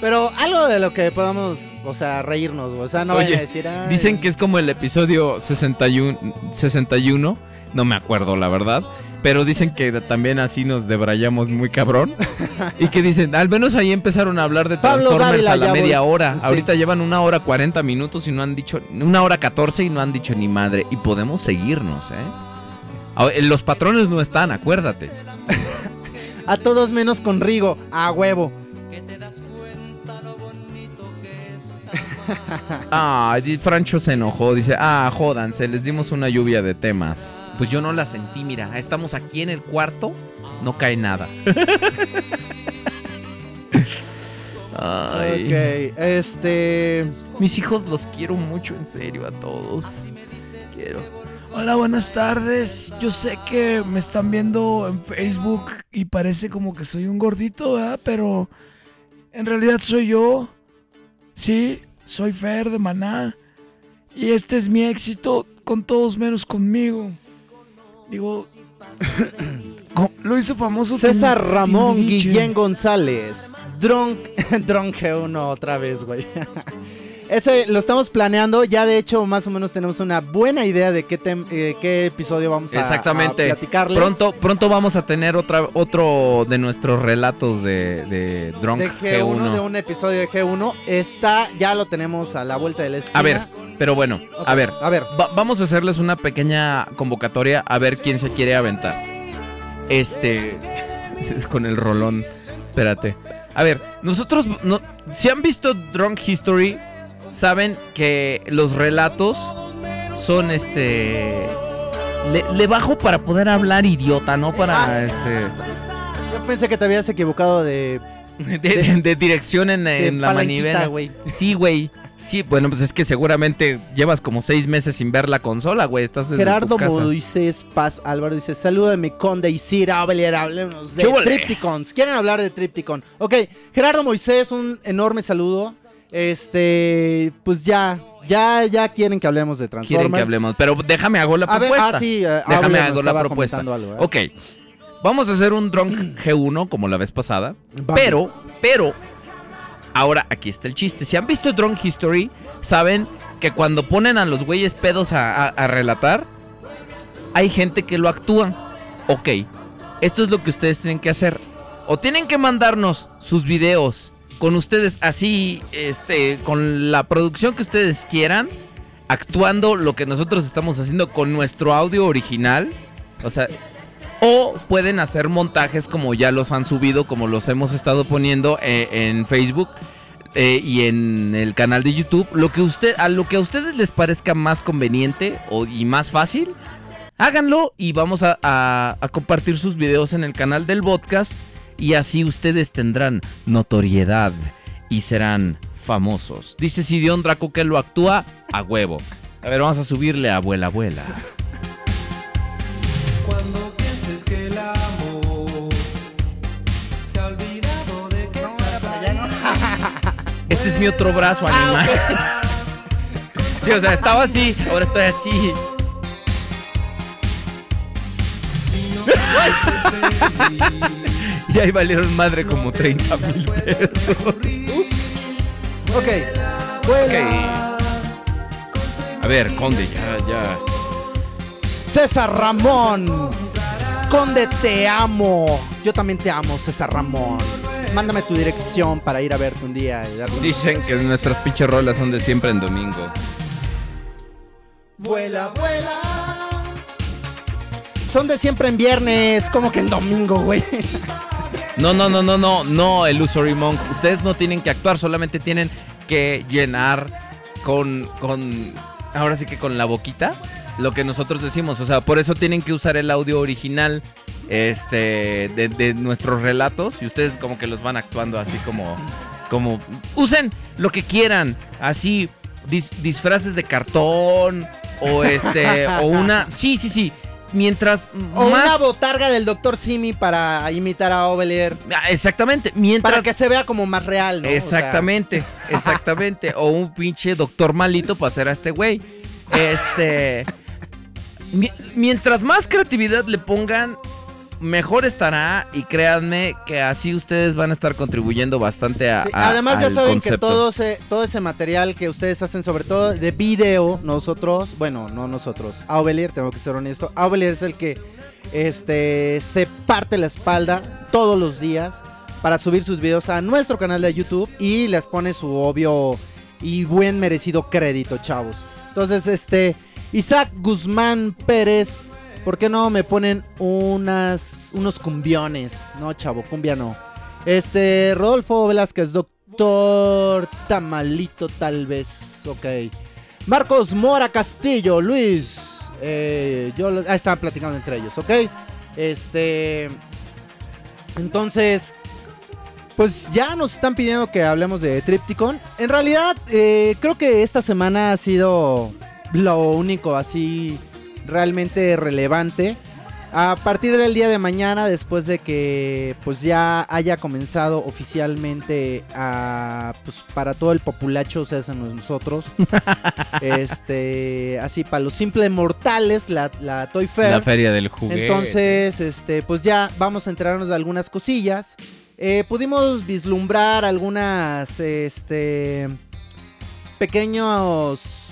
pero algo de lo que podamos, o sea, reírnos, o sea, no Oye, vayan a decir, "Ay". Dicen que es como el episodio 61, 61, no me acuerdo la verdad, pero dicen que también así nos debrayamos muy cabrón. y que dicen, al menos ahí empezaron a hablar de Pablo Transformers Dávila, a la voy. media hora. Sí. Ahorita llevan una hora 40 minutos y no han dicho, una hora 14 y no han dicho ni madre. Y podemos seguirnos, ¿eh? Ah, Los patrones no están, acuérdate. a todos menos con Rigo, a huevo. Ah, Francho se enojó, dice, ah, jódanse, les dimos una lluvia de temas. Pues yo no la sentí, mira, estamos aquí en el cuarto, no cae nada. Ay, Ok, este, mis hijos los quiero mucho, en serio, a todos. Quiero. Hola, buenas tardes. Yo sé que me están viendo en Facebook y parece como que soy un gordito, ¿verdad? Pero en realidad soy yo. Sí, soy Fer de Maná. Y este es mi éxito con todos menos conmigo. Digo, lo hizo famoso. César Tim- Ramón. Guillén González. Drunk, Drunk G1 otra vez, güey. Ese lo estamos planeando. Ya de hecho, más o menos tenemos una buena idea de qué, tem- eh, qué episodio vamos a, Exactamente. a platicarles. Pronto, pronto vamos a tener otra, otro de nuestros relatos de, de Drunk de G1, G1. de un episodio de G1. Está, ya lo tenemos a la vuelta de la esquina. A ver, pero bueno, a ver, a ver. va- vamos a hacerles una pequeña convocatoria a ver quién se quiere aventar. Este, con el rolón, espérate. A ver, nosotros, no, si han visto Drunk History, saben que los relatos son este... Le, le bajo para poder hablar idiota, no para este... Yo pensé que te habías equivocado de. De, de- de dirección en, la manivela. güey. Sí, güey. Sí, bueno, pues es que seguramente llevas como seis meses sin ver la consola, güey. Estás desde Gerardo tu. Moisés Paz Álvaro dice: Salúdame, Conde y Cira. Hablemos de. Tripticons. ¿Quieren hablar de Tripticon? Ok, Gerardo Moisés, un enorme saludo. Este, pues ya, Ya, ya quieren que hablemos de Transformers. Quieren que hablemos, pero déjame hago la A ver, propuesta. ah, sí, eh, déjame hago la propuesta. algo, ¿eh? Ok. Vamos a hacer un Drunk G1 como la vez pasada. Vamos. Pero, pero, ahora aquí está el chiste. Si han visto Drunk History, saben que cuando ponen a los güeyes pedos a, a- a relatar, hay gente que lo actúa. Ok, esto es lo que ustedes tienen que hacer. O tienen que mandarnos sus videos con ustedes así, este, con la producción que ustedes quieran, actuando lo que nosotros estamos haciendo con nuestro audio original. O sea, o pueden hacer montajes como ya los han subido, como los hemos estado poniendo eh, en Facebook eh, y en el canal de YouTube. Lo que usted, a lo que a ustedes les parezca más conveniente o, y más fácil, háganlo y vamos a, a- a compartir sus videos en el canal del podcast y así ustedes tendrán notoriedad y serán famosos. Dice Sidión Draco que lo actúa a huevo. A ver, vamos a subirle a abuela, abuela. Cuando pienses que el amor se ha olvidado de que estás ahí. Este es mi otro brazo animal. Sí, o sea, estaba así, ahora estoy así. y ahí valieron madre como 30 mil pesos. Ok. Vuela. A ver, Conde, ya, ya. César Ramón. Conde, te amo. Yo también te amo, César Ramón. Mándame tu dirección para ir a verte un día. y darle un- Dicen que nuestras pinches rolas son de siempre en domingo. Vuela, vuela. Son de siempre en viernes, como que en domingo, güey. No, no, no, no, no, no, Illusory Monk. Ustedes no tienen que actuar, solamente tienen que llenar con, con, ahora sí que con la boquita, lo que nosotros decimos. O sea, por eso tienen que usar el audio original, este, de, nuestros relatos y ustedes como que los van actuando así como, como, usen lo que quieran, así, dis- disfraces de cartón o este, o una, sí, sí, sí. Mientras O más una botarga del Dr. Simi para imitar a Ovelier. Ah, Exactamente, mientras Para que se vea como más real, ¿no? O sea, Exactamente, exactamente. O un pinche doctor malito para hacer a este güey. Este. mi- mientras más creatividad le pongan, mejor estará. Y créanme que así ustedes van a estar contribuyendo bastante a. sí, a- además ya saben que todo ese, todo ese material que ustedes hacen, sobre todo de video, nosotros, bueno, no nosotros, Aubelier, tengo que ser honesto, Aubelier es el que este, se parte la espalda todos los días para subir sus videos a nuestro canal de YouTube y les pone su obvio y buen merecido crédito, chavos. Entonces, este, Isaac Guzmán Pérez, ¿por qué no me ponen unas, unos cumbiones? No, chavo, cumbia no. Este, Rodolfo Velázquez, doctor Tamalito, tal vez. Ok. Marcos Mora Castillo, Luis. eh, yo ah, estaban platicando entre ellos, ok. Este. Entonces. Pues ya nos están pidiendo que hablemos de Tripticon. En realidad, eh, creo que esta semana ha sido lo único así realmente relevante. A partir del día de mañana, después de que pues ya haya comenzado oficialmente a pues para todo el populacho, o sea, nosotros. este, así para los simples mortales, la, la Toy Fair. La feria del juguete. Entonces, este, pues ya vamos a enterarnos de algunas cosillas. Eh, pudimos vislumbrar algunas, este, pequeños,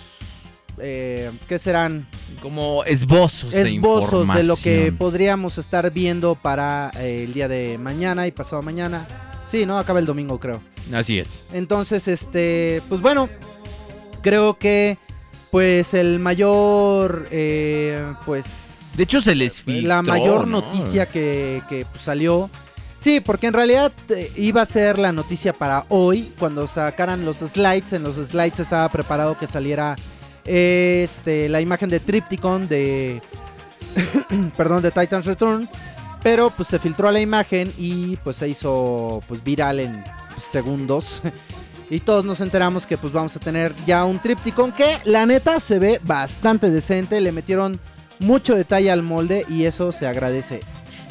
eh, ¿qué serán? Como esbozos, de Esbozos de, lo que podríamos estar viendo para eh, el día de mañana y pasado mañana. Sí, ¿no? Acaba el domingo, creo. Así es. Entonces, este, pues bueno, creo que, pues el mayor, eh, pues De hecho, se les filtró. la mayor ¿no? noticia que, que, pues, salió. Sí, porque en realidad eh, iba a ser la noticia para hoy, cuando sacaran los slides. En los slides estaba preparado que saliera este, la imagen de Tripticon de. perdón, de Titan's Return. Pero pues se filtró la imagen y pues se hizo pues viral en pues, segundos. y todos nos enteramos que pues vamos a tener ya un Tripticon que la neta se ve bastante decente. Le metieron mucho detalle al molde y eso se agradece.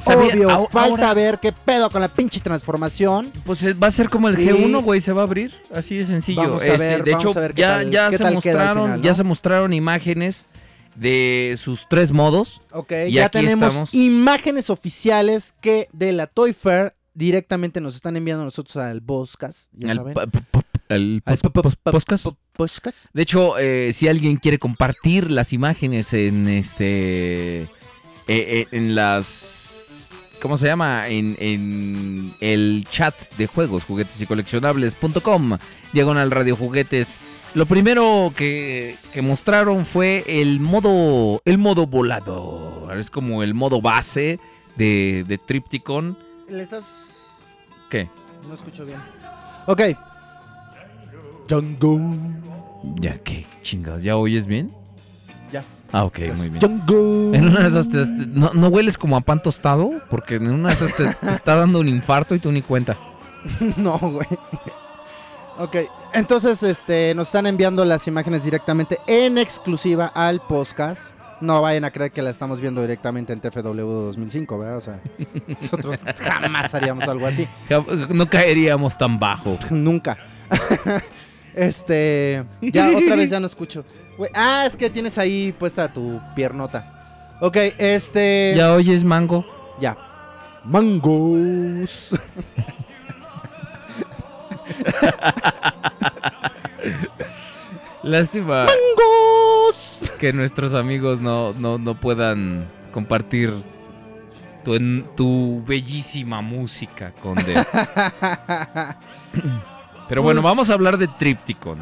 Sabía- obvio. ahora- Falta ver qué pedo con la pinche transformación. Pues eh, va a ser como el Y- G1, güey, se va a abrir. Así de sencillo. Vamos a Este, ver, de vamos hecho, a ver qué ya, tal- ya qué se tal mostraron, final, ¿no? ya se mostraron imágenes de sus tres modos. Ok, Y ya aquí tenemos estamos. imágenes oficiales que de la Toy Fair directamente nos están enviando nosotros al Boscas. Ya El saben. el. De hecho, eh, si alguien quiere compartir las imágenes en este. eh, eh, en las. ¿Cómo se llama? En, en el chat de juegos, juguetes y coleccionables.com, diagonal radio juguetes. Lo primero que, que mostraron fue el modo. El modo volador. Es como el modo base de, de Tripticon. ¿Le estás.? ¿Qué? No escucho bien. Ok. Django. Ya, qué chingados. ¿Ya oyes bien? Ah, ok, muy bien. Django. En una de esas te- te- no, no hueles como a pan tostado? Porque en una de esas te, te está dando un infarto y tú ni cuenta. no, güey. Ok, entonces este, nos están enviando las imágenes directamente en exclusiva al podcast. No vayan a creer que la estamos viendo directamente en TFW 2005, ¿verdad? O sea, nosotros jamás haríamos algo así. No caeríamos tan bajo. Nunca. Este, ya otra vez ya no escucho. Güey, ah, es que tienes ahí puesta tu piernota. Ok, este... ¿Ya oyes, Mango? Ya. Mangos. Lástima ¡Mangos! que nuestros amigos no, no, no puedan compartir tu, en- tu bellísima música, Conde. Pero bueno, Pues- vamos a hablar de Tripticon.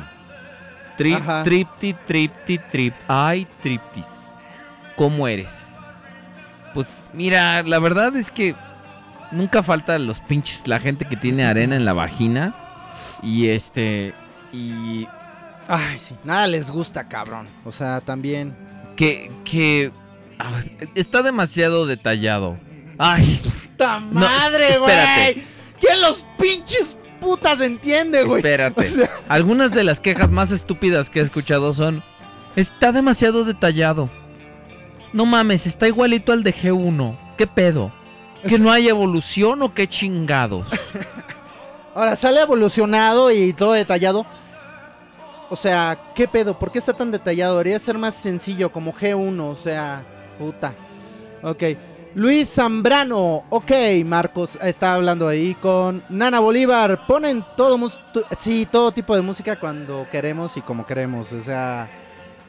Tri, Ajá. tripti, tripti, trip. Ay, triptis. ¿Cómo eres? Pues mira, la verdad es que nunca falta los pinches, la gente que tiene arena en la vagina. Y este. Y Ay, sí. Nada les gusta, cabrón. O sea, también. que. que. ah, está demasiado detallado. Ay, ¡Ta No, madre, güey! ¿Quién los pinches putas entiende, güey? espérate. O sea, Algunas de las quejas más estúpidas que he escuchado son. Está demasiado detallado. No mames, está igualito al de G1. ¿Qué pedo? ¿Que no hay evolución o qué chingados? ahora sale evolucionado y todo detallado. O sea, ¿qué pedo? ¿Por qué está tan detallado? Debería ser más sencillo, como G1, o sea, puta. Ok. Luis Zambrano, ok, Marcos está hablando ahí con Nana Bolívar. Ponen todo, sí, todo tipo de música cuando queremos y como queremos. O sea,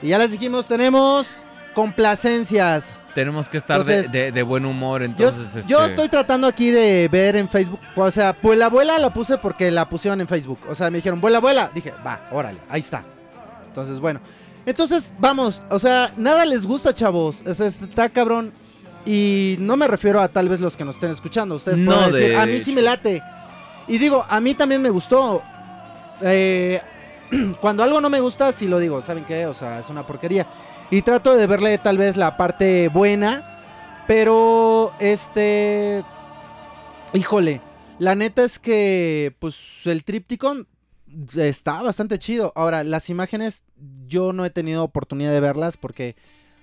y ya les dijimos, tenemos complacencias. Tenemos que estar de- Entonces, de, de buen humor, entonces. yo este, estoy tratando aquí de ver en Facebook. O sea, pues la abuela la puse porque la pusieron en Facebook. O sea, me dijeron, abuela, abuela. Dije, va, órale, ahí está. Entonces, bueno. Entonces, vamos. O sea, nada les gusta, chavos. O sea, está cabrón. Y no me refiero a tal vez los que nos estén escuchando. Ustedes No, pueden decir, de a mí sí me late. Y digo, a mí también me gustó. Eh, cuando algo no me gusta, sí lo digo. ¿Saben qué? O sea, es una porquería. Y trato de verle tal vez la parte buena. Pero, este... Híjole, la neta es que, pues, el Tripticon está bastante chido. Ahora, las imágenes, yo no he tenido oportunidad de verlas porque...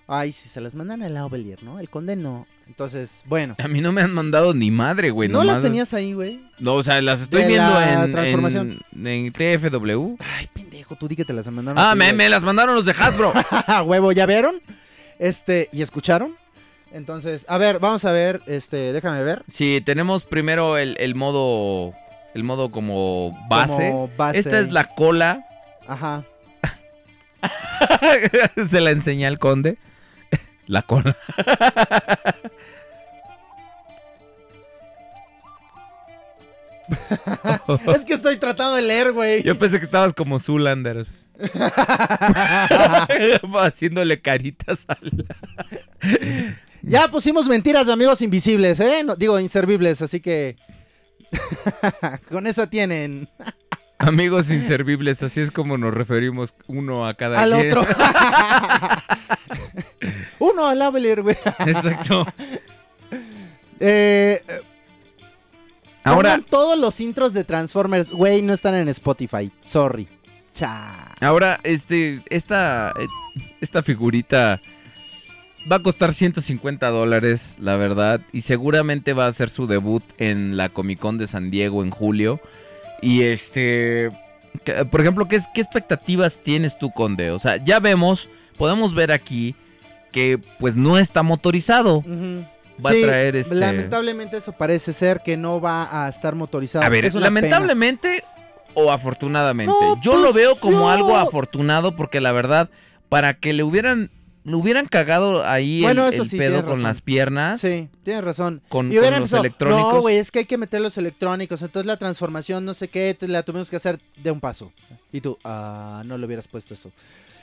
Ay, si se las mandan al Laubelier, ¿no? El conde no. Entonces, bueno. A mí no me han mandado ni madre, güey. ¿No las tenías ahí, güey? No, o sea, las estoy De viendo la en, transformación. en, en TFW. Ay, pendejo, tú di que te las mandaron. a Ah, me, las mandaron los de Hasbro. Huevo, ¿ya vieron? Este, ¿y escucharon? Entonces, a ver, vamos a ver, este, déjame ver. Sí, tenemos primero el, el modo. El modo como base. Como base. Esta es la cola. Ajá. Se la enseñé al conde. La cola. es que estoy tratando de leer, güey. Yo pensé que estabas como Zulander. Haciéndole caritas al. Ya pusimos mentiras de amigos invisibles, ¿eh? No, digo, inservibles, así que... Con esa tienen. Amigos inservibles, así es como nos referimos uno a cada Al quien. otro. Uno al Lavalier, güey. Exacto. Eh, Ahora, Ahora todos los intros de Transformers, güey, no están en Spotify. Sorry. Cha. ahora, este, esta, eh, esta figurita va a costar 150 dólares, la verdad. Y seguramente va a hacer su debut en la Comic Con de San Diego en julio. Y este. Por ejemplo, ¿qué, ¿qué expectativas tienes tú, Conde? O sea, ya vemos, podemos ver aquí que pues no está motorizado. Va Sí, a traer este. Lamentablemente eso parece ser que no va a estar motorizado. A ver, Es una pena. lamentablemente o afortunadamente. No, yo pues, lo veo como algo afortunado porque la verdad, para que le hubieran, hubieran cagado ahí Bueno, el, eso el sí, pedo con razón. las piernas. Sí, tienes razón. Con, Y con los electrónicos. No, güey, es que hay que meter los electrónicos. Entonces la transformación, no sé qué, la tuvimos que hacer de un paso. Y tú, ah, no le hubieras puesto eso.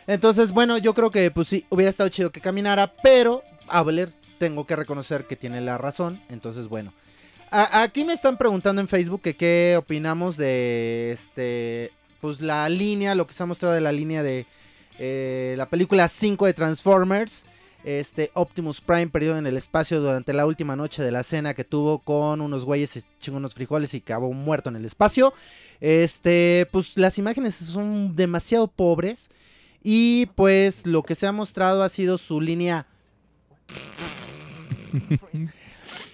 Entonces, bueno, yo creo que pues sí, hubiera estado chido que caminara, pero Avaler tengo que reconocer que tiene la razón. Entonces, bueno. A- aquí me están preguntando en Facebook que qué opinamos de este, pues la línea, lo que se ha mostrado de la línea de eh, la película 5 de Transformers. Este Optimus Prime perdido en el espacio durante la última noche de la cena que tuvo con unos güeyes y chingó unos frijoles y acabó muerto en el espacio. Este, pues las imágenes son demasiado pobres y pues lo que se ha mostrado ha sido su línea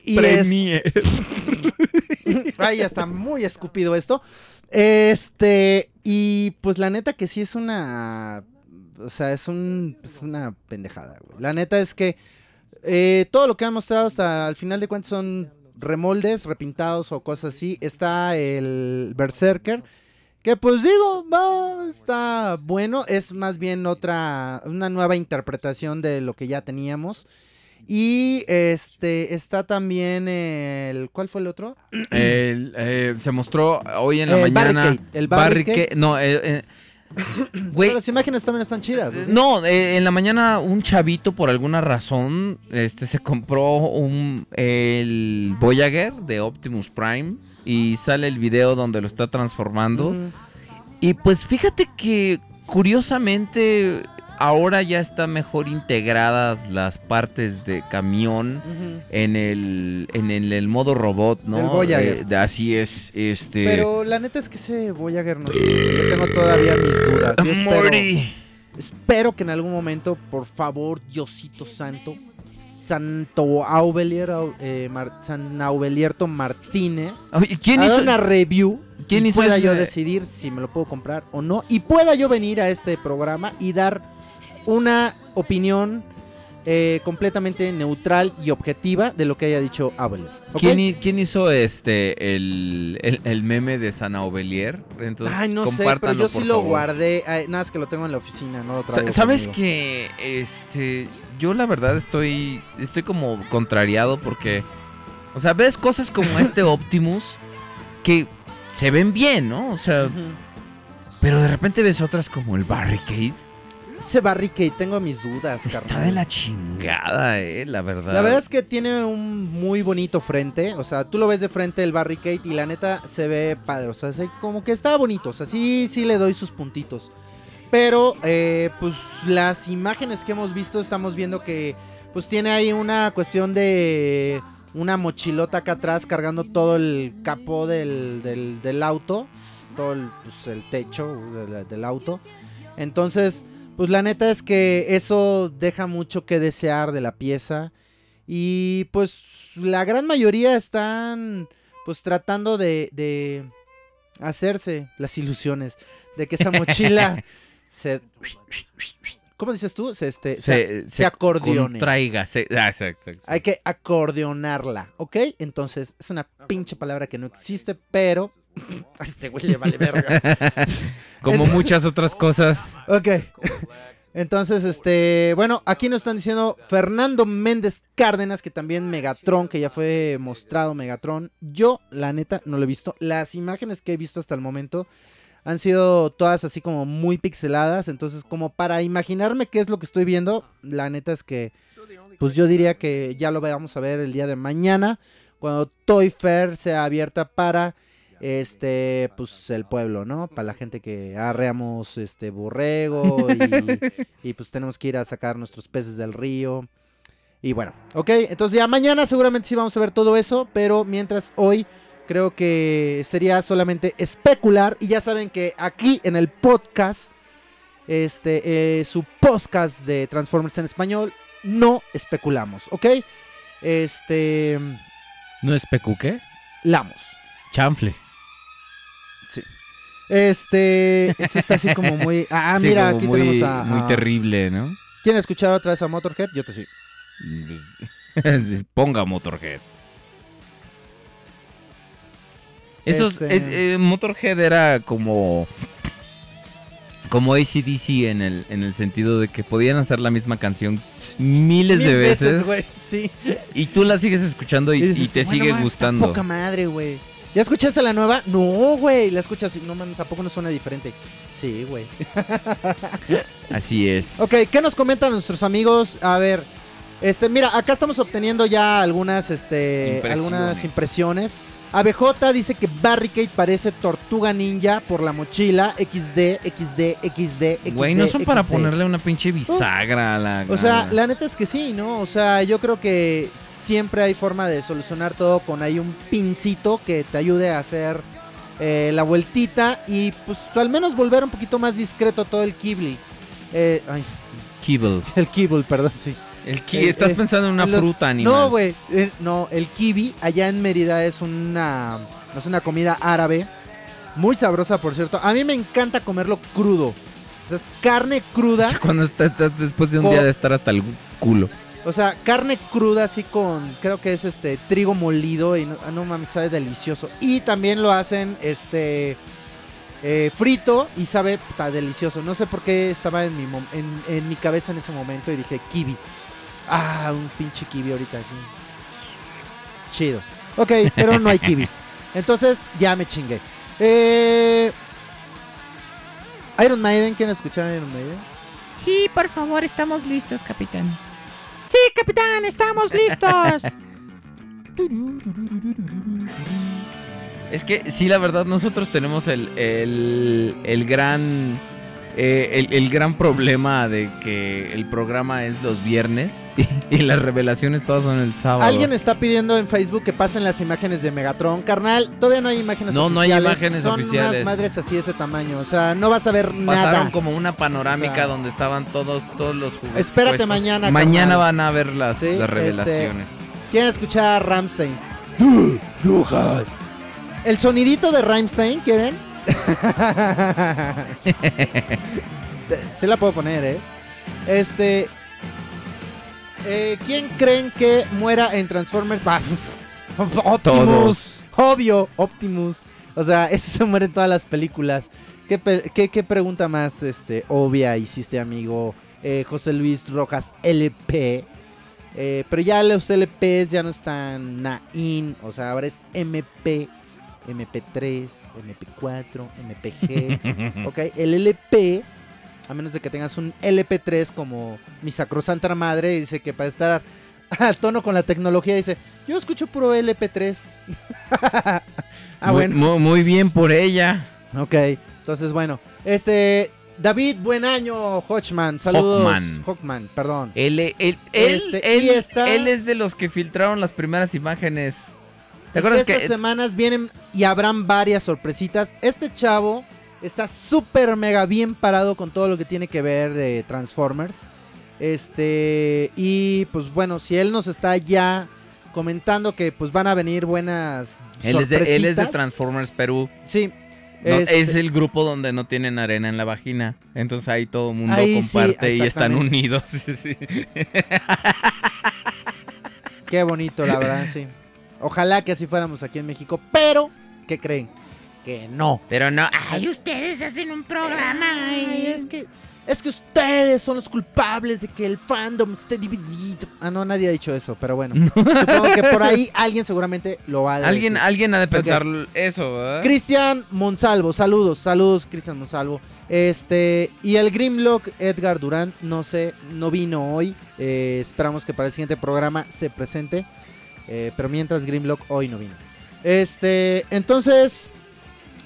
y es. Ay, ya está muy escupido esto. Este, y pues la neta que sí es una. O sea, es un, es una pendejada, güey. La neta es que eh, todo lo que han mostrado hasta al final de cuentas son remoldes, repintados o cosas así. Está el Berserker. Que pues digo, va, está bueno. Es más bien otra, una nueva interpretación de lo que ya teníamos. Y este está también el. ¿Cuál fue el otro? El, eh, se mostró hoy en la El mañana. Barricade, el Barricade. No, eh, eh, güey, las imágenes también están chidas. No, eh, en la mañana un chavito por alguna razón este se compró un el Voyager de Optimus Prime y sale el video donde lo está transformando Ujú. y pues fíjate que curiosamente ahora ya están mejor integradas las partes de camión en el en el, el modo robot, ¿no? Del Voyager. Eh, así es, este Pero la neta es que ese Voyager no. Yo tengo todavía mis dudas. Yo espero, que en algún momento, por favor, Diosito Santo, Santo Aubelier, eh, Mar- San Aubelierto Martínez, Oye, ¿quién hizo una review quién y hizo pueda ese- yo decidir si me lo puedo comprar o no y pueda yo venir a este programa y dar una opinión eh, completamente neutral y objetiva de lo que haya dicho Aubelier. ¿ok? ¿Quién, hi- quién hizo este el, el- el meme de San Aubelier? Entonces, Ay, no sé, pero yo sí lo favor. guardé. Ay, nada, es que lo tengo en la oficina, no lo traigo ¿Sabes conmigo. que este yo la verdad estoy estoy como contrariado porque o sea, ves cosas como este Optimus que se ven bien, ¿no? O sea, pero de repente ves otras como el Barricade. Ese Barricade, tengo mis dudas, Está carnal. de la chingada, eh, la verdad. La verdad es que tiene un muy bonito frente. O sea, tú lo ves de frente el Barricade y la neta se ve padre. O sea, se- como que está bonito. O sea, sí, sí le doy sus puntitos. Pero, eh, pues las imágenes que hemos visto, estamos viendo que pues tiene ahí una cuestión de una mochilota acá atrás cargando todo el capó del, del- del auto. Todo el, pues, el techo del, del auto. Entonces, pues la neta es que eso deja mucho que desear de la pieza. Y pues la gran mayoría están pues tratando de, de hacerse las ilusiones de que esa mochila se... ¿Cómo dices tú? Se, este, se, se acordeone. Contraiga, se- ah. Hay que acordeonarla, ¿ok? Entonces, es una pinche palabra que no existe, pero... A este güey le vale verga. Como Entonces- muchas otras cosas. Ok. Entonces, este, bueno, aquí nos están diciendo Fernando Méndez Cárdenas, que también Megatron, que ya fue mostrado Megatron. Yo, la neta, no lo he visto. Las imágenes que he visto hasta el momento han sido todas así como muy pixeladas. Entonces, como para imaginarme qué es lo que estoy viendo, la neta es que, pues yo diría que ya lo vamos a ver el día de mañana, cuando Toy Fair sea abierta para este, pues el pueblo, ¿no? Para la gente que arreamos este borrego y, y, pues tenemos que ir a sacar nuestros peces del río. Y bueno, ok, entonces ya mañana seguramente sí vamos a ver todo eso, pero mientras hoy creo que sería solamente especular y ya saben que aquí en el podcast, este, eh, su podcast de Transformers en español, no especulamos, ¿ok? Este. ¿No es PQ qué? Lamos. Chanfle. Este. Esto está así como muy. Ah, Sí, mira, aquí muy, tenemos a. Muy a- terrible, ¿no? ¿Quieren escuchar otra vez a Motorhead? Yo te sí. Ponga Motorhead. Esos, Este- es- eh, Motorhead era como como ACDC en el, en el sentido de que podían hacer la misma canción miles de veces, güey. Sí. y tú la sigues escuchando y, Y dices, y te "Bueno, sigue gustando. Poca madre, güey. ¿Ya escuchaste la nueva? No, güey. La escuchas y no mames, ¿a poco no suena diferente? Sí, güey. Así es. Ok, ¿qué nos comentan nuestros amigos? A ver, este, mira, acá estamos obteniendo ya algunas, este, Impresiones. algunas impresiones. ABJ dice que Barricade parece tortuga ninja por la mochila XD, XD, XD, XD. Güey, no son para ponerle una pinche bisagra a la... O sea, la neta es que sí, ¿no? O sea, yo creo que siempre hay forma de solucionar todo con ahí un pincito que te ayude a hacer eh, la vueltita y pues al menos volver un poquito más discreto todo el Kibble. Eh, ay, Kibble. el Kibble, perdón, sí. El ki- Eh, Estás eh, pensando en una los- fruta animal. No, güey, eh, no, el kiwi allá en Mérida es una, es una comida árabe, muy sabrosa, por cierto. A mí me encanta comerlo crudo. O sea, es carne cruda. Cuando estás después de un día de estar hasta el culo. O sea, carne cruda así con, creo que es este trigo molido y no, ah, no mames, sabe delicioso. Y también lo hacen este eh, frito y sabe puta, delicioso. No sé por qué estaba en mi, en, en mi cabeza en ese momento y dije kiwi. Ah, un pinche kiwi ahorita así. Chido. Ok, pero no hay kiwis. Entonces ya me chingué. Eh, Iron Maiden, ¿quieren escuchar Iron Maiden? Sí, por favor, estamos listos, capitán. Capitán, estamos listos. Es que sí, la verdad, nosotros tenemos el, el, el gran. eh, el, el gran problema de que el programa es los viernes y, y las revelaciones todas son el sábado. Alguien está pidiendo en Facebook que pasen las imágenes de Megatron. Carnal, todavía no hay imágenes No, no hay oficiales. imágenes Son oficiales. unas madres así de ese tamaño. O sea, no vas a ver Pasaron nada. como una panorámica O sea, donde estaban todos, todos los juguetes. Espérate puestos. mañana, Mañana carnal. van a ver las, Sí, las este, revelaciones. ¿Quieren escuchar a Ramstein? Rojas. El sonidito de Ramstein, ¿quieren? Se la puedo poner, ¿eh? Este. Eh, ¿Quién creen que muera en Transformers? Vamos. Optimus. Todos. Obvio, Optimus. O sea, ese se muere en todas las películas. ¿Qué, pe- qué- qué pregunta más este, obvia hiciste, amigo? Eh, José Luis Rojas LP. Eh, pero ya los LPs ya no están in, o sea, ahora es MP, MP3, MP4, MPG. ok, el LP, a menos de que tengas un LP3 como mi sacrosanta madre, dice que para estar a tono con la tecnología, dice, yo escucho puro LP3. ah, muy, bueno. muy- muy bien por ella. Ok, entonces bueno, este David, buen año, Hodgman, saludos. Hawkman. Hawkman, perdón. Él, él, él, Este, él- y está- él es de los que filtraron las primeras imágenes. ¿Te acuerdas Estas que semanas vienen y habrán varias sorpresitas. Este chavo está súper mega bien parado con todo lo que tiene que ver Transformers. Este, y pues bueno, si él nos está ya comentando que pues van a venir buenas él es, de, él es de. Transformers Perú? Sí. No, este, Es el grupo donde no tienen arena en la vagina. Entonces ahí todo el mundo sí, comparte y están unidos. Qué bonito, la verdad, sí. Ojalá que así fuéramos aquí en México, pero ¿qué creen? Que no. Pero no. Ay, ustedes hacen un programa. Ay, es que es que ustedes son los culpables de que el fandom esté dividido. Ah, no, nadie ha dicho eso, pero bueno. Supongo que por ahí alguien seguramente lo va a decir. Alguien, alguien ha de pensar eso, ¿verdad? Cristian Monsalvo, saludos, saludos, Cristian Monsalvo. Este, y el Grimlock Edgar Durant, no sé, no vino hoy. Eh, esperamos que para el siguiente programa se presente. Eh, pero mientras Grimlock hoy no vino. Este, entonces,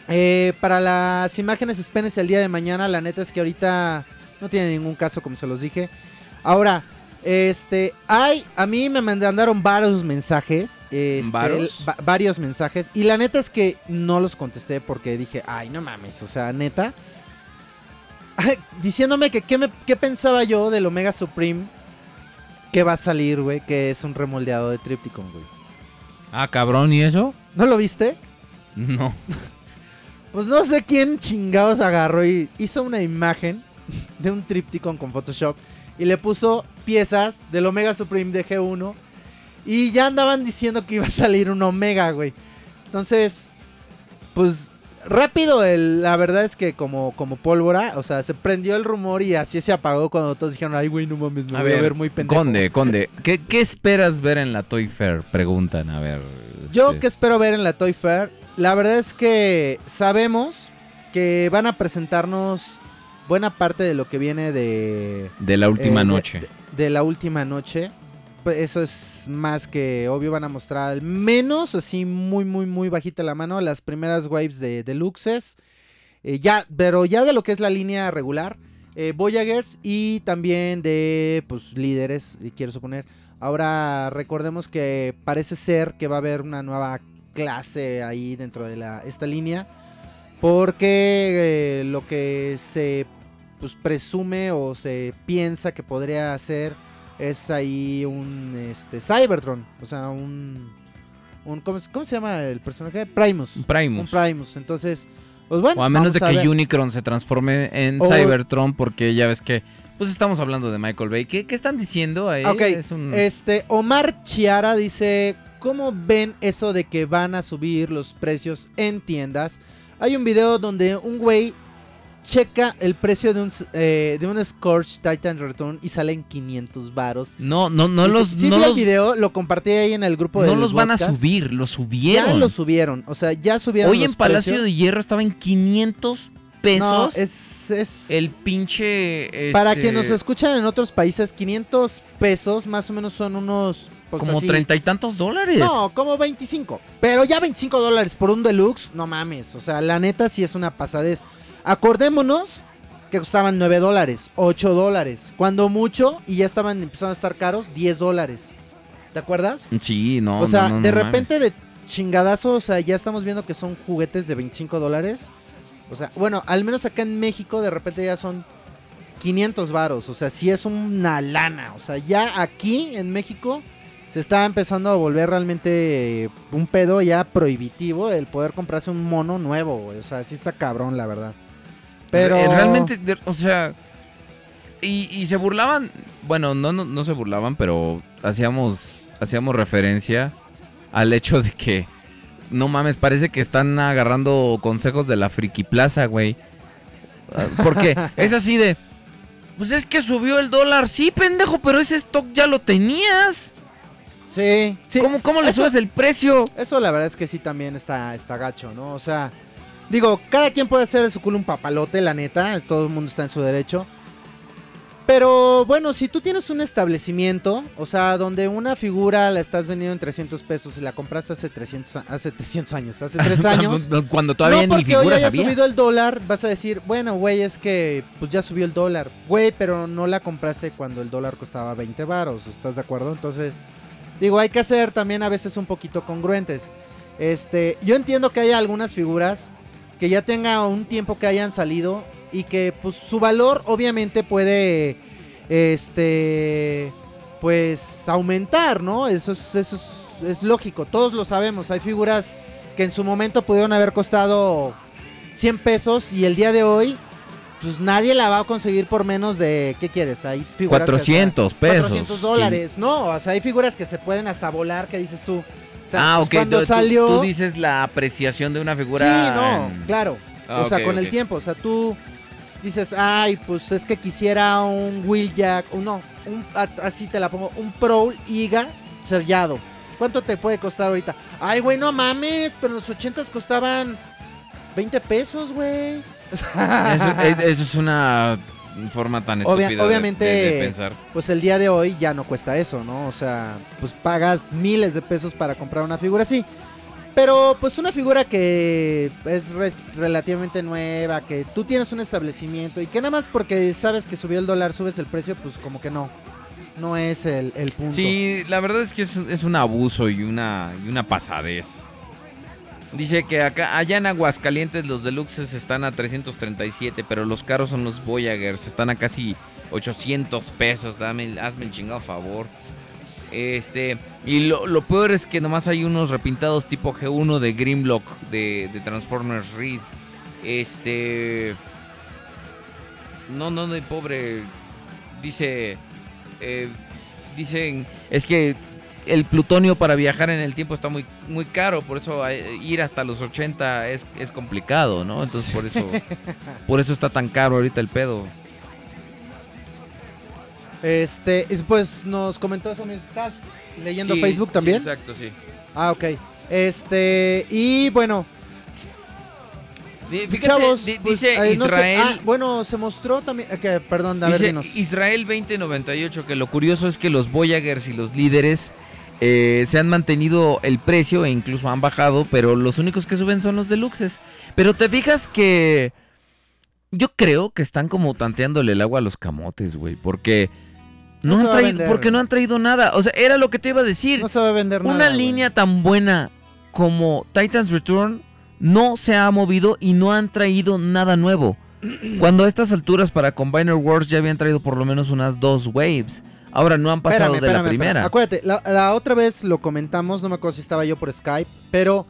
eh, para las imágenes, espérense el día de mañana. La neta es que ahorita no tiene ningún caso, como se los dije. Ahora, este, hay, a mí me mandaron varios mensajes. este, varios mensajes. Y la neta es que no los contesté porque dije, ay, no mames, o sea, neta. Diciéndome que qué, me- qué pensaba yo del Omega Supreme. que va a salir, güey, que es un remoldeado de Tripticon, güey. Ah, cabrón, ¿y eso? ¿No lo viste? No. Pues no sé quién chingados agarró y hizo una imagen de un Tripticon con Photoshop y le puso piezas del Omega Supreme de G1 y ya andaban diciendo que iba a salir un Omega, güey. Entonces, pues rápido, el- la verdad es que como, como pólvora, o sea, se prendió el rumor y así se apagó cuando todos dijeron, ay, güey, no mames, me A voy a ver, muy pendejo. Conde, Conde, ¿qué, qué esperas ver en la Toy Fair? Preguntan, a ver. Yo este, que espero ver en la Toy Fair, la verdad es que sabemos que van a presentarnos buena parte de lo que viene de... De la última eh, noche. De, de la última noche. Pues eso es más que obvio, van a mostrar al menos así muy, muy, muy bajita la mano las primeras waves de deluxes. Eh, ya, pero ya de lo que es la línea regular. eh, Voyagers y también de pues líderes, quiero suponer. Ahora recordemos que parece ser que va a haber una nueva clase ahí dentro de la, esta línea. Porque eh, lo que se pues, presume o se piensa que podría hacer es ahí un este, Cybertron. O sea, un... un ¿cómo, se- cómo se llama el personaje? Primus. Un Primus. Un Primus. Entonces, pues bueno. o a menos de que ver. Unicron se transforme en O- Cybertron, porque ya ves que. Pues estamos hablando de Michael Bay. ¿Qué, qué están diciendo ahí? Es un- este, Omar Chiara dice, ¿cómo ven eso de que van a subir los precios en tiendas? Hay un video donde un güey checa el precio de un, eh, de un Scorch Titan Return y salen 500 varos. No, no, no los. Sí no vi el video, lo compartí ahí en el grupo de no los van a subir, los subieron. Ya lo subieron, o sea, ya subieron Hoy en Palacio precios. de Hierro estaba en 500 pesos. No, es, es- El pinche. Para este, quien nos escuchan en otros países, 500 pesos más o menos son unos... pues, Como treinta y tantos dólares. No, como 25. Pero ya 25 dólares por un deluxe, no mames. O sea, la neta sí es una pasadez. Acordémonos que costaban 9 dólares, 8 dólares. Cuando mucho, y ya estaban empezando a estar caros, 10 dólares. ¿Te acuerdas? Sí, no. o sea, no, no, de no mames. repente de chingadazo, o sea, ya estamos viendo que son juguetes de 25 dólares. O sea, bueno, al menos acá en México de repente ya son 500 varos. O sea, sí es una lana. O sea, ya aquí en México se está empezando a volver realmente eh, un pedo ya prohibitivo el poder comprarse un mono nuevo. O sea, sí está cabrón, la verdad. Pero... Realmente, o sea. Y, y se burlaban. Bueno, no, no, no se burlaban, pero hacíamos, hacíamos referencia al hecho de que. No mames, parece que están agarrando consejos de la Friki Plaza, güey. Porque es así de. Pues es que subió el dólar. Sí, pendejo, pero ese stock ya lo tenías. Sí, sí. ¿Cómo, cómo le Eso- subes el precio? Eso la verdad es que sí también está, está gacho, ¿no? O sea, digo, cada quien puede hacer de su culo un papalote, la neta, todo el mundo está en su derecho. Pero bueno, si tú tienes un establecimiento, o sea, donde una figura la estás vendiendo en 300 pesos y la compraste hace 300, a- hace 300 años, hace 3 años. Cuando todavía no ni porque hoy figuras haya había. subido el dólar, vas a decir, bueno, güey, es que pues ya subió el dólar. Güey, pero no la compraste cuando el dólar costaba 20 varos, ¿estás de acuerdo? Entonces, digo, hay que ser también a veces un poquito congruentes. Este, yo entiendo que hay algunas figuras que ya tenga un tiempo que hayan salido y que pues su valor obviamente puede este pues aumentar, ¿no? Eso es eso es, es lógico, todos lo sabemos. Hay figuras que en su momento pudieron haber costado 100 pesos y el día de hoy pues nadie la va a conseguir por menos de ¿qué quieres? Hay figuras que hasta- 400 pesos. 400 dólares. No, o sea, hay figuras que se pueden hasta volar, que dices tú. O sea, ah, pues, ok. cuando tú- salió Tú dices la apreciación de una figura. Sí, no, en- claro. Ah, o sea, con el tiempo. O sea, tú dices, ay, pues es que quisiera un Wheeljack. O no, un, así te la pongo. Un Prowl IGA sellado. ¿Cuánto te puede costar ahorita? Ay, güey, no mames. Pero en los 80 costaban 20 pesos, güey. Eso, es, eso es una forma tan Obvia- estúpida de- obviamente, de, de pensar. pues el día de hoy ya no cuesta eso, ¿no? O sea, pues pagas miles de pesos para comprar una figura así. Pero pues una figura que es relativamente nueva, que tú tienes un establecimiento y que nada más porque sabes que subió el dólar subes el precio, pues como que no. No es el, el punto. Sí, la verdad es que es un abuso y una, y una pasadez. Dice que acá, allá en Aguascalientes los deluxes están a 337, pero los caros son los Voyagers, están a casi 800 pesos, dame, hazme el chingado favor. Este, y lo, lo peor es que nomás hay unos repintados tipo G1 de Grimlock de, de Transformers Reed. Este. No, no, no, pobre. Dice. eh, dicen. Es que el plutonio para viajar en el tiempo está muy, muy caro. Por eso ir hasta los 80 es, es complicado, ¿no? Entonces por eso. Por eso está tan caro ahorita el pedo. Este, y pues nos comentó eso. mismo. ¿Estás leyendo Sí, Facebook sí, también? exacto, sí. Ah, ok. Este, y bueno, fíjate, chavos, di- pues, dice eh, no sé, Israel. ah, bueno, se mostró también, que, perdón, a ver, Dice dinos. Israel 2098 que lo curioso es que los Voyagers y los líderes eh, se han mantenido el precio e incluso han bajado, pero los únicos que suben son los deluxes. Pero te fijas que yo creo que están como tanteándole el agua a los camotes, güey, porque no, han traído, porque no han traído nada. O sea, era lo que te iba a decir. No se va a vender Una nada. güey. línea tan buena como Titans Return no se ha movido y no han traído nada nuevo. Cuando a estas alturas para Combiner Wars ya habían traído por lo menos unas dos waves. Ahora no han pasado Espérame, de la primera. espérame. Acuérdate, la, la otra vez lo comentamos, no me acuerdo si estaba yo por Skype, pero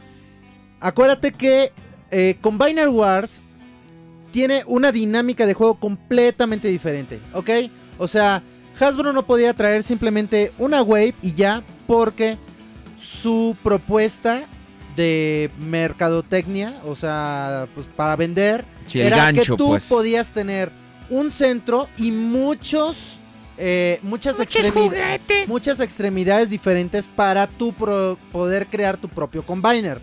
acuérdate que eh, Combiner Wars tiene una dinámica de juego completamente diferente, ¿ok? O sea, Hasbro no podía traer simplemente una wave y ya, porque su propuesta de mercadotecnia, o sea, pues para vender, Sí, era gancho, que tú pues. podías tener un centro y muchos, eh, muchas, muchas extremidades diferentes para tu pro- poder crear tu propio combiner.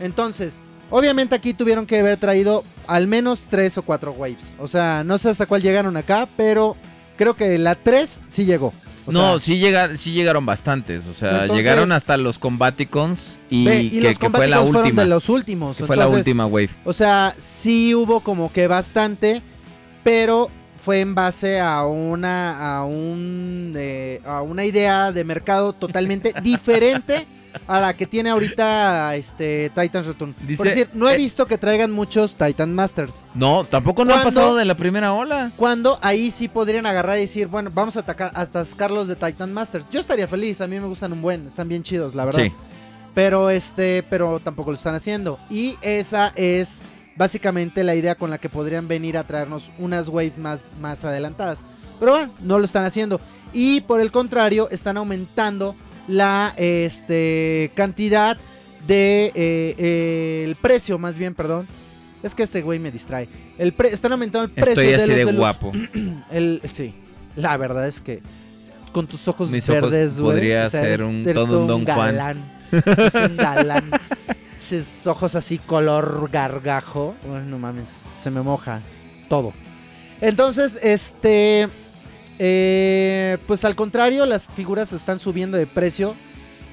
Entonces, obviamente aquí tuvieron que haber traído al menos tres o cuatro waves. O sea, no sé hasta cuál llegaron acá, pero creo que la 3 sí llegó. O no, sea, sí, llega, sí llegaron bastantes. O sea, Entonces- llegaron hasta los Combaticons y, ve, y que, los que fue la Combaticons fueron última. de los últimos. que fue la última wave. O sea, sí hubo como que bastante, pero fue en base a una a un eh, a una idea de mercado totalmente diferente a la que tiene ahorita este Titans Return. Dice- Por decir, no he eh, visto que traigan muchos Titan Masters. No, tampoco no han ¿Cuándo? pasado de la primera ola. Cuando ahí sí podrían agarrar y decir, bueno, vamos a atacar hasta sacarlos de Titan Masters. Yo estaría feliz, a mí me gustan un buen, están bien chidos, la verdad. Sí. Pero este, pero tampoco lo están haciendo. Y esa es básicamente la idea con la que podrían venir a traernos unas waves más, más adelantadas. Pero bueno, no lo están haciendo. Y por el contrario, están aumentando la este, cantidad de... eh, eh, el precio, más bien, perdón. Es que este güey me distrae. El pre- están aumentando el precio Estoy de así los de deluxe. guapo. El, sí, la verdad es que con tus ojos Mis ojos verdes, güey. podría ser un- todo un Don Juan. galán. Eres un galán. Sus ojos así color gargajo. Uy, no mames, se me moja todo. Entonces, este... eh, pues al contrario, las figuras están subiendo de precio.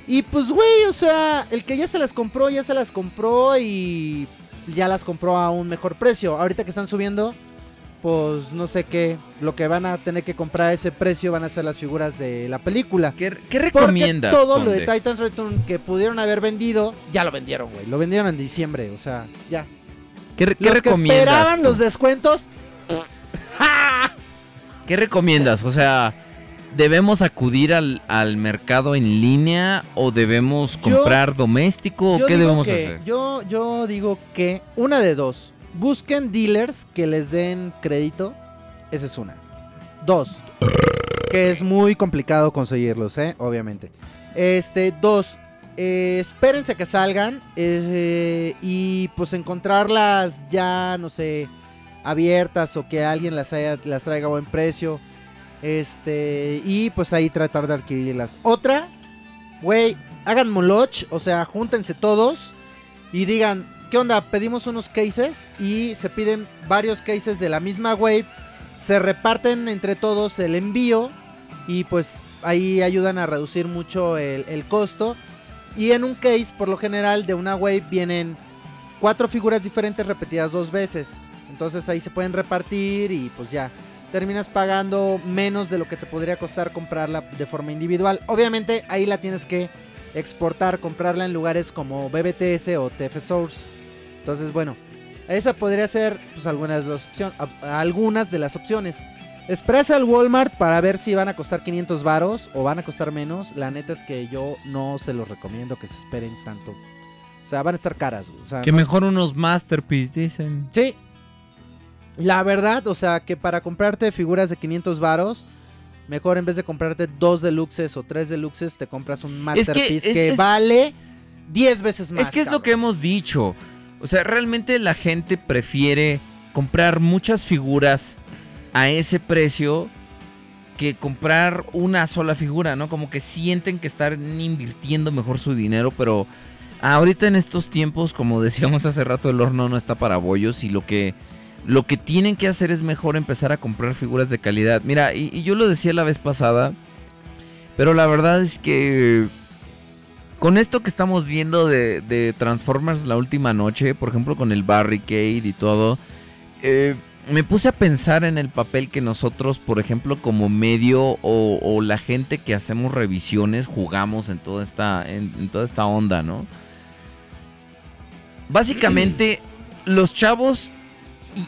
Y pues, güey, o sea, el que ya se las compró, ya se las compró y ya las compró a un mejor precio. Ahorita que están subiendo, pues no sé qué, lo que van a tener que comprar a ese precio van a ser las figuras de la película. ¿Qué, qué Porque recomiendas? todo lo de? Titans Return que pudieron haber vendido, ya lo vendieron, güey. Lo vendieron en diciembre, o sea, ya. ¿Qué, qué Los que recomiendas? esperaban tú? los descuentos, ¿Qué recomiendas? O sea, ¿debemos acudir al, al mercado en línea o debemos Yo- comprar doméstico o qué debemos que, hacer? Yo, yo digo que una de dos. Busquen dealers que les den crédito. Esa es una. Dos. Que es muy complicado conseguirlos, ¿eh? Obviamente. Este, dos. eh, espérense a que salgan. eh, y pues encontrarlas ya, no sé, abiertas o que alguien las, haya, las traiga a buen precio. Este, y pues ahí tratar de adquirirlas. Otra, güey, hagan moloch, o sea, júntense todos y digan, ¿qué onda? Pedimos unos cases y se piden varios cases de la misma wave, se reparten entre todos el envío y pues ahí ayudan a reducir mucho el, el costo. Y en un case, por lo general, de una wave vienen cuatro figuras diferentes repetidas dos veces. Entonces ahí se pueden repartir y pues ya. Terminas pagando menos de lo que te podría costar comprarla de forma individual. Obviamente ahí la tienes que exportar, comprarla en lugares como BBTS o TF Source. Entonces, bueno, esa podría ser pues, algunas, de las a- algunas de las opciones. Esperarse al Walmart para ver si van a costar 500 varos o van a costar menos. La neta es que yo no se los recomiendo que se esperen tanto. O sea, van a estar caras. güey. O sea, Que no- mejor unos Masterpiece, dicen. Sí. La verdad, o sea, que para comprarte figuras de 500 varos, mejor en vez de comprarte dos deluxes o tres deluxes, te compras un masterpiece es- que, es- vale 10 veces más. Es que es lo que hemos dicho. O sea, realmente la gente prefiere comprar muchas figuras a ese precio que comprar una sola figura, ¿no? Como que sienten que están invirtiendo mejor su dinero, pero ahorita en estos tiempos, como decíamos hace rato, el horno no está para bollos y lo que lo que tienen que hacer es mejor empezar a comprar figuras de calidad. Mira, y, yo lo decía la vez pasada, pero la verdad es que con esto que estamos viendo de, Transformers la última noche, por ejemplo con el Barricade y todo, eh, me puse a pensar en el papel que nosotros, por ejemplo, como medio o, la gente que hacemos revisiones, jugamos en toda esta, en toda esta onda, ¿no? Básicamente, los chavos,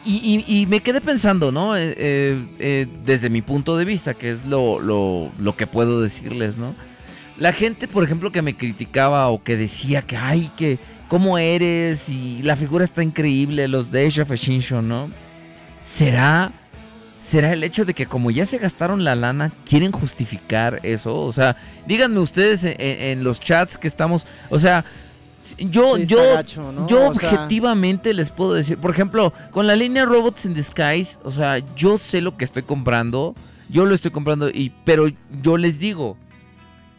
y, me quedé pensando, ¿no? Eh, eh, eh, desde mi punto de vista, que es lo, lo- que puedo decirles, ¿no? La gente, por ejemplo, que me criticaba o que decía que, ay, que, ¿cómo eres? Y la figura está increíble, los de of Extinction, ¿no? ¿Será, ¿Será el hecho de que como ya se gastaron la lana, quieren justificar eso? O sea, díganme ustedes en- en los chats que estamos, o sea, yo, Sí, yo, gacho, ¿no? yo O sea- objetivamente les puedo decir, por ejemplo, con la línea Robots in Disguise, o sea, yo sé lo que estoy comprando, yo lo estoy comprando, y, pero yo les digo,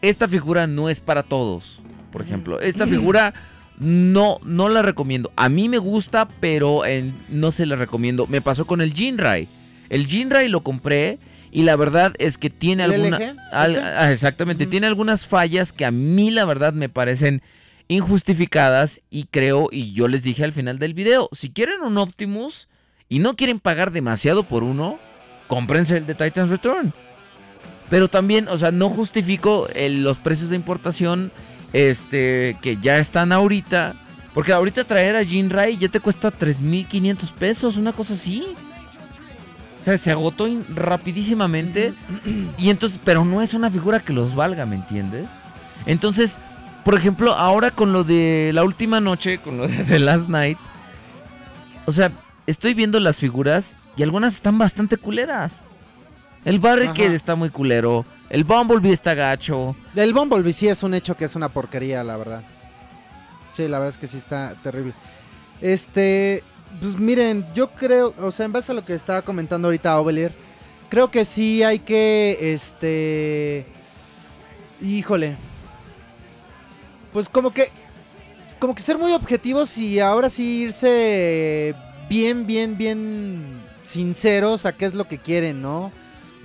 esta figura no es para todos. Por ejemplo, esta figura no, no la recomiendo. A mí me gusta, pero no se la recomiendo. Me pasó con el Jinrai. El Jinrai lo compré y la verdad es que tiene ¿El alguna... LG? al- ¿Este? ah, exactamente, tiene algunas fallas que a mí la verdad me parecen injustificadas y creo, y yo les dije al final del video, si quieren un Optimus y no quieren pagar demasiado por uno, cómprense el de Titan's Return. Pero también, o sea, no justifico el- los precios de importación este que ya están ahorita. Porque ahorita traer a Jinrai ya te cuesta 3.500 pesos, una cosa así. O sea, se agotó rapidísimamente. Y entonces, pero no es una figura que los valga, ¿me entiendes? Entonces, por ejemplo, ahora con lo de la última noche, con lo de The Last Night. O sea, estoy viendo las figuras y algunas están bastante culeras. El Barricade está muy culero. El Bumblebee está gacho. El Bumblebee sí es un hecho que es una porquería, la verdad. Sí, la verdad es que sí está terrible. Este, pues miren, yo creo, o sea, en base a lo que estaba comentando ahorita Ovelier, creo que sí hay que, este, híjole, pues como que, como que ser muy objetivos y ahora sí irse bien, bien, bien sinceros a qué es lo que quieren, ¿no?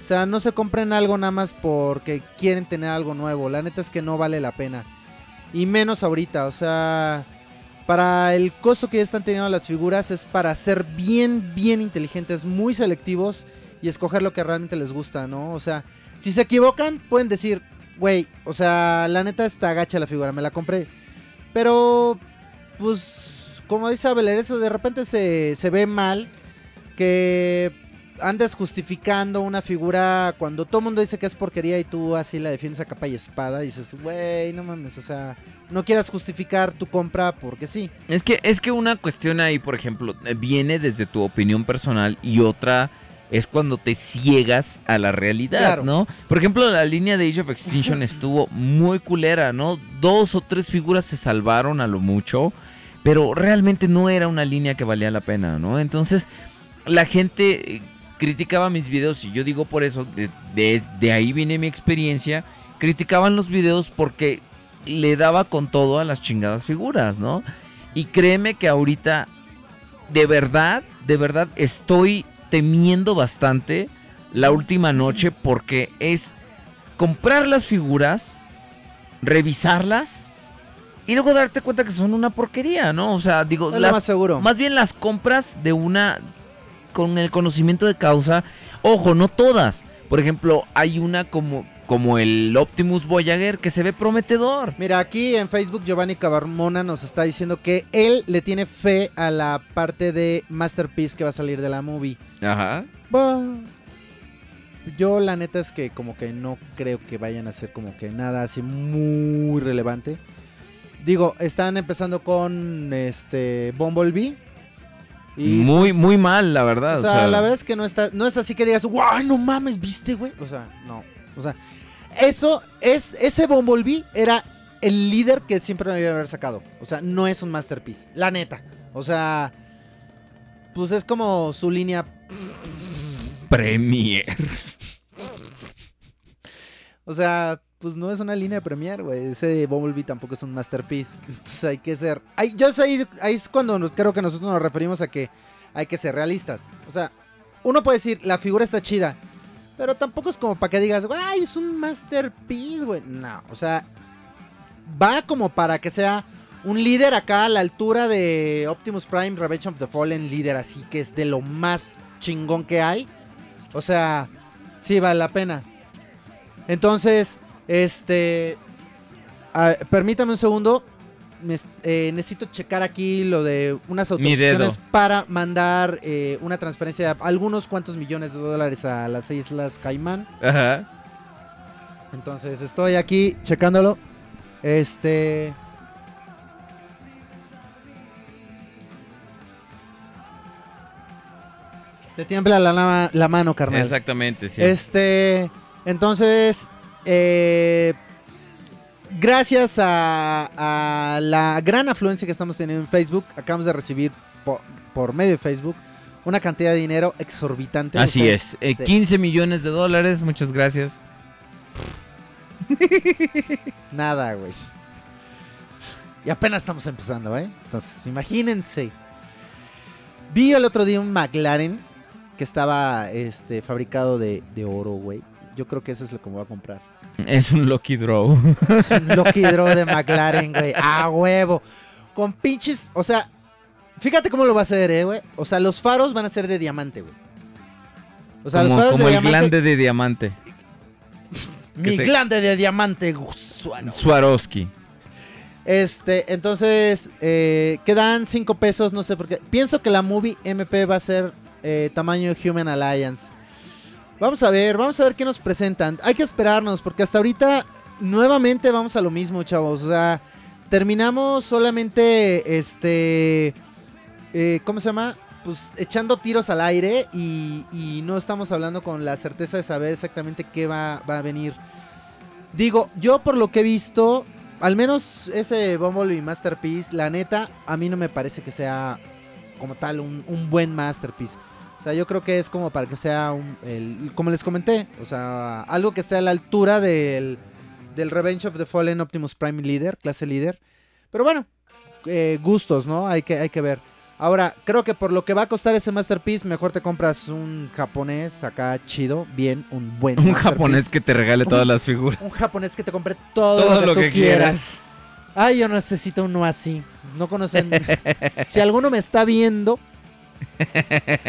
O sea, no se compren algo nada más porque quieren tener algo nuevo. La neta es que no vale la pena. Y menos ahorita. O sea, para el costo que ya están teniendo las figuras es para ser bien, bien inteligentes, muy selectivos y escoger lo que realmente les gusta, ¿no? O sea, si se equivocan, pueden decir, güey, o sea, la neta está gacha la figura, me la compré. Pero, pues, como dice Abeler, eso de repente se, se ve mal que andas justificando una figura cuando todo el mundo dice que es porquería y tú así la defiendes a capa y espada dices, güey, no mames, o sea, no quieras justificar tu compra porque sí. Es que, es que una cuestión ahí, por ejemplo, eh, viene desde tu opinión personal y otra es cuando te ciegas a la realidad, Claro. ¿no? Por ejemplo, la línea de Age of Extinction estuvo muy culera, ¿no? Dos o tres figuras se salvaron a lo mucho, pero realmente no era una línea que valía la pena, ¿no? Entonces, la gente eh, criticaba mis videos y yo digo por eso, de, de- de ahí viene mi experiencia, criticaban los videos porque le daba con todo a las chingadas figuras, ¿no? Y créeme que ahorita, de verdad, de verdad, estoy temiendo bastante la última noche porque es comprar las figuras, revisarlas y luego darte cuenta que son una porquería, ¿no? O sea, digo, las- más seguro. más bien las compras de una con el conocimiento de causa. Ojo, no todas. Por ejemplo, hay una como como el Optimus Voyager que se ve prometedor. Mira, aquí en Facebook Giovanni Cabarmona nos está diciendo que él le tiene fe a la parte de Masterpiece que va a salir de la movie. Ajá. Yo la neta es que como que no creo que vayan a hacer como que nada así muy relevante. Digo, están empezando con este Bumblebee. Y muy, muy mal, la verdad. o sea, la verdad es que no está, no es así que digas, guau, no mames, ¿viste, güey? O sea, no. O sea, eso es, ese Bumblebee era el líder que siempre me debía haber sacado. O sea, no es un masterpiece, la neta. O sea, pues es como su línea. Premier. O sea, pues no es una línea de Premier, güey. Ese Bumblebee tampoco es un masterpiece. Entonces hay que ser. Ahí, yo soy, ahí es cuando nos- creo que nosotros nos referimos a que hay que ser realistas. O sea, uno puede decir, la figura está chida. Pero tampoco es como para que digas, ay, es un masterpiece, güey. No, o sea, va como para que sea un líder acá a la altura de Optimus Prime, Revenge of the Fallen, líder así que es de lo más chingón que hay. O sea, sí vale la pena. Entonces, este, permítame un segundo. Me- eh, necesito checar aquí lo de unas autorizaciones para mandar eh, una transferencia de algunos cuantos millones de dólares a las Islas Caimán. Ajá. Entonces estoy aquí checándolo. Este. Te tiembla la, la- la mano, carnal. Exactamente, sí. Este. Entonces. eh, gracias a, a la gran afluencia que estamos teniendo en Facebook, acabamos de recibir por, por medio de Facebook una cantidad de dinero exorbitante. Así Ustedes es. Eh, se- 15 millones de dólares, muchas gracias. Nada, güey. Y apenas estamos empezando, ¿eh? Entonces, imagínense. Vi el otro día un McLaren que estaba este, fabricado de, de oro, güey. Yo creo que ese es lo que me voy a comprar. Es un lucky draw. Es un Lucky Draw de McLaren, güey. A huevo. Con pinches. O sea, fíjate cómo lo va a hacer, eh, güey. O sea, los faros van a ser de diamante, güey. O sea, como los faros como de el diamante. glande de diamante. Mi se- glande de diamante, gusuano. Swarovski. Este, entonces, eh, quedan 5 pesos, no sé por qué. Pienso que la movie MP va a ser eh, tamaño Human Alliance. Vamos a ver, vamos a ver qué nos presentan. Hay que esperarnos, porque hasta ahorita nuevamente vamos a lo mismo, chavos. O sea, terminamos solamente, este, eh, ¿cómo se llama? Pues echando tiros al aire y, y no estamos hablando con la certeza de saber exactamente qué va, a venir. Digo, yo por lo que he visto, al menos ese Bumblebee Masterpiece, la neta, a mí no me parece que sea como tal un buen Masterpiece. O sea, yo creo que es como para que sea un, el- como les comenté, o sea, algo que esté a la altura del, del Revenge of the Fallen Optimus Prime Leader, clase líder. Pero bueno, eh, gustos, ¿no? Hay que, hay que ver. Ahora, creo que por lo que va a costar ese Masterpiece, mejor te compras un japonés acá chido, bien, un buen Un japonés que te regale todas las figuras. Un japonés que te compre todo, Todo lo lo que, quieras. quieras. Ay, yo necesito uno así. No conocen. si alguno me está viendo,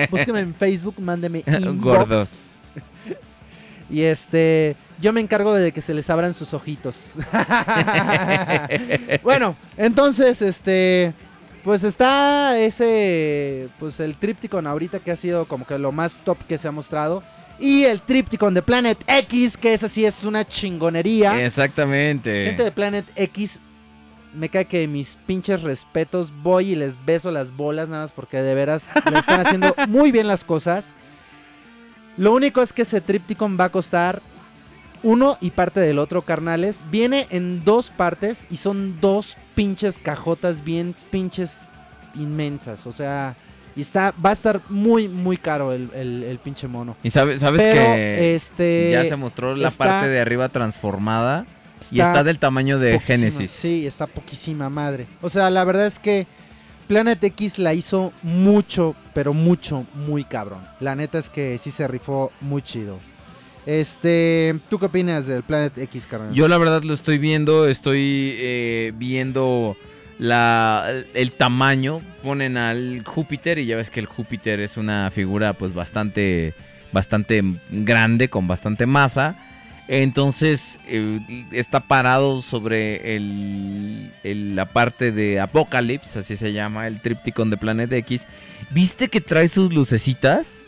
búsqueme en Facebook, mándeme inbox. Gordos. Y este, yo me encargo de que se les abran sus ojitos. bueno, entonces, este, pues está ese, pues el Tripticon ahorita que ha sido como que lo más top que se ha mostrado. Y el Tripticon de Planet X, que esa sí es una chingonería. Exactamente. Gente de Planet X, me cae que mis pinches respetos, voy y les beso las bolas nada más porque de veras le están haciendo muy bien las cosas. Lo único es que ese Tripticon va a costar uno y parte del otro, carnales. Viene en dos partes y son dos pinches cajotas bien pinches inmensas. O sea, y está, va a estar muy, muy caro el, el- el pinche mono. Y sabe- sabes Pero, que este, ya se mostró la está- parte de arriba transformada y está está del tamaño de poquísima. Genesis. Sí, está poquísima madre. O sea, la verdad es que Planet X la hizo mucho, pero mucho, muy cabrón. La neta es que sí se rifó muy chido. Este, ¿tú qué opinas del Planet X, carnal? Yo la verdad lo estoy viendo, estoy eh, viendo la, el tamaño. Ponen al Júpiter y ya ves que el Júpiter es una figura pues bastante, bastante grande, con bastante masa. Entonces eh, está parado sobre el, el- la parte de Apocalypse, así se llama, el Tripticon de Planet X. ¿Viste que trae sus lucecitas?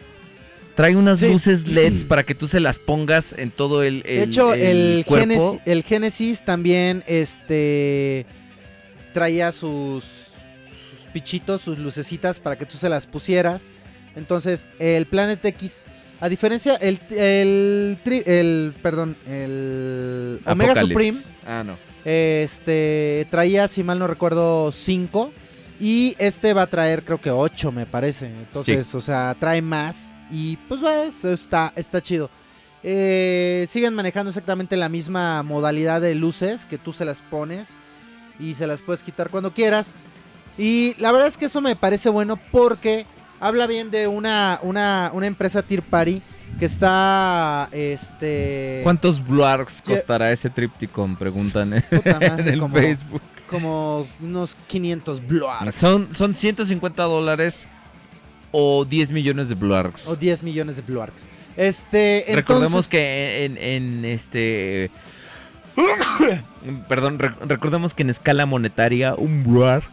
Trae unas Sí. luces LEDs para que tú se las pongas en todo el, el De hecho, el. Genesis, el también este traía sus, sus pichitos, sus lucecitas para que tú se las pusieras. Entonces, el Planet X, a diferencia, el, el, tri- el perdón, el Omega Apocalypse. Supreme, Ah, no. este traía, si mal no recuerdo, 5. Y este va a traer, creo que 8, me parece. Entonces, o sea, trae más. Y pues, eso está, está chido. Eh, siguen manejando exactamente la misma modalidad de luces que tú se las pones y se las puedes quitar cuando quieras. Y la verdad es que eso me parece bueno porque habla bien de una, una, una empresa Tier Party que está. Este. ¿Cuántos Bluarks costará ese Tripticon? Preguntan en, Puta madre, en el como- Facebook. Como unos 500 blogs. Son, son 150 dólares o 10 millones de Bluarks. O 10 millones de blogs. Este. Recordemos entonces- que en, en este. Perdón, re- recordemos que en escala monetaria un Bluar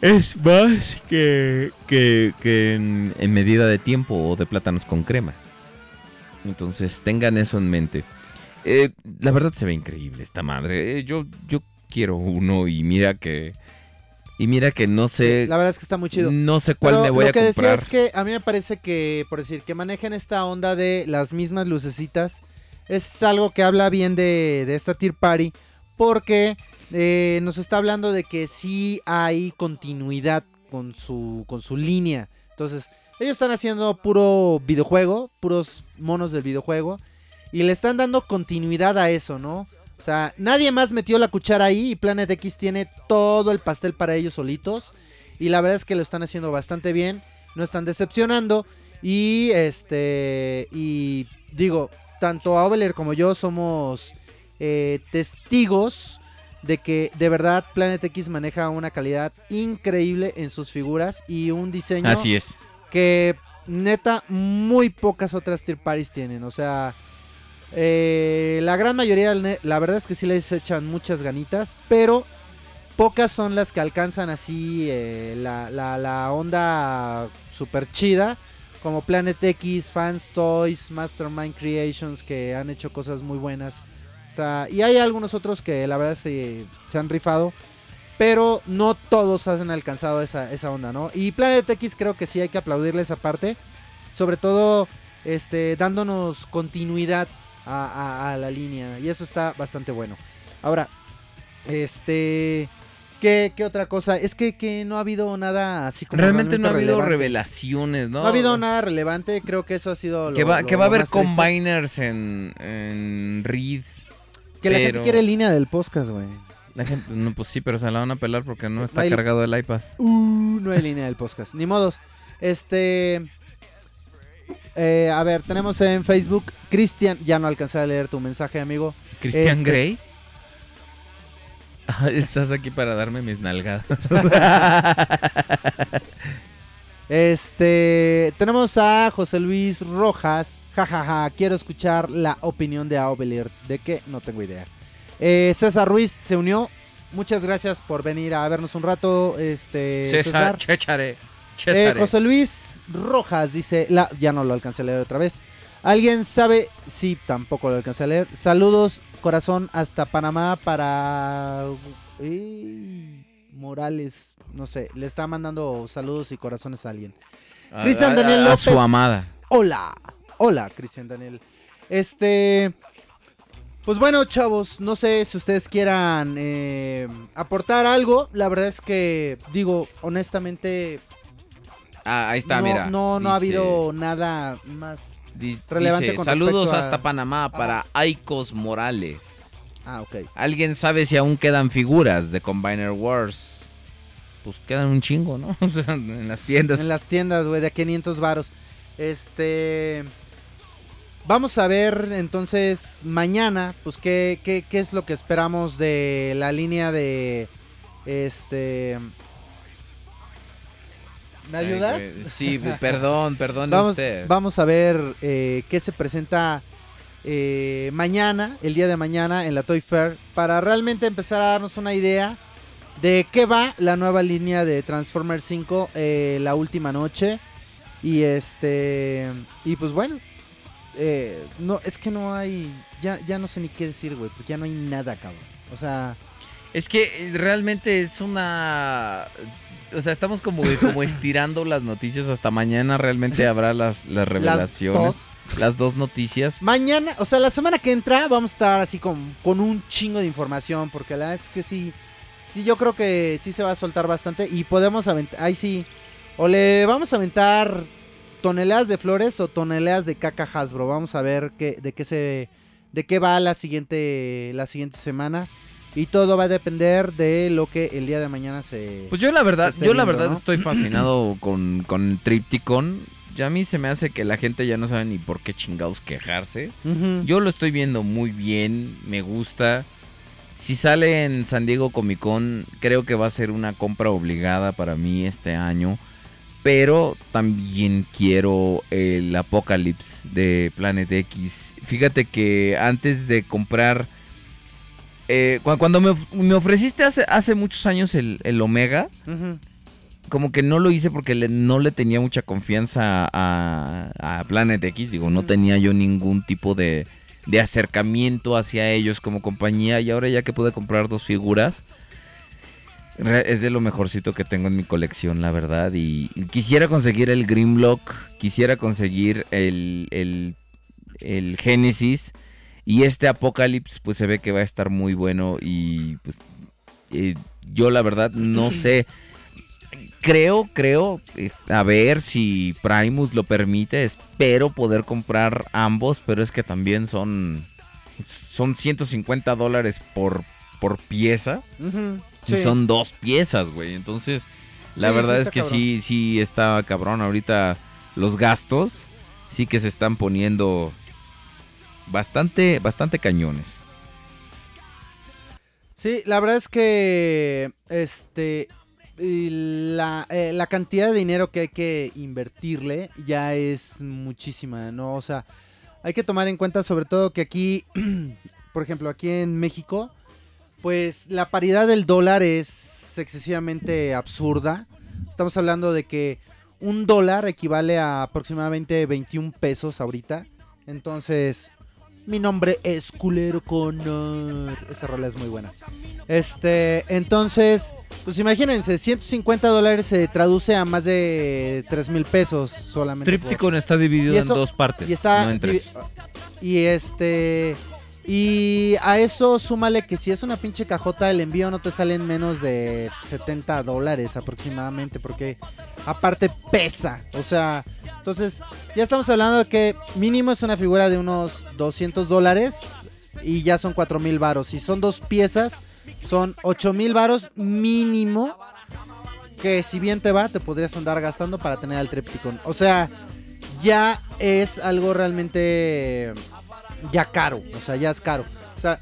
es más que, que, que en, en medida de tiempo o de plátanos con crema. Entonces tengan eso en mente. Eh, la verdad se ve increíble esta madre. Eh, yo, yo quiero uno y mira que. Y mira que no sé. La verdad es que está muy chido. No sé cuál Pero me voy lo a que decía comprar. es que a mí me parece que, por decir, que manejen esta onda de las mismas lucecitas es algo que habla bien de, de esta Tier Party porque eh, nos está hablando de que sí hay continuidad con su, con su línea. Entonces, ellos están haciendo puro videojuego, puros monos del videojuego y le están dando continuidad a eso, ¿no? O sea, nadie más metió la cuchara ahí y Planet X tiene todo el pastel para ellos solitos. Y la verdad es que lo están haciendo bastante bien. No están decepcionando. Y este. Y digo, tanto Aubelier como yo somos eh, testigos de que de verdad Planet X maneja una calidad increíble en sus figuras y un diseño Así es. que neta muy pocas otras tier parties tienen. O sea, eh, la gran mayoría, la verdad es que sí les echan muchas ganitas, pero pocas son las que alcanzan así eh, la, la- la onda super chida. Como Planet X, Fans Toys, Mastermind Creations, que han hecho cosas muy buenas. O sea, y hay algunos otros que la verdad se, se han rifado. Pero no todos han alcanzado esa, esa onda, ¿no? Y Planet X creo que sí hay que aplaudirle esa parte. Sobre todo, este, dándonos continuidad a, a- a la línea. Y eso está bastante bueno. Ahora, este... ¿Qué, qué otra cosa? Es que, que no ha habido nada así como Realmente no ha habido revelaciones, ¿no? No ha habido nada relevante, creo que eso ha sido lo Que va, lo- que va a haber combiners en, en Reed. Que la pero- gente quiere línea del podcast, güey. La gente, no, pues sí, pero se la van a pelar porque no está cargado el iPad. Uh, no hay línea del podcast. Ni modos. Este. eh, a ver, tenemos en Facebook. Cristian, ya no alcancé a leer tu mensaje, amigo. Christian Este- Grey. Ah, Estás aquí para darme mis nalgadas. Este. Tenemos a José Luis Rojas. Jajaja, quiero escuchar la opinión de Aubelier. ¿De qué? No tengo idea. Eh, César Ruiz se unió. Muchas gracias por venir a vernos un rato. Este. César, Chéchare. Eh, César. José Luis Rojas dice, la, ya no lo alcancé a leer otra vez. ¿Alguien sabe? Sí, tampoco lo alcancé a leer. Saludos, corazón, hasta Panamá para... Ey, Morales, no sé, le está mandando saludos y corazones a alguien. A- Cristian a- Daniel a López. su amada. Hola, hola, Cristian Daniel. Este... Pues bueno, chavos, no sé si ustedes quieran eh, aportar algo. La verdad es que, digo, honestamente, Ah, ahí está, no, mira. No, no ha habido nada más di- relevante dice, con Saludos a- hasta Panamá para Aikos Morales. Ah, ok. ¿Alguien sabe si aún quedan figuras de Combiner Wars? Pues quedan un chingo, ¿no? En las tiendas. En las tiendas, güey, de a 500 varos. Este... Vamos a ver entonces mañana, pues qué, qué, qué es lo que esperamos de la línea de... Este... ¿Me Ay, ayudas? Sí, perdón, perdón vamos, usted. vamos a ver eh, qué se presenta eh, mañana, el día de mañana, en la Toy Fair, para realmente empezar a darnos una idea de qué va la nueva línea de Transformers 5 eh, la última noche. Y este. Y pues bueno. Eh, no, es que no hay. Ya, ya no sé ni qué decir, güey. Porque ya no hay nada, cabrón. O sea. Es que eh, realmente es una... O sea, estamos como, como estirando las noticias hasta mañana. Realmente habrá las, las revelaciones. Las dos noticias. Mañana, o sea, la semana que entra vamos a estar así con, con un chingo de información. Porque la verdad es que sí. Sí, yo creo que sí se va a soltar bastante. Y podemos aventar. Ahí sí. O le vamos a aventar toneladas de flores o toneladas de caca Hasbro. Vamos a ver qué, de qué se. De qué va la siguiente. La siguiente semana. Y todo va a depender de lo que el día de mañana se. Pues yo la verdad, yo la verdad ¿no? estoy fascinado con, con Tripticon. Ya a mí se me hace que la gente ya no sabe ni por qué chingados quejarse. Yo lo estoy viendo muy bien, me gusta. Si sale en San Diego Comic Con, creo que va a ser una compra obligada para mí este año. Pero también quiero el Apocalypse de Planet X. Fíjate que antes de comprar... eh, cu- cuando me, of- me ofreciste hace, hace muchos años el, el Omega, como que no lo hice porque le- no le tenía mucha confianza a, a Planet X. Digo, no tenía yo ningún tipo de, de acercamiento hacia ellos como compañía. Y ahora ya que pude comprar dos figuras, es de lo mejorcito que tengo en mi colección, la verdad. Y quisiera conseguir el Grimlock, quisiera conseguir el, el, el Genesis. Y este Apocalypse, pues se ve que va a estar muy bueno. Y pues eh, yo la verdad no sé. Creo, creo, eh, a ver si Primus lo permite, espero poder comprar ambos, pero es que también son, son 150 dólares por, por pieza. Sí. son dos piezas, güey. Entonces, la Sí, verdad sí es que cabrón. sí, sí está cabrón. Ahorita los gastos sí que se están poniendo bastante, bastante cañones. Sí, la verdad es que este la, eh, la cantidad de dinero que hay que invertirle ya es muchísima, ¿no? O sea, hay que tomar en cuenta sobre todo que aquí, por ejemplo, aquí en México, pues la paridad del dólar es excesivamente absurda. Estamos hablando de que un dólar equivale a aproximadamente 21 pesos ahorita. Entonces, mi nombre es Culero Connor. Esa rola es muy buena. Este, entonces, pues imagínense, 150 dólares se traduce a más de 3 mil pesos solamente. por- Tripticon está dividido en dos partes, y está no en tres. Y, y este. Y a eso súmale que si es una pinche cajota, el envío no te sale en menos de 70 dólares aproximadamente, porque aparte pesa. O sea, entonces ya estamos hablando de que mínimo es una figura de unos 200 dólares y ya son 4 mil varos. Si son dos piezas, son 8 mil varos mínimo. Que si bien te va, te podrías andar gastando para tener al Tripticon. O sea, ya es algo realmente ya caro, o sea, ya es caro. O sea,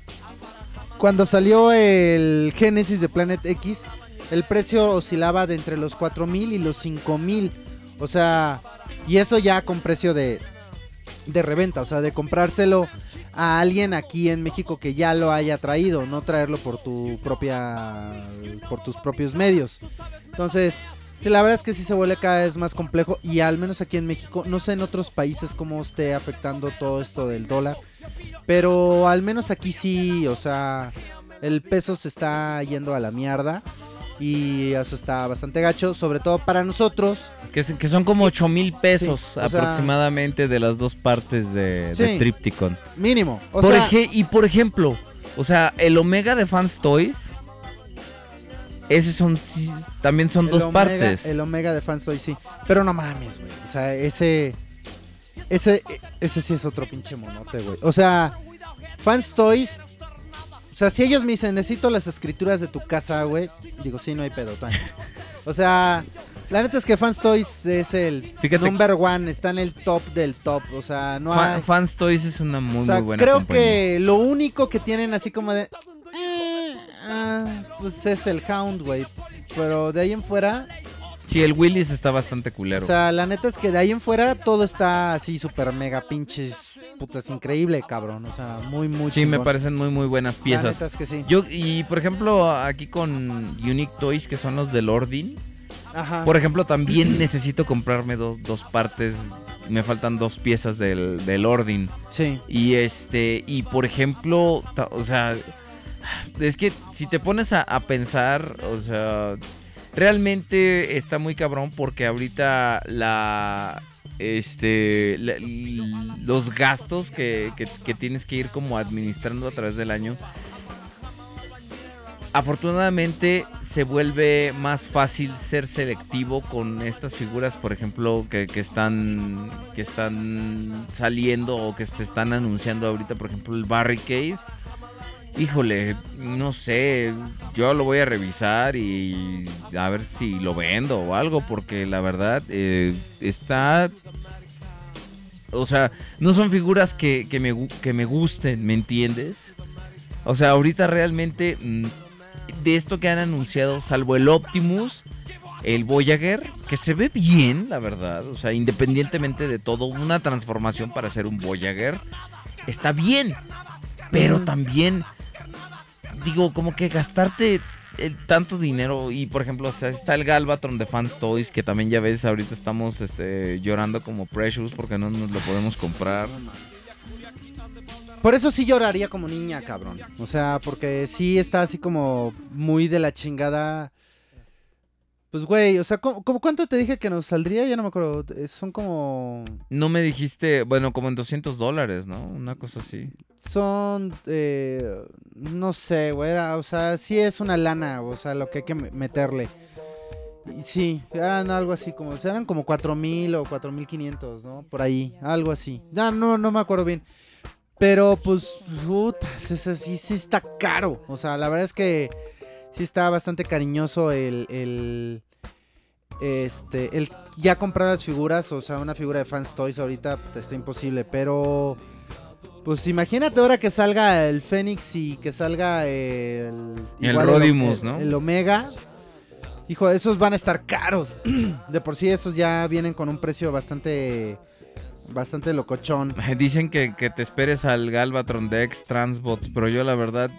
cuando salió el Genesis de Planet X, el precio oscilaba de entre los 4000 y los 5000. O sea, y eso ya con precio de de reventa, o sea, de comprárselo a alguien aquí en México que ya lo haya traído, no traerlo por tu propia por tus propios medios. Entonces, sí, la verdad es que sí se vuelve cada vez más complejo y al menos aquí en México, no sé en otros países cómo esté afectando todo esto del dólar, pero al menos aquí sí, o sea, el peso se está yendo a la mierda y eso está bastante gacho, sobre todo para nosotros. Que, son como 8 mil pesos Sí, o sea- aproximadamente de las dos partes de, de Sí. Tripticon. Mínimo, o Por sea, y por ejemplo, o sea, el Omega de Fans Toys, ese son también son el dos Omega- partes. El Omega de Fanstoy sí, pero no mames, güey. O sea, ese ese ese sí es otro pinche monote, güey. O sea, Fans Toys o sea, si ellos me dicen, necesito las escrituras de tu casa, güey, digo, sí, no hay pedo, tranqui. O sea, la neta es que Fans Toys es el Fíjate- number one, está en el top del top, o sea, no hay... Fans Toys es una muy, o sea, muy buena creo compañía. que lo único que tienen así como de... ah, pues es el Hound, güey. Pero de ahí en fuera, Sí, el Willis está bastante culero. o sea, la neta es que de ahí en fuera todo está así súper mega pinches puta, es increíble, cabrón. O sea, muy, muy Sí, me parecen muy, muy buenas La piezas. neta es que sí. Yo, y por ejemplo, aquí con Unique Toys, que son los del Ordin, Ajá. por ejemplo, también necesito comprarme dos, dos partes. Me faltan dos piezas del, del Ordin. Sí. Y este, y por ejemplo, ta- o sea, es que si te pones a, pensar, o sea, realmente está muy cabrón porque ahorita la, este, los gastos que, que- que tienes que ir como administrando a través del año, afortunadamente se vuelve más fácil ser selectivo con estas figuras, por ejemplo, que, que están que están saliendo o que se están anunciando ahorita, por ejemplo, el Barricade. Híjole, no sé, yo lo voy a revisar y a ver si lo vendo o algo, porque la verdad eh, está... O sea, no son figuras que, que me, que me gusten, ¿me entiendes? O sea, ahorita realmente mm, de esto que han anunciado, salvo el Optimus, el Voyager, que se ve bien, la verdad. O sea, independientemente de todo, una transformación para ser un Voyager está bien. Pero también, digo, como que gastarte el tanto dinero y por ejemplo o sea, está el Galvatron de Fans Toys que también ya ves ahorita estamos este, llorando como Precious porque no nos lo podemos comprar Por eso sí lloraría como niña, cabrón. O sea, porque sí está así como muy de la chingada. Pues, güey, o sea, ¿cómo, cómo cuánto te dije que nos saldría? Ya no me acuerdo. Eh, Son como... no me dijiste bueno como en 200 dólares no una cosa así Son... eh, no sé, güey. era- O sea, sí es una lana. O sea, lo que hay que me- meterle. Sí, eran algo así como... O sea, eran como 4000 o 4500, ¿no? Por ahí. Algo así. Ya no, no me acuerdo bien. Pero pues, putas, ese sí, sí está caro. O sea, la verdad es que sí está bastante cariñoso el, el, este, el ya comprar las figuras. O sea, una figura de Fans Toys ahorita puta, está imposible. Pero, pues imagínate ahora que salga el Fénix y que salga el... El Rodimus, ¿no? El Omega. Hijo, esos van a estar caros. De por sí, esos ya vienen con un precio bastante... Bastante locochón. Dicen que, que te esperes al Galvatron de X Transbots, pero yo la verdad,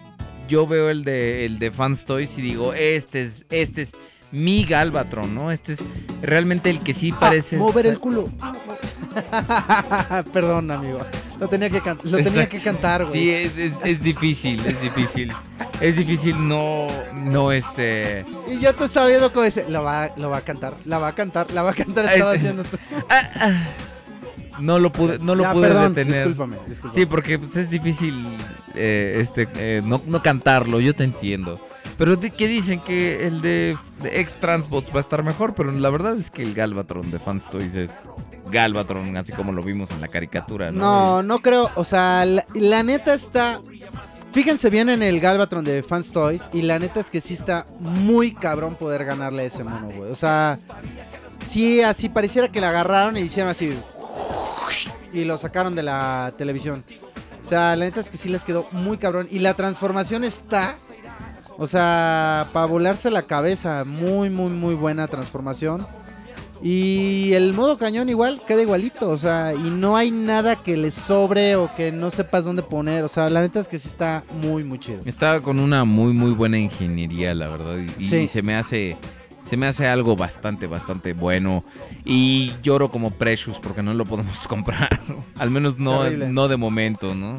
yo veo el de el de Fans Toys y digo, este es, este es mi Galvatron, ¿no? Este es realmente el que sí parece. Ah, mover ser- el culo. Perdón, amigo. Lo tenía que, can- lo tenía que cantar, güey. Sí, es, es- es difícil, es difícil. Es difícil no, no este... Y yo te estaba viendo como dice, lo va, lo va a cantar, la va a cantar, la va a cantar, estaba haciendo tú. No lo pude, no lo Ya, pude perdón, detener. discúlpame, discúlpame. Sí, porque pues, es difícil eh, este, eh, no, no cantarlo, yo te entiendo. Pero que dicen que el de, de X Transbots va a estar mejor, pero la verdad es que el Galvatron de Fans Toys es Galvatron, así como lo vimos en la caricatura, ¿no? No, no creo, o sea, la, la neta está... Fíjense bien en el Galvatron de Fans Toys y la neta es que sí está muy cabrón poder ganarle a ese mono, güey. O sea, sí, así pareciera que la agarraron y hicieron así... Y lo sacaron de la televisión. O sea, la neta es que sí les quedó muy cabrón. Y la transformación está... O sea, para volarse la cabeza. Muy, muy, muy buena transformación. Y el modo cañón igual queda igualito, o sea, y no hay nada que le sobre o que no sepas dónde poner, o sea, la neta es que sí está muy, muy chido. Está con una muy muy buena ingeniería, la verdad, y, se me hace se me hace algo bastante bastante bueno y lloro como Precious porque no lo podemos comprar, al menos no Terrible. no de momento, ¿no?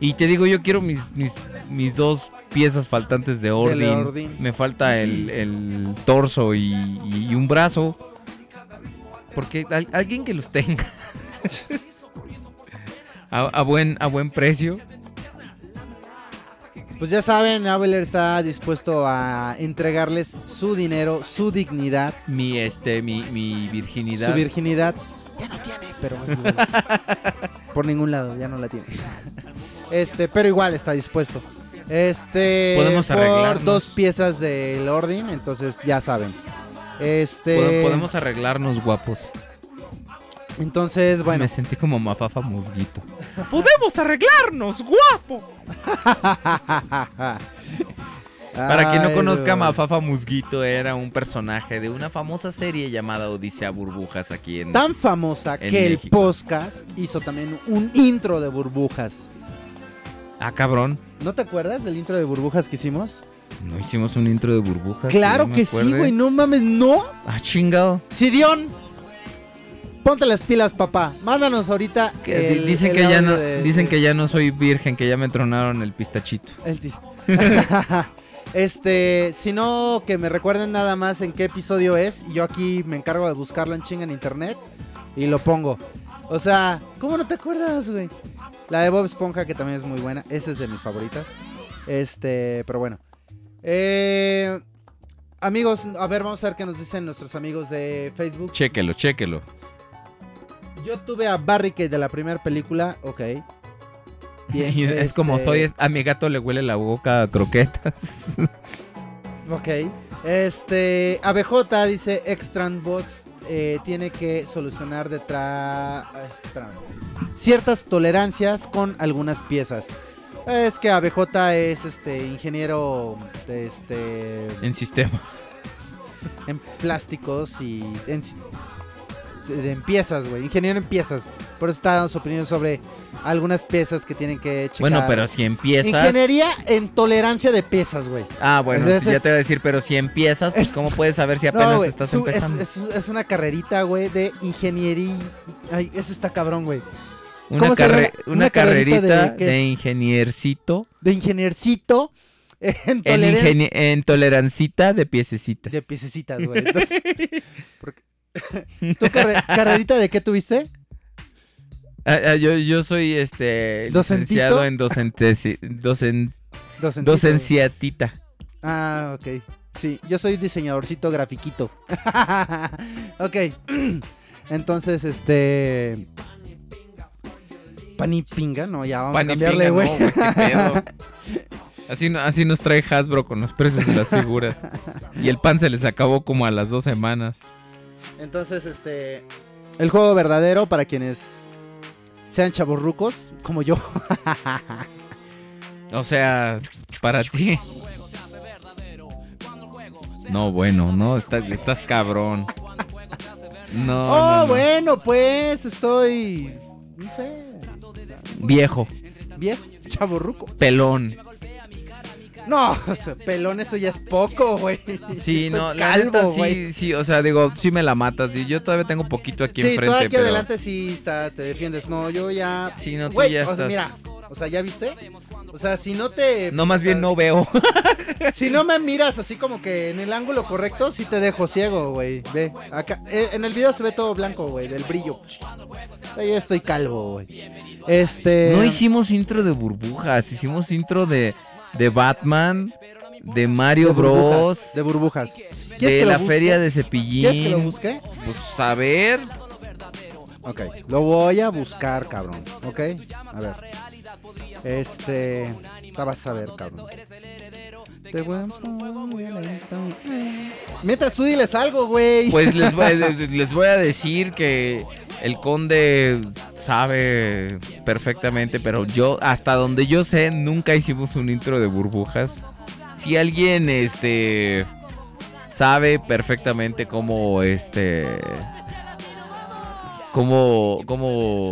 Y te digo, yo quiero mis mis, mis dos piezas faltantes de Ordin. Me falta el, el torso y, y un brazo. Porque al- alguien que los tenga a, a buen a buen precio. Pues ya saben, Aveler está dispuesto a entregarles su dinero, su dignidad, Mi este mi, mi virginidad. su virginidad. Ya no tiene, pero por ningún lado, ya no la tiene. Este, pero igual está dispuesto. Este, Podemos por arreglarnos. dos piezas del Ordin, entonces ya saben. Este, Pode- Podemos arreglarnos guapos. entonces, bueno. Me sentí como mafafa musguito. Podemos arreglarnos guapos. Para quien no conozca, no. Mafafa Musguito era un personaje de una famosa serie llamada Odisea Burbujas aquí en... Tan famosa en que el podcast hizo también un intro de burbujas. Ah, cabrón. ¿No te acuerdas del intro de burbujas que hicimos? ¿No hicimos un intro de burbujas? Claro que sí, güey, no mames, no. Ah, chingado. Sidión, ponte las pilas, papá. Mándanos ahorita. Que el- dicen el que ya no, de- dicen de- que ya no soy virgen, que ya me tronaron el pistachito. el este, si no, que me recuerden nada más en qué episodio es. Y yo aquí me encargo de buscarlo en chinga en internet y lo pongo. O sea, ¿cómo no te acuerdas, güey? La de Bob Esponja, que también es muy buena. Esa es de mis favoritas. Este, pero bueno. Eh, amigos, a ver, vamos a ver qué nos dicen nuestros amigos de Facebook. Chéquelo, chéquelo. Yo tuve a Barricade de la primera película, ok. Bien, es como este, estoy, a mi gato le huele la boca a croquetas. Ok. Este, ABJ dice Extran Bots eh, tiene que solucionar detrás ciertas tolerancias con algunas piezas. Es que ABJ es este ingeniero de este en sistema. en plásticos y en, en piezas, güey. Ingeniero en piezas. Por eso está dando su opinión sobre algunas piezas que tienen que checar. Bueno, pero si empiezas. Ingeniería en tolerancia de piezas, güey. Ah, bueno, Entonces ya te voy a decir, pero si empiezas, pues ¿cómo puedes saber si apenas No, estás su- empezando? Es, es- es una carrerita, güey, de ingeniería. Ay, ese está cabrón, güey. una, carrerita carrerita de ingeniercito De ingeniercito en tolerancita de piececitas. de piececitas, güey. Entonces, porque- ¿Tu carre- carrerita de qué tuviste? Ah, ah, yo, yo soy este licenciado en docente, docen, docenciatita. Ah, ok. Sí, yo soy diseñadorcito grafiquito. ok. Entonces, este. Panipinga, no, ya vamos a cambiarle, güey. no. Así, así nos trae Hasbro con los precios de las figuras. Y el pan se les acabó como a las dos semanas. Entonces, este. El juego verdadero para quienes sean chavorrucos, como yo. O sea, para ti. No, bueno, no, estás, estás cabrón. No, oh, no, no. bueno, pues estoy. No sé. Viejo, Viejo, chavorruco. pelón. No, o sea, pelón, eso ya es poco, güey. Sí, no, calvo, güey. sí, sí, o sea, digo, sí me la matas. Y yo todavía tengo poquito aquí Sí, enfrente, aquí pero... adelante sí estás, te defiendes. No, yo ya. Sí, no, tú Güey, ya o sea, estás- mira, o sea, ¿ya viste? O sea, si no te. No, más o bien no veo. Si no me miras así como que en el ángulo correcto, sí te dejo ciego, güey. Ve, acá. eh, en el video se ve todo blanco, güey, del brillo. Ahí estoy calvo, güey. Este. No hicimos intro de burbujas, hicimos intro de, de Batman, de Mario de Bros, De burbujas. de, ¿Quieres que lo la busque? feria de Cepillín. ¿Quieres que lo busque? Pues a ver. Ok, lo voy a buscar, cabrón. Ok, a ver. Este. La vas a ver, cabrón. Te voy a- Mientras tú diles algo, güey. Pues les voy, a- les voy a decir que el conde sabe perfectamente, pero yo, hasta donde yo sé, nunca hicimos un intro de burbujas. Si alguien, este, sabe perfectamente cómo, este, cómo, cómo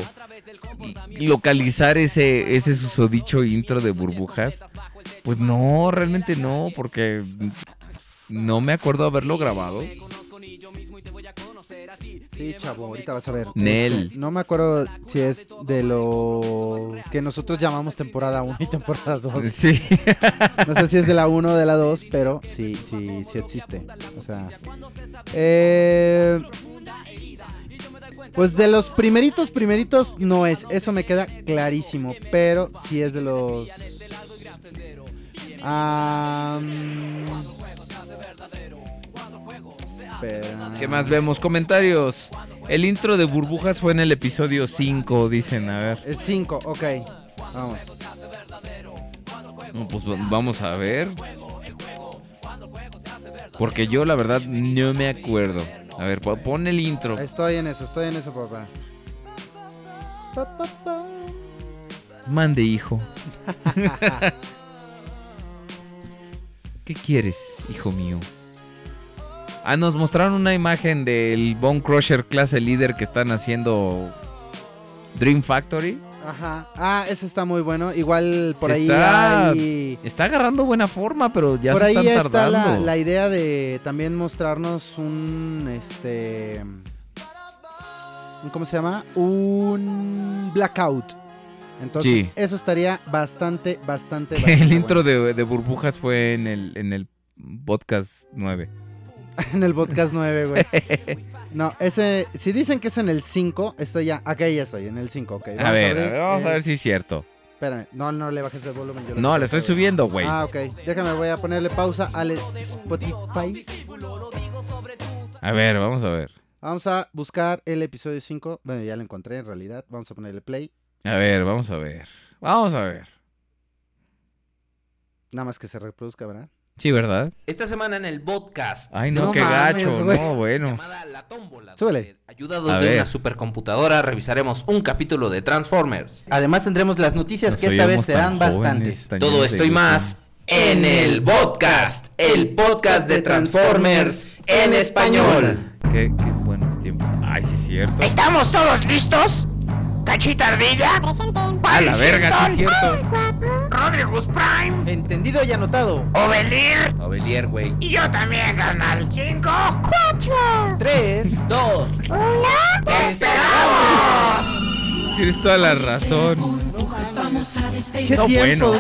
localizar ese, ese susodicho intro de burbujas, pues no, realmente no, porque no me acuerdo haberlo grabado. Sí, chavo, ahorita vas a ver. Nel. Este, no me acuerdo si es de lo que nosotros llamamos temporada 1 y temporada 2. Sí. No sé si es de la 1 o de la 2, pero sí, sí, sí existe. O sea. eh, pues de los primeritos, primeritos no es. Eso me queda clarísimo. Pero sí es de los. Espera. ¿Qué más vemos? Comentarios. El intro de burbujas fue en el episodio 5, dicen. A ver. Es 5, ok. Vamos. No, pues va- vamos a ver. Porque yo la verdad no me acuerdo. A ver, po- pon el intro. Estoy en eso, estoy en eso, papá. Pa, pa, pa. Mande, hijo. ¿Qué quieres, hijo mío? Ah, nos mostraron una imagen del Bone Crusher clase líder que están haciendo Dream Factory. Ajá. Ah, ese está muy bueno. Igual por Se ahí está, hay... está agarrando buena forma, pero ya por se ahí están está tardando. la, la idea de también mostrarnos un este ¿cómo se llama? Un blackout. Entonces, Sí. eso estaría bastante bastante, bastante el intro de, de burbujas fue en el, en el podcast 9. en el podcast 9, güey. No, ese si dicen que es en el 5, estoy ya, acá ya estoy en el 5, ok. A ver, a ver, vamos a ver si es cierto. Espérame, no, no le bajes el volumen. yo No, le estoy subiendo, güey. Ah, ok. Déjame, voy a ponerle pausa al Spotify. A ver, vamos a ver. Vamos a buscar el episodio 5. Bueno, ya lo encontré en realidad. Vamos a ponerle play. A ver, vamos a ver. Vamos a ver. Nada más que se reproduzca, ¿verdad? Sí, ¿verdad? Esta semana en el podcast. Ay, no, No qué mames, gacho. No, bueno. Llamada La Tómbola. Súbele. Ayudados A de ver. una supercomputadora, revisaremos un capítulo de Transformers. Además tendremos las noticias Nos que esta vez serán jóvenes, bastantes. tan Todo esto y más en el podcast, el podcast de Transformers en español. Qué, qué buenos tiempos. Ay, sí, es cierto. ¿Estamos todos listos? ¿Cachita Ardilla? A la verga, sí, es cierto. Rodrigus Prime, Entendido y anotado. Ovelir Ovelier, güey. y yo también, carnal. Cinco, cuatro, 3, 2, ¡Te esperamos! Tienes toda la razón. ¿Qué No, tiempo? bueno.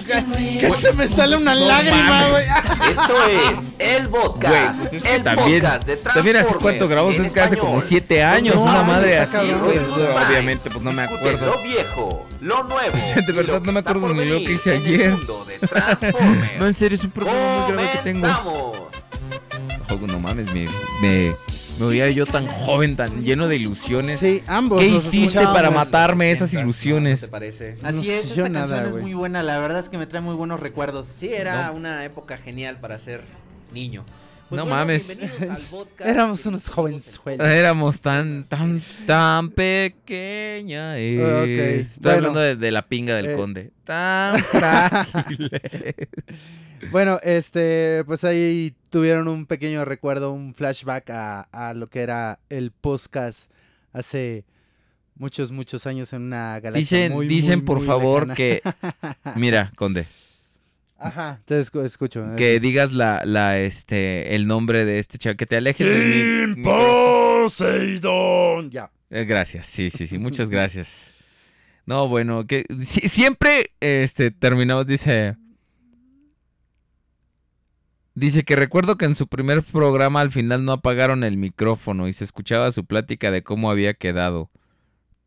Que, se me sale una No lágrima, güey. Esto es el podcast. Güey, es que el también, podcast de también hace cuánto grabamos, es que hace como. 7 años, No, una madre así, güey. Obviamente, pues no me acuerdo. Lo viejo, lo nuevo. De verdad, no me acuerdo ni lo que hice ayer. No, en serio, es un problema muy grave que tengo. Ojo, no mames, me, me, me veía yo tan joven, tan lleno de ilusiones. Sí, ambos. ¿Qué hiciste para matarme esas ¿No ilusiones? te parece? Así es, esta nada, canción es muy buena, la verdad es que me trae muy buenos recuerdos. Sí, era una época genial para ser niño. Pues No bueno, mames. bienvenidos al podcast. Éramos unos jovenzuelos. Éramos tan, tan, tan pequeña. Estoy bueno. hablando de, de la pinga del Eh. conde. Tan frágil. Bueno, este, pues ahí tuvieron un pequeño recuerdo, un flashback a, a lo que era el podcast hace muchos, muchos años en una galaxia. Dicen, muy, dicen muy, por muy favor lejana. que. Mira, conde. Ajá, te escu- escucho. Que digas la, la, este, el nombre de este chavo. Que te alejes de micrófono. Poseidón. Ya. Eh, Gracias, sí, sí, sí, muchas gracias. No, bueno, que si- siempre este, terminamos, dice... Dice que recuerdo que en su primer programa al final no apagaron el micrófono y se escuchaba su plática de cómo había quedado.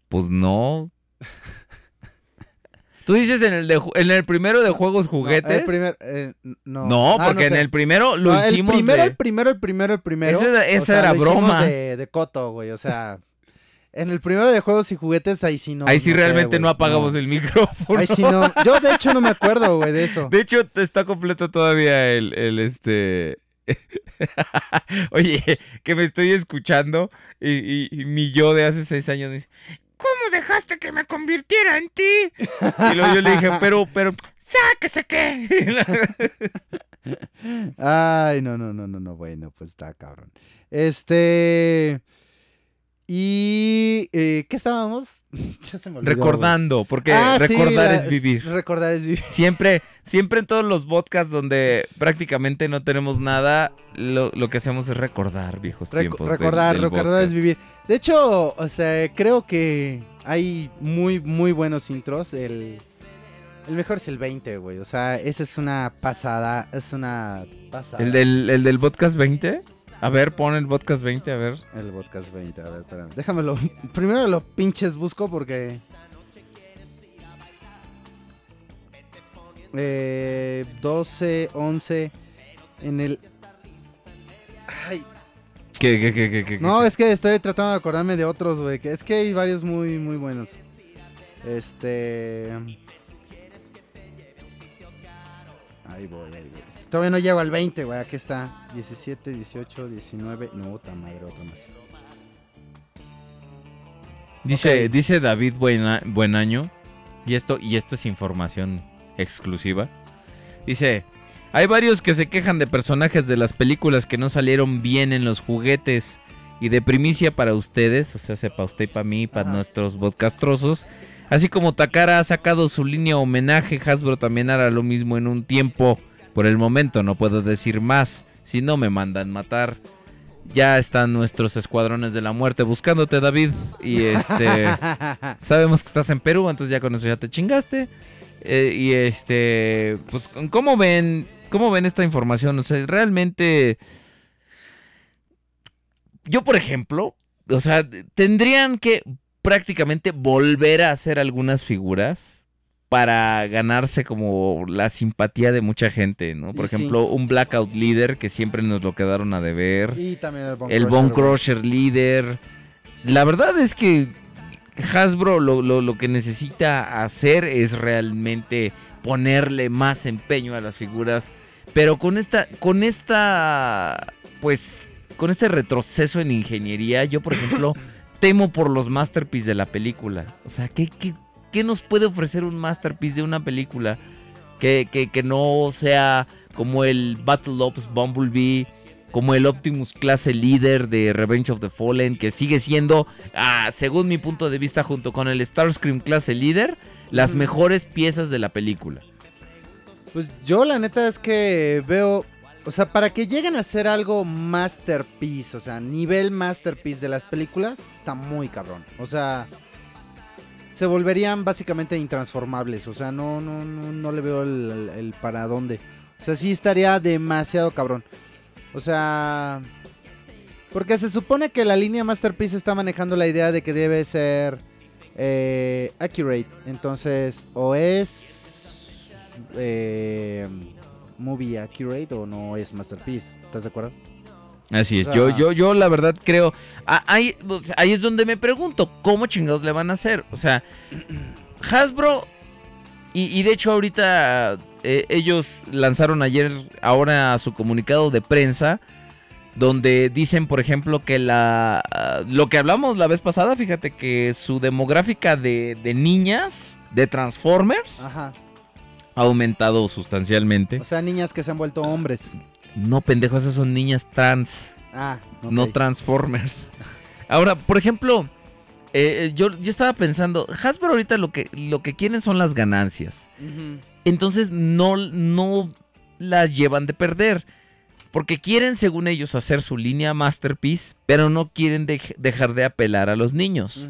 Pues no. ¿Tú dices en el, de, en el primero de juegos juguetes? No, el primer, eh, no. No, Ah, porque en sé. el primero lo No, hicimos El primero, de- el primero, el primero, el primero. O esa sea, era lo broma. De, de coto, güey. O sea, en el primero de juegos y juguetes, ahí sí no. Ahí sí no realmente no apagamos el micrófono. Ahí sí no. Yo, de hecho, no me acuerdo, güey, de eso. De hecho, está completo todavía el, el este. Oye, que me estoy escuchando y, y- y mi yo de hace seis años dice, ¿Cómo dejaste que me convirtiera en ti? y luego yo le dije, pero, pero, ¡Sáquese qué! Ay, no, no, no, no, no, bueno, pues está cabrón. Este. Y. eh, ¿Qué estábamos? Ya se me olvidó, güey. recordando, porque Ah, sí, recordar la- es vivir. Recordar es vivir. Siempre, siempre en todos los podcasts donde prácticamente no tenemos nada, lo, lo que hacemos es recordar viejos Reco- tiempos. del- recordar, del recordar podcast. es vivir. De hecho, o sea, creo que hay muy, muy buenos intros. El, el mejor es el 20, güey. O sea, esa es una pasada. Es una pasada. ¿El del, el del podcast 20? A ver, pon el podcast 20, a ver. El podcast 20, a ver, espérame. Déjamelo. Primero lo pinches busco porque. Eh, 12, 11. En el. Ay, ¿Qué, qué, qué, qué, qué, no, qué? es que estoy tratando de acordarme de otros, güey. Que es que hay varios muy, muy buenos. Este. Ahí voy, ahí voy. Todavía no llego al 20, güey. Aquí está. 17, 18, 19. No, otra madre, otra más. Dice, dice David Buena, Buenaño, y esto, y esto es información exclusiva. Dice, Hay varios que se quejan de personajes de las películas que no salieron bien en los juguetes. Y de primicia para ustedes, o sea, para usted y para mí, para nuestros podcastrosos. Así como Takara ha sacado su línea homenaje, Hasbro también hará lo mismo en un tiempo. Por el momento no puedo decir más, si no me mandan matar. Ya están nuestros escuadrones de la muerte buscándote, David. Y este. sabemos que estás en Perú, entonces ya con eso ya te chingaste. Eh, y este. Pues, ¿cómo ven? ¿Cómo ven esta información? O sea, realmente. Yo, por ejemplo, o sea, tendrían que prácticamente volver a hacer algunas figuras para ganarse como la simpatía de mucha gente, ¿no? Por Y sí. ejemplo, un Blackout Líder que siempre nos lo quedaron a deber. Y también el Bone El Crusher, Bone. Crusher Líder. La verdad es que Hasbro lo, lo- lo que necesita hacer es realmente ponerle más empeño a las figuras. Pero con esta, con esta, pues, con este retroceso en ingeniería, yo por ejemplo temo por los masterpieces de la película. O sea, ¿qué, qué, qué nos puede ofrecer un masterpiece de una película que, que- que no sea como el Battle Ops Bumblebee? Como el Optimus clase líder de Revenge of the Fallen, que sigue siendo, ah, según mi punto de vista, junto con el Starscream clase líder, las mejores piezas de la película. Pues yo la neta es que veo, o sea, para que lleguen a ser algo masterpiece, o sea, nivel masterpiece de las películas, está muy cabrón. O sea, se volverían básicamente intransformables, o sea, no, no, no, no le veo el, el- para dónde. O sea, sí estaría demasiado cabrón. O sea, porque se supone que la línea masterpiece está manejando la idea de que debe ser eh, accurate. Entonces, o es eh, movie accurate o no es masterpiece. ¿Estás de acuerdo? Así es, O yo, sea- yo, yo la verdad creo. ah, Ahí, es donde me pregunto, ¿cómo chingados le van a hacer? O sea, Hasbro. Y, y de hecho, ahorita eh, ellos lanzaron ayer, ahora su comunicado de prensa. Donde dicen, por ejemplo, que la. ah, lo que hablamos la vez pasada, fíjate que su demográfica de, de niñas de Transformers Ajá. ha aumentado sustancialmente. O sea, niñas que se han vuelto hombres. No, pendejos, esas son niñas trans. Ah, no Transformers. Ahora, por ejemplo, eh, yo, yo estaba pensando, Hasbro ahorita lo que, lo que quieren son las ganancias. Entonces no, no las llevan de perder. Porque quieren, según ellos, hacer su línea Masterpiece, pero no quieren dej- dejar de apelar a los niños.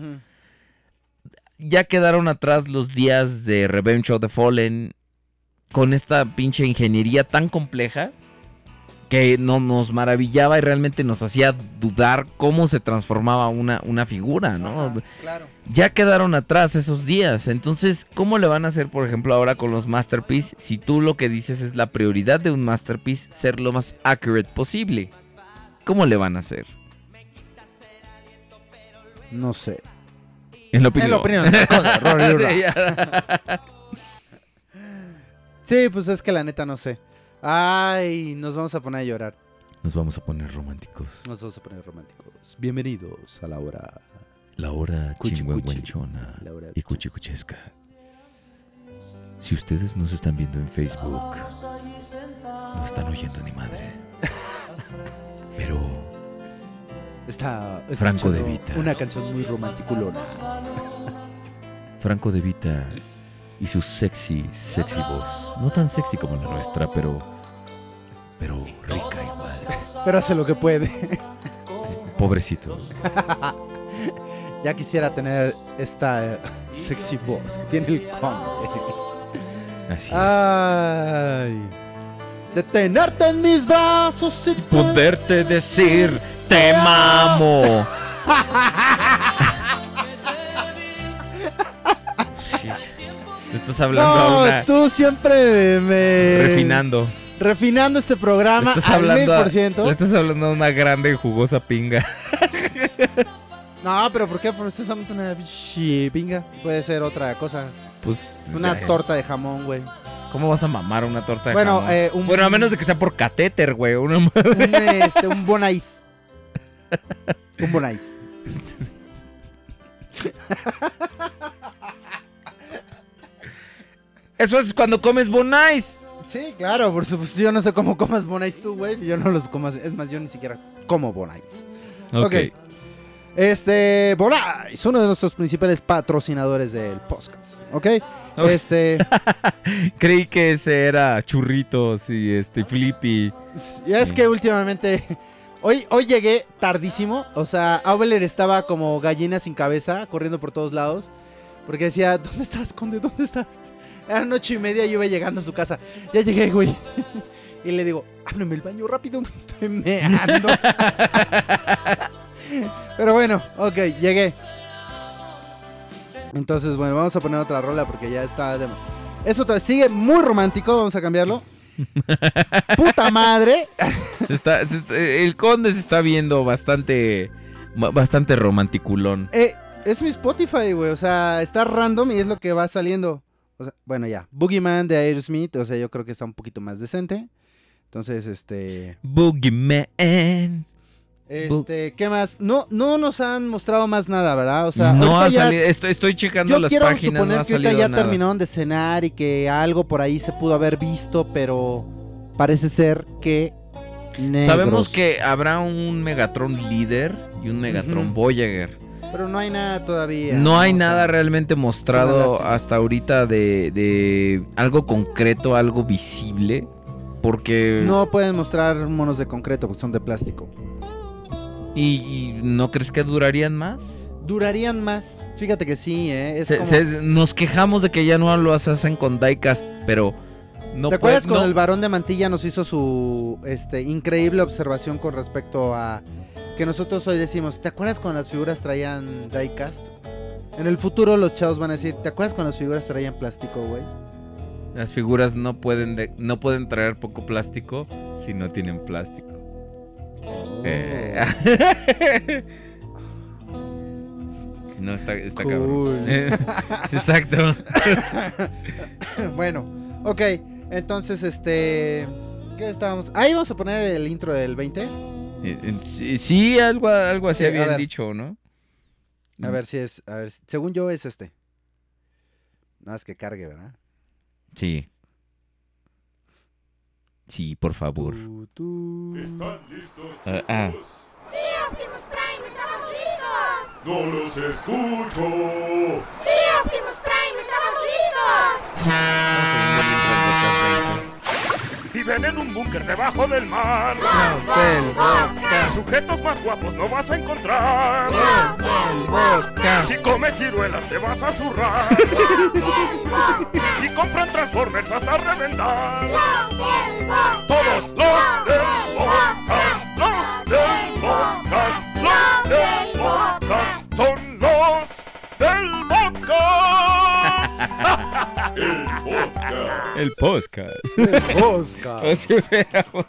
Ya quedaron atrás los días de Revenge of the Fallen con esta pinche ingeniería tan compleja que no, nos maravillaba y realmente nos hacía dudar cómo se transformaba una, una figura, ¿no? Claro. Ya quedaron atrás esos días. Entonces, ¿cómo le van a hacer, por ejemplo, ahora con los Masterpiece? Si tú lo que dices es la prioridad de un Masterpiece ser lo más accurate posible. ¿Cómo le van a hacer? No sé. En la opinión. En la opinión. Sí, pues es que la neta no sé. Ay, nos vamos a poner a llorar. Nos vamos a poner románticos. Nos vamos a poner románticos. Bienvenidos a la hora. La hora chingüengüenchona y cuchicuchesca. Si ustedes nos están viendo en Facebook, no están oyendo ni madre. Pero Está Franco de Vita. Una canción muy romanticulona. Franco de Vita y su sexy, sexy voz. No tan sexy como la nuestra, pero. Pero rica igual. Pero hace lo que puede. Pobrecito. ya quisiera tener esta eh, sexy voz que tiene el conde. Así Ay. Detenerte en mis brazos y Poderte decir, te mamo. Te estás hablando a No, una... tú siempre me... Refinando. Refinando este programa estás, al hablando mil a, por ciento. le estás hablando a una grande y jugosa pinga. No, pero ¿por qué? Porque estás hablando de una pinga. Puede ser otra cosa. Pues. Una ya, torta de jamón, güey. ¿Cómo vas a mamar una torta de Bueno, jamón? eh, un- Bueno, a menos de que sea por catéter, güey. Una... Un, este, un bonais. Un bonais. Eso es cuando comes bonais. Sí, claro, por supuesto. Yo no sé cómo comas Bonais tú, güey. Yo no los como. Es más, yo ni siquiera como Bonais. Ok. Ok. Este, Bonais, uno de nuestros principales patrocinadores del podcast. ¿Ok? Ok. Este, Creí que ese era churritos y este Flippy. ya es que últimamente. Hoy, hoy llegué tardísimo. O sea, Aubeler estaba como gallina sin cabeza, corriendo por todos lados. Porque decía, ¿dónde estás, Conde? ¿Dónde estás? Era noche y media y yo iba llegando a su casa. Ya llegué, güey. Y le digo, ábreme el baño rápido, me estoy meando. Pero bueno, ok, llegué. Entonces, bueno, vamos a poner otra rola porque ya está. de- Eso otra- sigue muy romántico, vamos a cambiarlo. ¡Puta madre! Se está- se está- el conde se está viendo bastante, ba- bastante romanticulón. Eh, es mi Spotify, güey. O sea, está random y es lo que va saliendo. O sea, bueno, ya. Boogeyman de Aerosmith. O sea, yo creo que está un poquito más decente. Entonces, este. Boogeyman. Este, ¿qué más? No, no nos han mostrado más nada, ¿verdad? O sea, no ha ya- salido. Estoy, estoy checando Yo las quiero páginas. suponer No ha que ahorita ya nada. terminaron de cenar y que algo por ahí se pudo haber visto, pero parece ser que. negros. Sabemos que habrá un Megatron líder y un Megatron Ujú. Voyager. Pero no hay nada todavía. No hay sea, nada realmente mostrado hasta ahorita de, de algo concreto, algo visible. Porque. No pueden mostrar monos de concreto porque son de plástico. ¿Y, y no crees que durarían más? Durarían más. Fíjate que sí, ¿eh? Es Se- como- se- nos quejamos de que ya no lo hacen con diecast, pero no ¿Te acuerdas cuando no- el varón de mantilla nos hizo su este, increíble observación con respecto a que nosotros hoy decimos, ¿te acuerdas cuando las figuras traían diecast? En el futuro los chavos van a decir, ¿te acuerdas cuando las figuras traían plástico, güey? Las figuras no pueden, de- no pueden traer poco plástico si no tienen plástico. Eh. no, está, está Cool. cabrón. Eh, Exacto. bueno, ok, entonces este... ¿Qué estábamos? Ahí vamos a poner el intro del 20. Eh, eh, sí, sí, algo, algo así Sí, a habían ver. dicho, ¿no? A ver si es... A ver, según yo es este. Nada más que cargue, ¿verdad? Sí. Sí, por favor. ¿Están listos? Ah, ah. ¡Sí, Optimus Prime! ¡Estamos listos! No los escucho. ¡Sí, Optimus Prime! ¡Estamos listos! Viven en un búnker debajo del mar. Sujetos más guapos no vas a encontrar. Si comes ciruelas te vas a zurrar. Y compran Transformers hasta reventar. Todos los del podcast, los del podcast, los del podcast son los del podcast. El podcast. El podcast. El podcast. Así hubiéramos-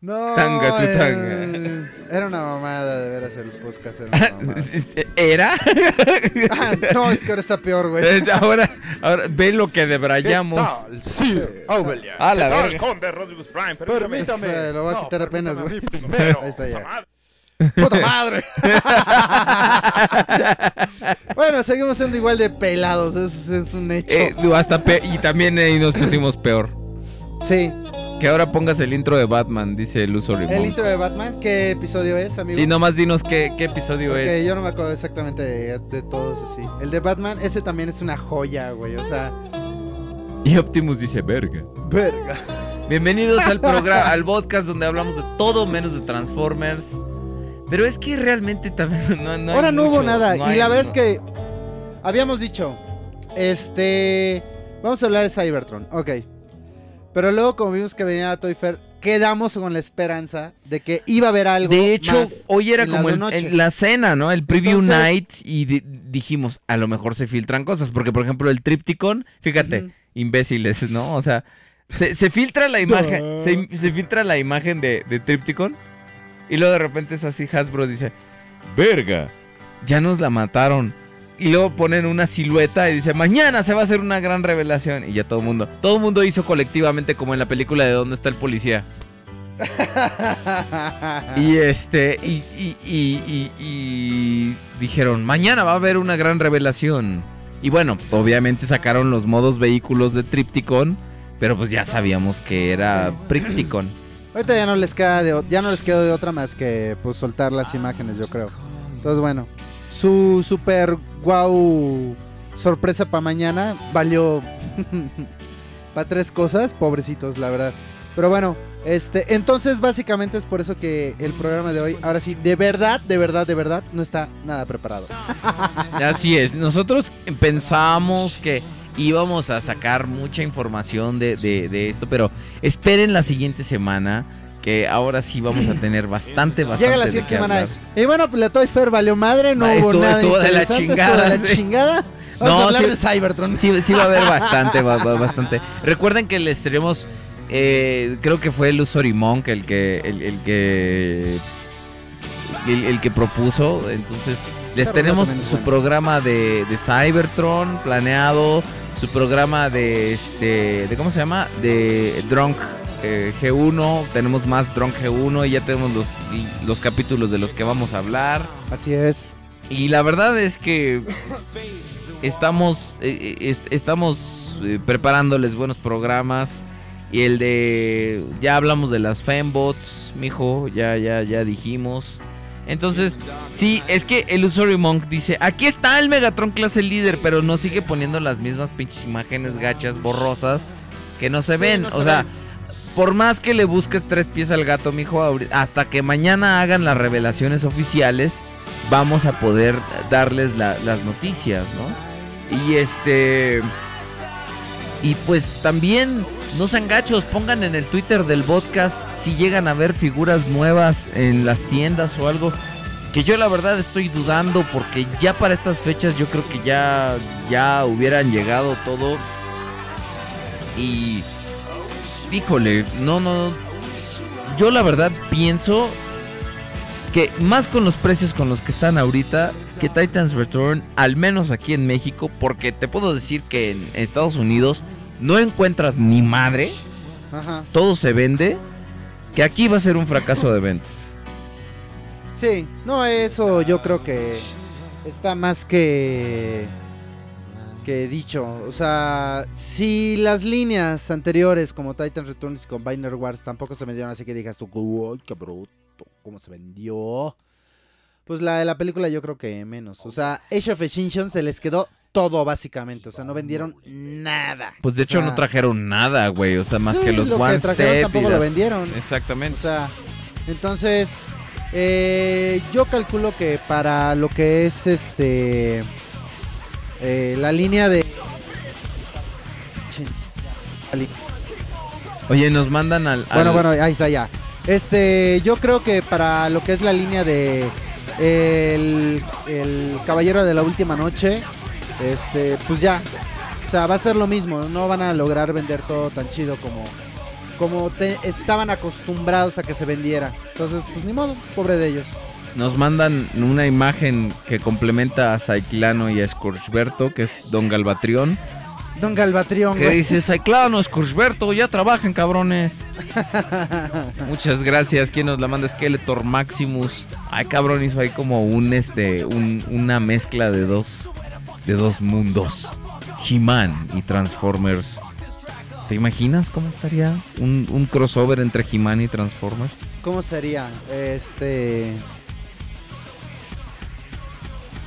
No, Tanga tu era- tanga. Era una mamada de veras el podcast. Era una mamada. ¿Era? Ah, no, es que ahora está peor, güey. Ahora, ahora ve lo que debrayamos. tal? Sí, Aubelia. A la ¿Qué tal, verga. conde Rodrigo Prime? Permítame. Lo voy a No, quitar apenas, güey. Ahí está ya. ¡Puta madre! bueno, seguimos siendo igual de pelados, eso es un hecho. Eh, digo, hasta pe- y también ahí nos pusimos peor. sí, Que ahora pongas el intro de Batman, dice el uso el intro de Batman, ¿qué episodio es, amigo? Sí, nomás dinos qué, qué episodio es. yo no me acuerdo exactamente de, de todos así. El de Batman, ese también es una joya, güey. O sea, Y Optimus dice, verga. verga. Bienvenidos al programa, al podcast donde hablamos de todo menos de Transformers. Pero es que realmente también no, no hay Ahora no hubo nada. no y la verdad es que habíamos dicho, este, vamos a hablar de Cybertron, ok. Pero luego como vimos que venía Toy Fair, quedamos con la esperanza de que iba a haber algo. De hecho, más hoy era en la como el- noche. el- la cena, ¿no? El preview Entonces- night y di- dijimos, a lo mejor se filtran cosas, porque por ejemplo el Tripticon, fíjate, imbéciles, ¿no? O sea, se, se filtra la imagen, se filtra la imagen de, de Tripticon y luego de repente es así, Hasbro dice, verga, ya nos la mataron. Y luego ponen una silueta y dice, mañana se va a hacer una gran revelación. Y ya todo el mundo, todo el mundo hizo colectivamente como en la película de ¿Dónde está el policía? Y este, y, y- y- y- y dijeron, mañana va a haber una gran revelación. Y bueno, obviamente sacaron los modos vehículos de Tripticon Pero pues ya sabíamos que era Pricticon. Ahorita ya no les queda de, ya no les quedó de otra más que pues soltar las imágenes, yo creo. Entonces, bueno, su super guau sorpresa para mañana valió para tres cosas, pobrecitos, la verdad. Pero bueno, este, entonces básicamente es por eso que el programa de hoy, ahora sí, de verdad, de verdad, de verdad, no está nada preparado. Así es, nosotros pensábamos que íbamos a sacar mucha información de, de- de esto, pero esperen la siguiente semana, que ahora sí vamos a tener bastante, bastante Llega la siguiente semana. Y bueno, pues la Toy Fair valió madre, no hubo nada estuvo de la chingada, de la sí. chingada. Vamos a hablar sí- de Cybertron. Sí, sí va a haber bastante, bastante. Recuerden que les tenemos, eh, creo que fue Lusory Monk el que, el, el que, el, el que propuso. Entonces les tenemos su programa de, de Cybertron planeado, su programa de este, de cómo se llama, de Drunk. eh, G1, tenemos más Drunk G1 y ya tenemos los, los capítulos de los que vamos a hablar. Así es. Y la verdad es que estamos, eh, eh, est- estamos eh, preparándoles buenos programas. Y el de. Ya hablamos de las fembots, mijo. Ya, ya, ya dijimos. Entonces, sí, es que el Usory Monk dice: Aquí está el Megatron clase líder, pero no sigue poniendo las mismas pinches imágenes gachas, borrosas, que no se ven. no o se sea, ven. por más que le busques tres pies al gato, mijo, hasta que mañana hagan las revelaciones oficiales, vamos a poder darles la- las noticias, ¿no? Y este. Y pues también, no sean gachos, pongan en el Twitter del podcast si llegan a ver figuras nuevas en las tiendas o algo. Que yo la verdad estoy dudando porque ya para estas fechas yo creo que ya, ya hubieran llegado todo. Y... Híjole, no, no. Yo la verdad pienso que más con los precios con los que están ahorita, que Titans Return, al menos aquí en México, porque te puedo decir que en Estados Unidos no encuentras ni madre, Ajá. todo se vende, que aquí va a ser un fracaso de ventas. Sí, no, eso yo creo que está más que que dicho. O sea, si las líneas anteriores como Titan Returns y Combiner Wars tampoco se vendieron así que digas tú, uy, qué bruto, cómo se vendió. Pues la de la película yo creo que menos. O sea, Age of Extinction se les quedó todo básicamente. O sea, no vendieron nada. Pues de O hecho sea, no trajeron nada, güey, o sea, más que los lo que One trajeron Step y tampoco lo vendieron. Exactamente. O sea, entonces, eh, yo calculo que para lo que es este. eh, la línea de. Oye, nos mandan al... Bueno, al- bueno, ahí está ya. Este, yo creo que para lo que es la línea de. El, el Caballero de la Última Noche, este, pues ya. O sea, va a ser lo mismo. No van a lograr vender todo tan chido como, como te- estaban acostumbrados a que se vendiera. Entonces, pues ni modo, pobre de ellos. Nos mandan una imagen que complementa a Cyclano y a Scorchberto, que es Don Galbatrión. Don Galbatrión, Que dice, Cyclano, Scorchberto, ya trabajen, cabrones. Muchas gracias. ¿Quién nos la manda? Skeletor Maximus. Ay, cabrón, hizo ahí como un, este, un- una mezcla de dos, de dos mundos. He-Man y Transformers. ¿Te imaginas cómo estaría un, un crossover entre He-Man y Transformers? ¿Cómo sería? Este.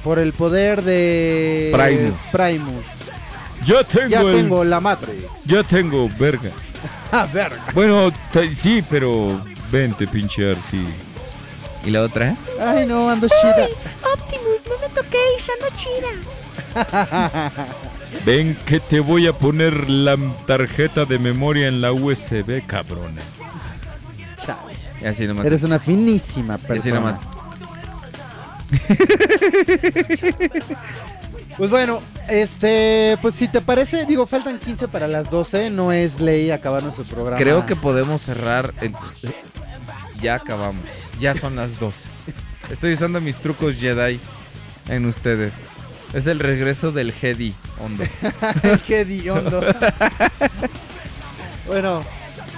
Por el poder de. Primus. Primus. Ya tengo Ya el- tengo la Matrix. Ya tengo, verga. Ah, verga. Bueno, sí, pero vente, pinche Arsi. ¿Y la otra? Ay, no, ando chida. Optimus, no me toquéis, ando chida. Ven que te voy a poner la tarjeta de memoria en la USB, cabrona. Chale. Y así nomás. Eres una finísima Y así persona. nomás. Pues bueno, este, pues si te parece, digo, faltan 15 para las 12, no es ley acabar nuestro programa. Creo que podemos cerrar. Ya acabamos. Ya son las 12. Estoy usando mis trucos Jedi en ustedes. Es el regreso del Jedi hondo. Qué hediondo. bueno,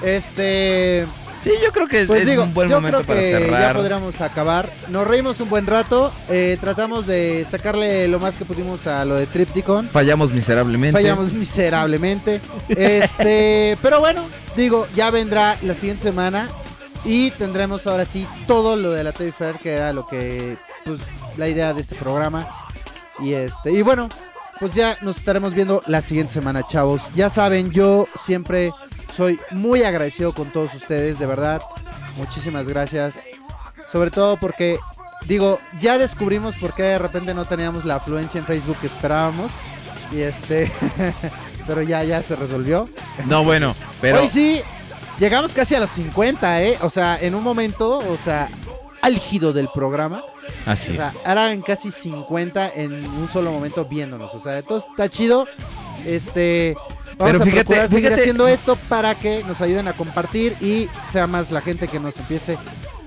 este, Sí, yo creo que es, Pues es digo, un buen yo momento creo para que cerrar. ya podríamos acabar. Nos reímos un buen rato. eh, tratamos de sacarle lo más que pudimos a lo de Tripticon. Fallamos miserablemente. Fallamos miserablemente. Este, pero bueno, digo, ya vendrá la siguiente semana y tendremos ahora sí todo lo de la Toy Fair, que era lo que, pues, la idea de este programa. Y este, y bueno, pues ya nos estaremos viendo la siguiente semana, chavos. Ya saben, yo siempre soy muy agradecido con todos ustedes, de verdad. Muchísimas gracias. Sobre todo porque, digo, ya descubrimos por qué de repente no teníamos la afluencia en Facebook que esperábamos. Y este, pero ya, ya se resolvió. No, bueno, pero. Hoy sí, llegamos casi a los 50, ¿eh? O sea, en un momento, o sea, álgido del programa. Así O sea, es. eran casi 50 en un solo momento viéndonos. O sea, entonces está chido. Este. Vamos Pero a fíjate- procurar seguir fíjate- haciendo esto para que nos ayuden a compartir y sea más la gente que nos empiece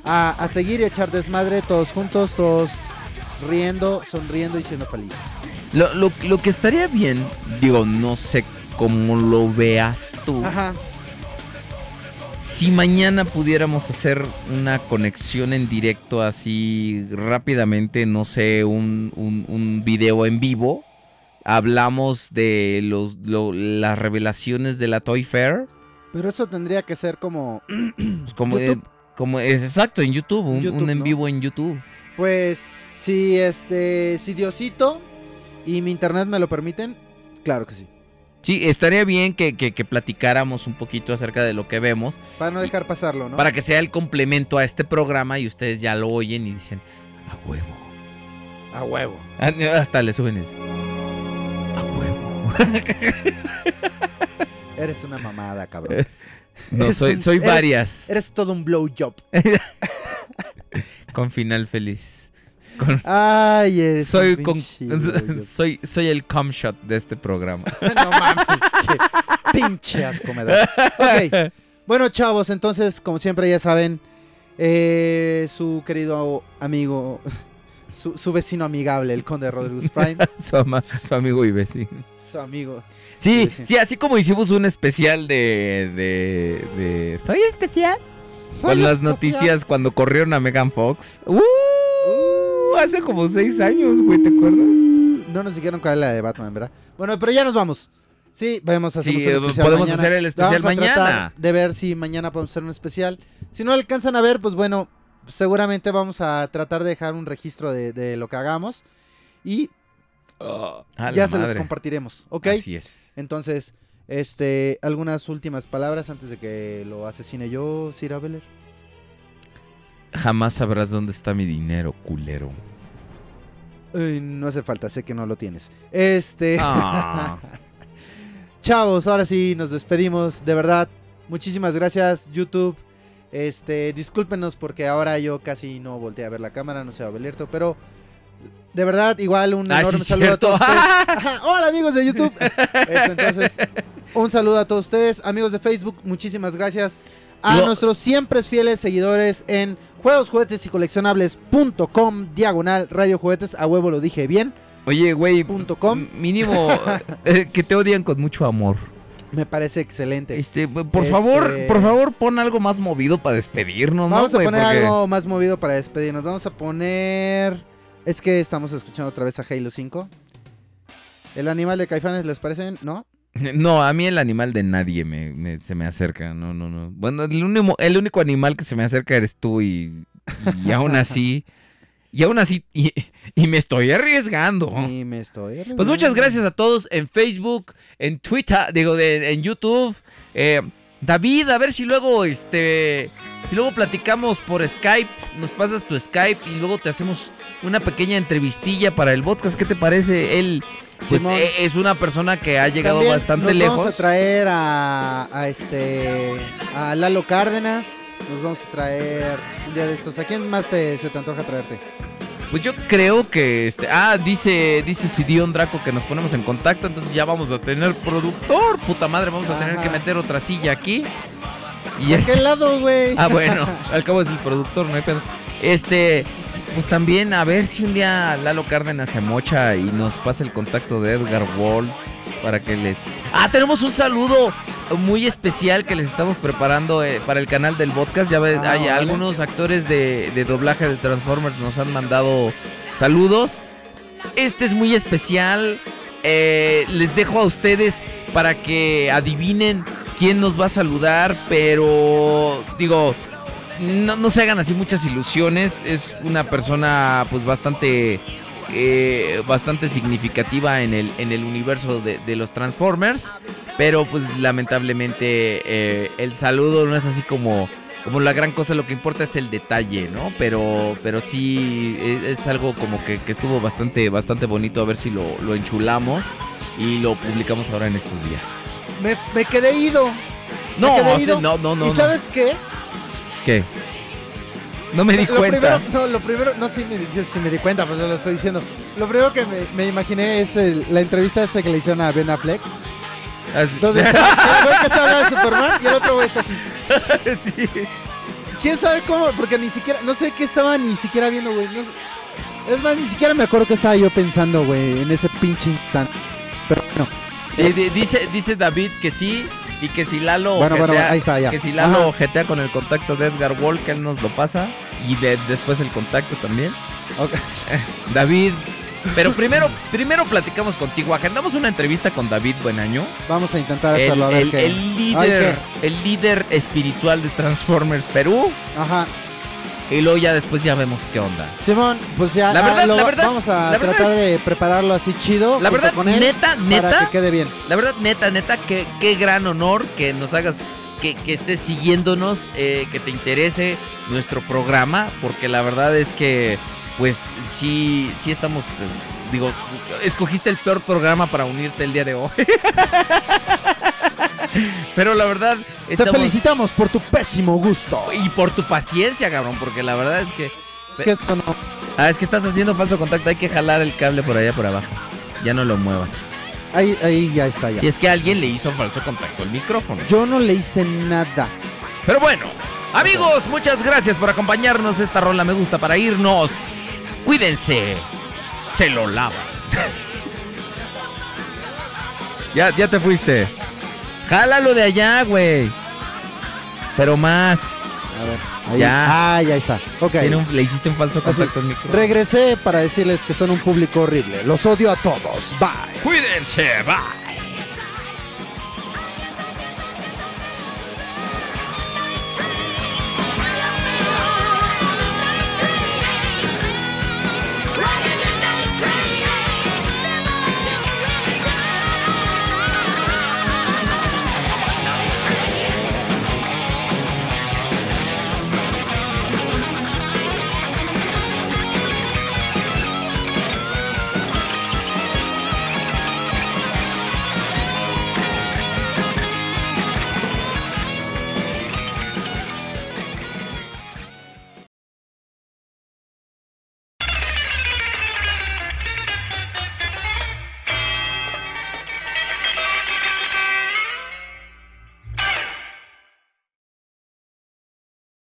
a, a seguir y a echar desmadre todos juntos, todos riendo, sonriendo y siendo felices. Lo, lo- lo que estaría bien, digo, no sé cómo lo veas tú. Ajá. Si mañana pudiéramos hacer una conexión en directo así rápidamente, no sé, un, un- un video en vivo, hablamos de los, lo- las revelaciones de la Toy Fair. Pero eso tendría que ser como. pues como, eh, como es exacto, en YouTube, un, YouTube, un en ¿no? vivo en YouTube. Pues si este. Si Diosito y mi internet me lo permiten, claro que sí. Sí, estaría bien que, que- que platicáramos un poquito acerca de lo que vemos. Para no dejar pasarlo, ¿no? Para que sea el complemento a este programa y ustedes ya lo oyen y dicen, a huevo. A huevo. Ah, Hasta le suben eso. Eres una mamada, cabrón. No, Eres soy, un- soy eres- varias. Eres todo un blowjob. Con final feliz. Con- Ay, eres soy, con- blowjob. soy, soy el cum shot de este programa. no mames, qué pinche asco me da. Ok. Bueno, chavos, entonces, como siempre ya saben, eh, su querido amigo, su, su vecino amigable, el conde Rodríguez Prime, su, ama- su amigo y vecino. su amigo. Sí, sí, así como hicimos un especial de. de, de- ¿Soy especial? Soy Con las especial. noticias cuando corrieron a Megan Fox. ¡Uh! Hace como seis años, güey, ¿te acuerdas? No nos dijeron cuál es la de Batman, ¿verdad? Bueno, pero ya nos vamos. Sí, vamos a hacer Sí, un especial podemos mañana. hacer el especial Vamos a tratar mañana. De ver si mañana podemos hacer un especial. Si no alcanzan a ver, pues bueno, seguramente vamos a tratar de dejar un registro de, de lo que hagamos. Y ya se los madre. compartiremos, ¿ok? Así es. Entonces, este, algunas últimas palabras antes de que lo asesine yo, Sir Abeler. Jamás sabrás dónde está mi dinero, culero. Ay, no hace falta, sé que no lo tienes. Este. Ah. Chavos, ahora sí nos despedimos. De verdad, muchísimas gracias, YouTube. Este, discúlpenos porque ahora yo casi no volteé a ver la cámara, no sé, Abelierto, pero de verdad, igual un Ah, enorme sí, saludo cierto. a todos ustedes. Hola amigos de YouTube. Este, entonces, un saludo a todos ustedes, amigos de Facebook, muchísimas gracias. A nuestros siempre fieles seguidores en juegos, juguetes y coleccionables.com, diagonal, radio juguetes, a huevo lo dije bien. Oye, güey, .com. mínimo eh, que te odian con mucho amor. Me parece excelente. Este, por Este- favor, por favor, pon algo más movido para despedirnos, ¿no, Vamos a poner Porque- algo más movido para despedirnos. Vamos a poner. Es que estamos escuchando otra vez a Halo 5. ¿El animal de Caifanes les parece? ¿No? No, a mí el animal de nadie me, me- se me acerca, no, no, no. Bueno, el único, el único animal que se me acerca eres tú y, y aún así, y aún así, y, y me estoy arriesgando. Y me estoy. Pues muchas gracias a todos en Facebook, en Twitter, digo, de- en YouTube. Eh, David, a ver si luego, este, si luego platicamos por Skype, nos pasas tu Skype y luego te hacemos una pequeña entrevistilla para el podcast. ¿Qué te parece? Él, pues, Simón. eh, es una persona que ha llegado También bastante nos lejos. Vamos a traer a, a este. A Lalo Cárdenas. Nos vamos a traer un día de estos. ¿A quién más te, se te antoja traerte? Pues yo creo que este. Ah, dice, dice Sidion Draco que nos ponemos en contacto. Entonces ya vamos a tener productor. Puta madre, vamos a tener que meter otra silla aquí. Y ¿A este- qué lado, güey? Ah, bueno, al cabo es el productor, no hay pedo. Este, pues también a ver si un día Lalo Cárdenas se mocha y nos pasa el contacto de Edgar Wall para que les. Ah, tenemos un saludo muy especial que les estamos preparando eh, para el canal del podcast. Ya ves, Ah, hay vale. algunos actores de, de doblaje de Transformers nos han mandado saludos. Este es muy especial. Eh, les dejo a ustedes para que adivinen quién nos va a saludar, pero digo, no, no se hagan así muchas ilusiones. Es una persona pues bastante eh, bastante significativa en el, en el universo de, de los Transformers. Pero pues lamentablemente eh, el saludo no es así como, como la gran cosa. Lo que importa es el detalle, ¿no? Pero, pero sí es, es algo como que, que estuvo bastante, bastante bonito. A ver si lo, lo enchulamos y lo publicamos ahora en estos días. Me, me quedé ido. No, me quedé o sea, ido. no, no, no, ¿Y no. sabes qué? ¿Qué? No me di lo cuenta. Primero, no, lo primero, no, sí me, yo sí me di cuenta, pues yo lo estoy diciendo. Lo primero que me, me imaginé es el- la entrevista esa que le hicieron a Ben Affleck. Así. Donde está el güey que está hablando de Superman y el otro güey está así. Sí. ¿Quién sabe cómo? Porque ni siquiera, no sé qué estaba ni siquiera viendo, güey. no sé. es más, ni siquiera me acuerdo qué estaba yo pensando, güey, en ese pinche instante. Pero no. Sí, di- dice, dice David que sí. Y que si Lalo Bueno, bueno, jetea- ahí está, ya. que si Lalo Ajá. con el contacto de Edgar Wall, que él nos lo pasa. Y de- después el contacto también. Ok. David. Pero primero, primero platicamos contigo. Agendamos una entrevista con David Buenaño. Vamos a intentar El, hacerlo a ver el- qué. el Ay, líder, el líder espiritual de Transformers Perú. Ajá. Y luego ya después ya vemos qué onda. Simón, pues ya La ah, verdad- lo la verdad- vamos a verdad tratar de prepararlo así chido. La verdad, con él, neta, neta. Para que quede bien. La verdad, neta, neta, qué, qué gran honor que nos hagas, que, que estés siguiéndonos, eh, que te interese nuestro programa, porque la verdad es que, pues, sí, sí estamos, eh, digo, escogiste el peor programa para unirte el día de hoy. Pero la verdad, Te felicitamos por tu pésimo gusto. Y por tu paciencia, cabrón, porque la verdad es que... Que esto no. Ah, es que estás haciendo falso contacto, hay que jalar el cable por allá por abajo. Ya no lo muevas. Ahí, ahí ya está ya. Si es que alguien le hizo falso contacto al micrófono. Yo no le hice nada. Pero bueno, amigos, muchas gracias por acompañarnos. Esta rola me gusta para irnos. Cuídense. Se lo lavan. ya, ya te fuiste. Jálalo de allá, güey. Pero más. A ver. Ahí. Ya. Ah, ya está. Ok. Tiene un- le hiciste un falso Así. contacto al micrófono. Regresé para decirles que son un público horrible. Los odio a todos. Bye. Cuídense, va.